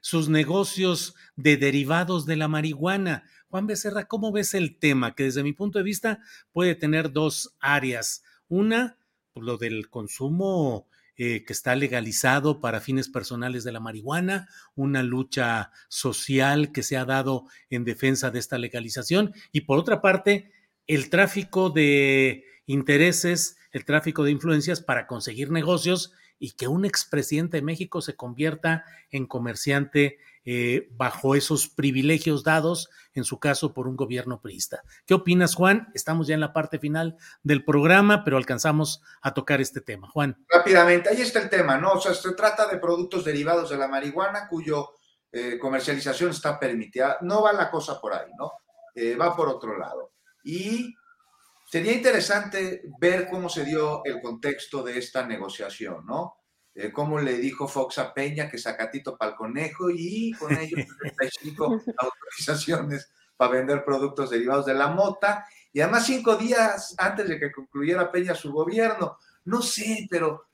sus negocios de derivados de la marihuana. Juan Becerra, ¿cómo ves el tema? Que desde mi punto de vista puede tener dos áreas. Una, pues, lo del consumo eh, que está legalizado para fines personales de la marihuana, una lucha social que se ha dado en defensa de esta legalización. Y por otra parte, el tráfico de intereses, el tráfico de influencias para conseguir negocios y que un expresidente de México se convierta en comerciante eh, bajo esos privilegios dados, en su caso, por un gobierno priista. ¿Qué opinas, Juan? Estamos ya en la parte final del programa, pero alcanzamos a tocar este tema. Juan.
Rápidamente, ahí está el tema, ¿no? O sea, se trata de productos derivados de la marihuana cuyo eh, comercialización está permitida. No va la cosa por ahí, ¿no? Eh, va por otro lado. Y sería interesante ver cómo se dio el contexto de esta negociación, ¿no? Eh, cómo le dijo Fox a Peña que sacatito para el conejo y con ellos 35 autorizaciones para vender productos derivados de la mota y además cinco días antes de que concluyera Peña su gobierno. No sé, pero,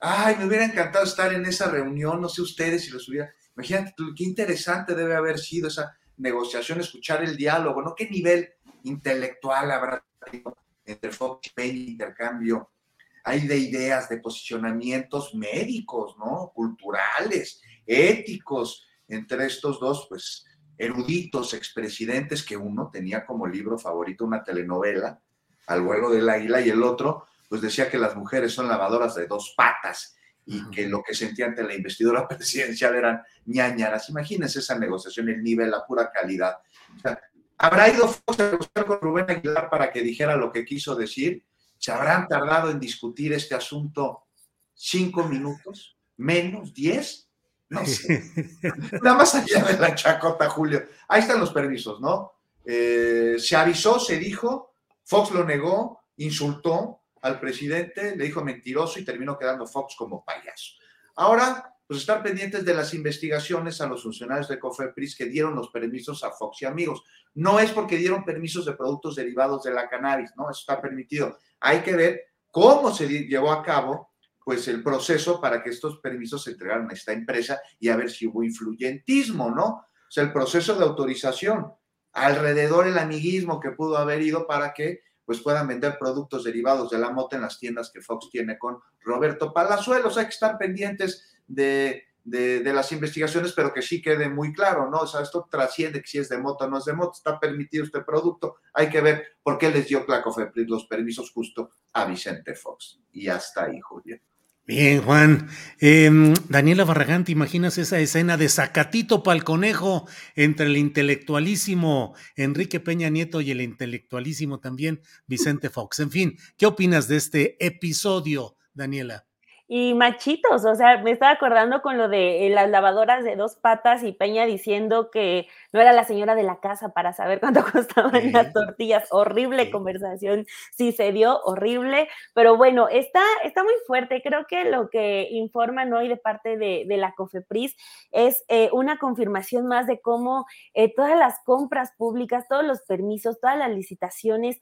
ay, me hubiera encantado estar en esa reunión, no sé ustedes si los hubiera, imagínate qué interesante debe haber sido esa negociación, escuchar el diálogo, ¿no? ¿Qué nivel intelectual habrá entre Fox y Peña, intercambio, hay de ideas, de posicionamientos médicos, ¿no? Culturales, éticos, entre estos dos, pues, eruditos expresidentes que uno tenía como libro favorito una telenovela, Al vuelo del águila, y el otro, pues decía que las mujeres son lavadoras de dos patas y que lo que sentía ante la investidura presidencial eran ñañaras. Imagínense esa negociación, el nivel, la pura calidad. ¿Habrá ido Fox a buscar con Rubén Aguilar para que dijera lo que quiso decir? ¿Se habrán tardado en discutir este asunto cinco minutos? ¿Menos? ¿Diez? No sé. Nada más allá de la chacota, Julio. Ahí están los permisos, ¿no? Eh, se avisó, se dijo, Fox lo negó, insultó al presidente, le dijo mentiroso y terminó quedando Fox como payaso. Ahora, pues estar pendientes de las investigaciones a los funcionarios de Cofepris que dieron los permisos a Fox y amigos. No es porque dieron permisos de productos derivados de la cannabis, ¿no? Eso está permitido. Hay que ver cómo se llevó a cabo pues el proceso para que estos permisos se entregaran a esta empresa y a ver si hubo influyentismo, ¿no? O sea, el proceso de autorización, alrededor el amiguismo que pudo haber ido para que pues puedan vender productos derivados de la mota en las tiendas que Fox tiene con Roberto Palazuelos. Hay que estar pendientes de, de, las investigaciones, pero que sí quede muy claro, ¿no? O sea, esto trasciende si es de moto o no es de moto, está permitido este producto, hay que ver por qué les dio Clacofepris los permisos justo a Vicente Fox. Y hasta ahí, Julia.
Bien, Juan. Em, Daniela Barragán, ¿te imaginas esa escena de sacatito pa'l conejo entre el intelectualísimo Enrique Peña Nieto y el intelectualísimo también Vicente Fox? En fin, ¿qué opinas de este episodio, Daniela?
Y machitos, o sea, me estaba acordando con lo de eh, las lavadoras de dos patas y Peña diciendo que no era la señora de la casa para saber cuánto costaban las tortillas. Horrible conversación, sí se dio, horrible, pero bueno, está, está muy fuerte. Creo que lo que informan hoy de parte de, la COFEPRIS es eh, una confirmación más de cómo eh, todas las compras públicas, todos los permisos, todas las licitaciones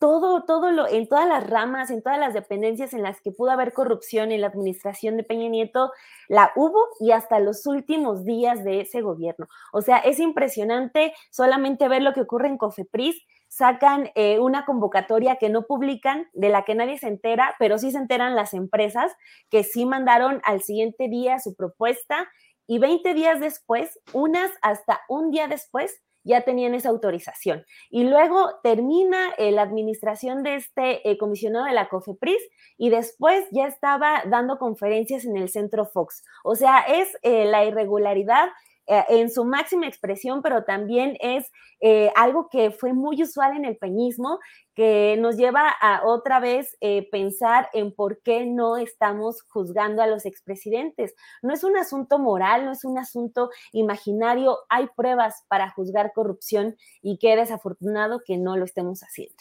todo, todo lo, en todas las ramas, en todas las dependencias en las que pudo haber corrupción en la administración de Peña Nieto, la hubo y hasta los últimos días de ese gobierno. O sea, es impresionante solamente ver lo que ocurre en Cofepris. Sacan eh, una convocatoria que no publican, de la que nadie se entera, pero sí se enteran las empresas que sí mandaron al siguiente día su propuesta y 20 días después, unas hasta un día después, ya tenían esa autorización. Y luego termina eh, la administración de este eh, comisionado de la COFEPRIS y después ya estaba dando conferencias en el Centro Fox. O sea, es eh, la irregularidad eh, en su máxima expresión, pero también es eh, algo que fue muy usual en el peñismo, que nos lleva a otra vez eh, pensar en por qué no estamos juzgando a los expresidentes. No es un asunto moral, no es un asunto imaginario, hay pruebas para juzgar corrupción y qué desafortunado que no lo estemos haciendo.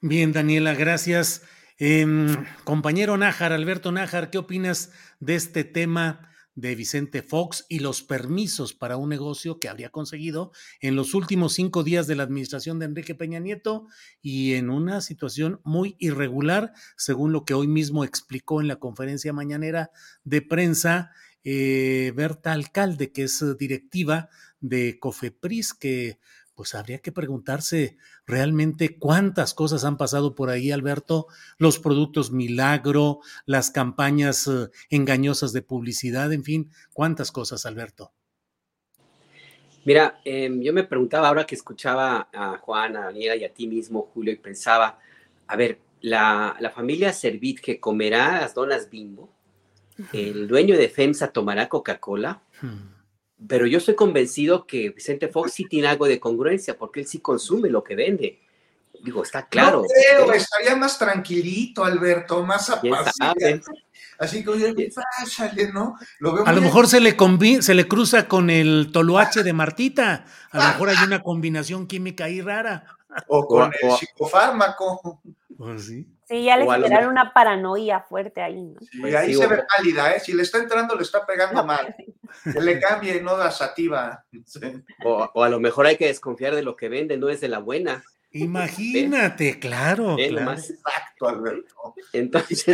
Bien, Daniela, gracias. Em, compañero Nájar, Alberto Nájar, ¿qué opinas de este tema? De Vicente Fox y los permisos para un negocio que habría conseguido en los últimos cinco días de la administración de Enrique Peña Nieto y en una situación muy irregular, según lo que hoy mismo explicó en la conferencia mañanera de prensa eh, Berta Alcalde, que es directiva de Cofepris, que pues habría que preguntarse realmente cuántas cosas han pasado por ahí, Alberto, los productos milagro, las campañas eh, engañosas de publicidad, en fin, cuántas cosas, Alberto.
Mira, em, yo me preguntaba ahora que escuchaba a Juan, a Daniela y a ti mismo, Julio, y pensaba, a ver, la, familia Servit que comerá las donas bimbo, el dueño de FEMSA tomará Coca-Cola. Hmm pero yo estoy convencido que Vicente Fox sí tiene algo de congruencia, porque él sí consume lo que vende. Digo, está claro.
No creo, estaría más tranquilito, Alberto, más apacible. Así que, oye, pásale, ¿no?
a lo mejor se le, se le cruza con el toloache de Martita. A lo mejor hay una combinación química ahí rara.
O con el psicofármaco.
Pues sí.
Sí, ya le generaron una paranoia fuerte ahí, ¿no?
Sí, ahí se ve pálida, ¿eh? Si le está entrando, le está pegando mal. Que le cambie, no da sativa.
O, a lo mejor hay que desconfiar de lo que vende, no es de la buena.
Imagínate, claro.
Exacto, Alberto.
Entonces,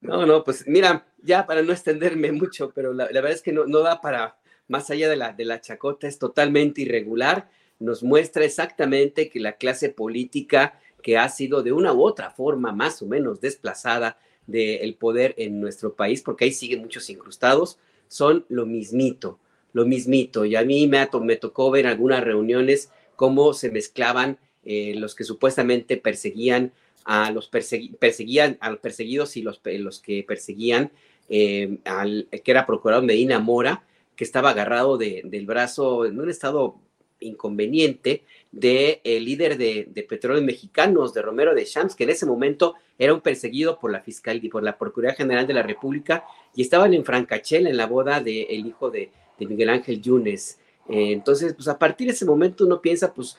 no, no, pues mira, ya para no extenderme mucho, pero la, verdad es que no, no, da para, más allá de la, de la chacota, es totalmente irregular. Nos muestra exactamente que la clase política que ha sido de una u otra forma más o menos desplazada del poder en nuestro país, porque ahí siguen muchos incrustados, son lo mismito, lo mismito. Y a mí me, me tocó ver en algunas reuniones cómo se mezclaban eh, los que supuestamente perseguían a los perseguían a los perseguidos y los, los que perseguían eh, al que era procurador Medina Mora, que estaba agarrado del brazo en un estado inconveniente del de, líder de, de, petróleos mexicanos, de Romero de Champs, que en ese momento era un perseguido por la fiscal y por la Procuraduría General de la República y estaban en Francachela en la boda del hijo de, Miguel Ángel Yunes. Eh, entonces, pues a partir de ese momento uno piensa, pues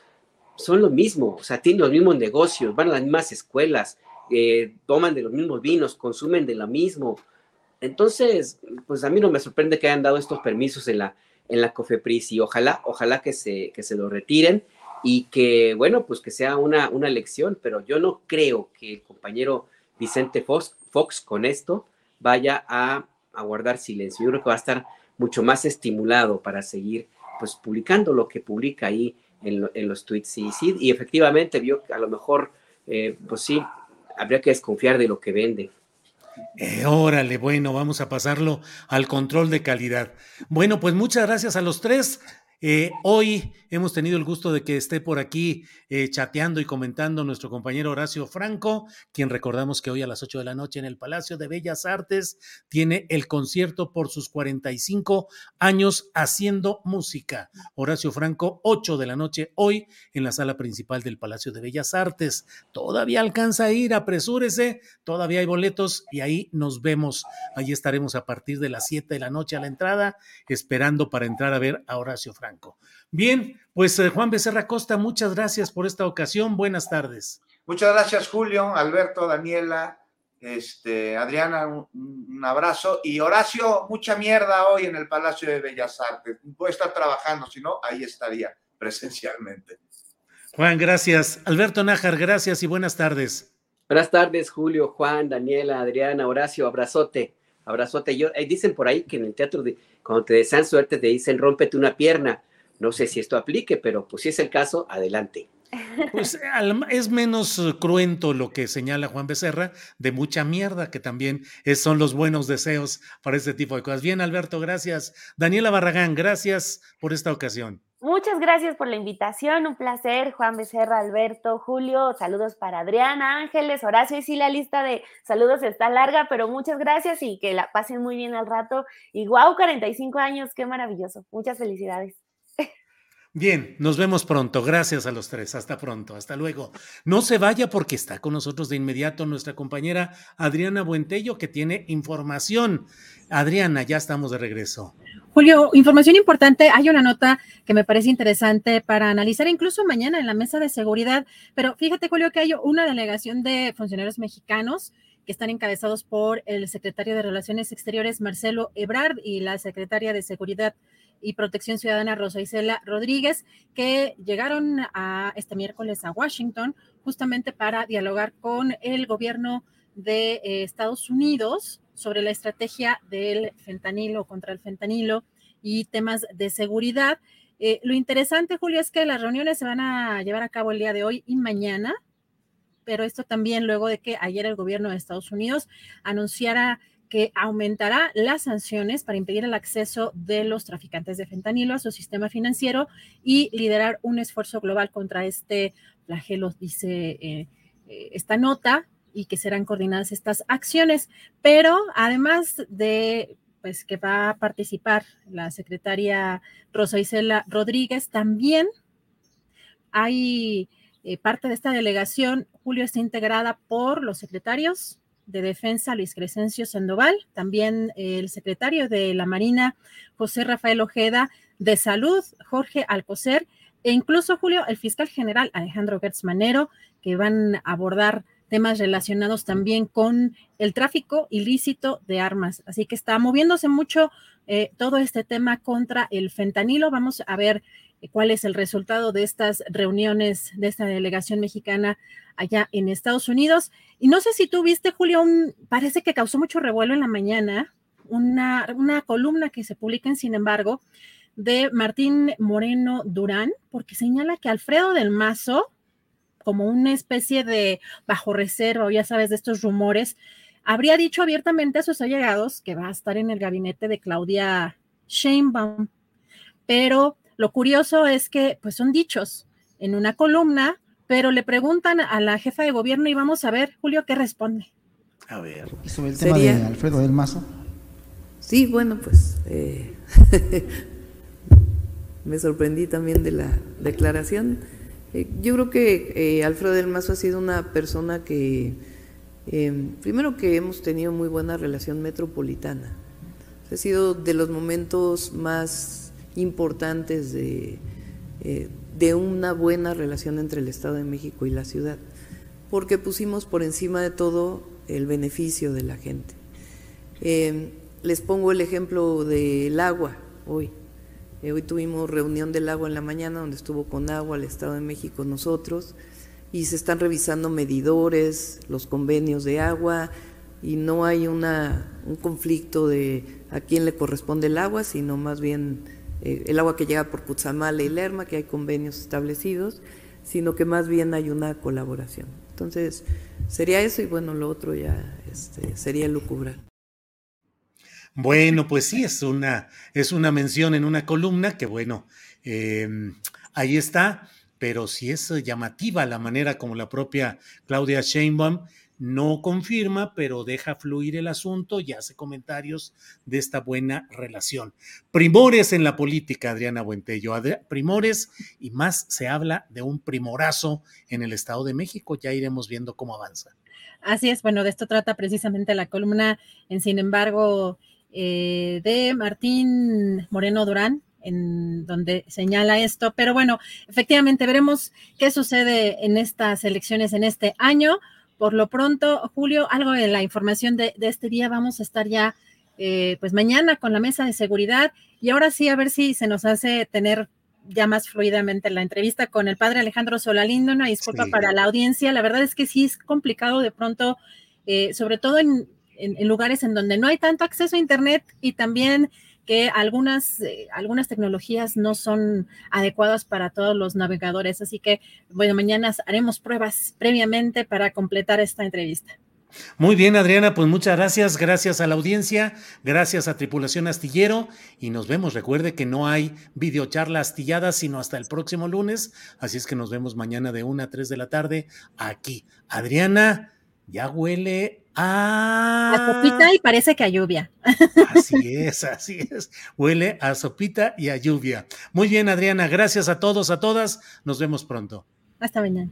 son lo mismo, o sea, tienen los mismos negocios, van a las mismas escuelas, eh, toman de los mismos vinos, consumen de lo mismo. Entonces, pues a mí no me sorprende que hayan dado estos permisos en la, en la COFEPRIS y ojalá, ojalá que se, que se lo retiren y que, bueno, pues que sea una, una lección, pero yo no creo que el compañero Vicente Fox, Fox con esto vaya a, guardar silencio. Yo creo que va a estar mucho más estimulado para seguir pues publicando lo que publica ahí en, los tweets. Y sí, y efectivamente vio que a lo mejor, eh, pues sí, habría que desconfiar de lo que vende.
Eh, órale, bueno, vamos a pasarlo al control de calidad. Bueno, pues muchas gracias a los tres. Eh, hoy hemos tenido el gusto de que esté por aquí eh, chateando y comentando nuestro compañero Horacio Franco, quien recordamos que hoy a las 8 de la noche en el Palacio de Bellas Artes tiene el concierto por sus 45 años haciendo música. Horacio Franco, 8 de la noche hoy en la sala principal del Palacio de Bellas Artes. Todavía alcanza a ir, apresúrese, todavía hay boletos y ahí nos vemos. Ahí estaremos a partir de las 7 de la noche a la entrada, esperando para entrar a ver a Horacio Franco. Bien, pues eh, Juan Becerra Costa, muchas gracias por esta ocasión. Buenas tardes.
Muchas gracias, Julio, Alberto, Daniela, este, Adriana, un, abrazo. Y Horacio, mucha mierda hoy en el Palacio de Bellas Artes. Puede estar trabajando, si no, ahí estaría presencialmente.
Juan, gracias. Alberto Nájar, gracias y buenas tardes.
Buenas tardes, Julio, Juan, Daniela, Adriana, Horacio, abrazote, abrazote. Yo, eh, dicen por ahí que en el teatro de cuando te desean suerte, te dicen rómpete una pierna. No sé si esto aplique, pero pues si es el caso, adelante.
Pues es menos cruento lo que señala Juan Becerra, de mucha mierda, que también son los buenos deseos para este tipo de cosas. Bien, Alberto, gracias. Daniela Barragán, gracias por esta ocasión.
Muchas gracias por la invitación, un placer, Juan Becerra, Alberto, Julio, saludos para Adriana, Ángeles, Horacio, y sí la lista de saludos está larga, pero muchas gracias y que la pasen muy bien al rato. Y guau, 45 años, qué maravilloso, muchas felicidades.
Bien, nos vemos pronto. Gracias a los tres. Hasta pronto. Hasta luego. No se vaya porque está con nosotros de inmediato nuestra compañera Adriana Buentello que tiene información. Adriana, ya estamos de regreso.
Julio, información importante. Hay una nota que me parece interesante para analizar incluso mañana en la mesa de seguridad. Pero fíjate, Julio, que hay una delegación de funcionarios mexicanos que están encabezados por el secretario de Relaciones Exteriores, Marcelo Ebrard, y la secretaria de Seguridad y Protección Ciudadana Rosa Isela Rodríguez, que llegaron a este miércoles a Washington justamente para dialogar con el gobierno de eh, Estados Unidos sobre la estrategia del fentanilo contra el fentanilo y temas de seguridad. Eh, lo interesante, Julio, es que las reuniones se van a llevar a cabo el día de hoy y mañana, pero esto también luego de que ayer el gobierno de Estados Unidos anunciara que aumentará las sanciones para impedir el acceso de los traficantes de fentanilo a su sistema financiero y liderar un esfuerzo global contra este flagelo, dice eh, eh, esta nota, y que serán coordinadas estas acciones. Pero además de pues que va a participar la secretaria Rosa Isela Rodríguez, también hay eh, parte de esta delegación, Julio, está integrada por los secretarios de Defensa, Luis Crescencio Sandoval, también el secretario de la Marina, José Rafael Ojeda, de Salud, Jorge Alcocer, e incluso, Julio, el fiscal general Alejandro Gertz Manero, que van a abordar temas relacionados también con el tráfico ilícito de armas. Así que está moviéndose mucho eh, todo este tema contra el fentanilo. Vamos a ver cuál es el resultado de estas reuniones de esta delegación mexicana allá en Estados Unidos. Y no sé si tú viste, Julio, parece que causó mucho revuelo en la mañana, una, una columna que se publica en Sin embargo de Martín Moreno Durán, porque señala que Alfredo del Mazo, como una especie de bajo reserva, o ya sabes, de estos rumores, habría dicho abiertamente a sus allegados que va a estar en el gabinete de Claudia Sheinbaum. Pero lo curioso es que, pues son dichos en una columna, pero le preguntan a la jefa de gobierno y vamos a ver, Julio, qué responde.
A ver.
¿Y sobre el tema de Alfredo del Mazo?
Sí, bueno, pues eh, me sorprendí también de la declaración. Eh, yo creo que eh, Alfredo del Mazo ha sido una persona que, primero que hemos tenido muy buena relación metropolitana. Ha sido de los momentos más importantes de, de una buena relación entre el Estado de México y la ciudad, porque pusimos por encima de todo el beneficio de la gente. Eh, les pongo el ejemplo del agua hoy. Eh, hoy tuvimos reunión del agua en la mañana donde estuvo con agua el Estado de México nosotros y se están revisando medidores, los convenios de agua y no hay una, un conflicto de a quién le corresponde el agua, sino más bien eh, el agua que llega por Cutzamala y Lerma, que hay convenios establecidos, sino que más bien hay una colaboración. Entonces, sería eso y bueno, lo otro ya este, sería lucubrar.
Bueno, pues sí, es una, es una mención en una columna que bueno, em, ahí está, pero sí es llamativa la manera como la propia Claudia Sheinbaum no confirma, pero deja fluir el asunto y hace comentarios de esta buena relación. Primores en la política, Adriana Buentello. primores y más se habla de un primorazo en el Estado de México. Ya iremos viendo cómo avanza.
Así es, bueno, de esto trata precisamente la columna, en sin embargo, eh, de Martín Moreno Durán, en donde señala esto. Pero bueno, efectivamente veremos qué sucede en estas elecciones en este año. Por lo pronto, Julio, algo de la información de, este día, vamos a estar ya eh, pues mañana con la mesa de seguridad. Y ahora sí a ver si se nos hace tener ya más fluidamente la entrevista con el padre Alejandro Solalindo, una disculpa para la audiencia, la verdad es que sí es complicado de pronto, eh, sobre todo en, lugares en donde no hay tanto acceso a Internet y también que algunas, eh, algunas tecnologías no son adecuadas para todos los navegadores. Así que, bueno, mañana haremos pruebas previamente para completar esta entrevista.
Muy bien, Adriana, pues muchas gracias, gracias a la audiencia, gracias a Tripulación Astillero y nos vemos. Recuerde que no hay videocharla astillada sino hasta el próximo lunes, así es que nos vemos mañana de 1 a 3 de la tarde aquí. Adriana, ya huele a...
A sopita y parece que a lluvia.
Así es, así es. Huele a sopita y a lluvia. Muy bien, Adriana. Gracias a todos, a todas. Nos vemos pronto.
Hasta mañana.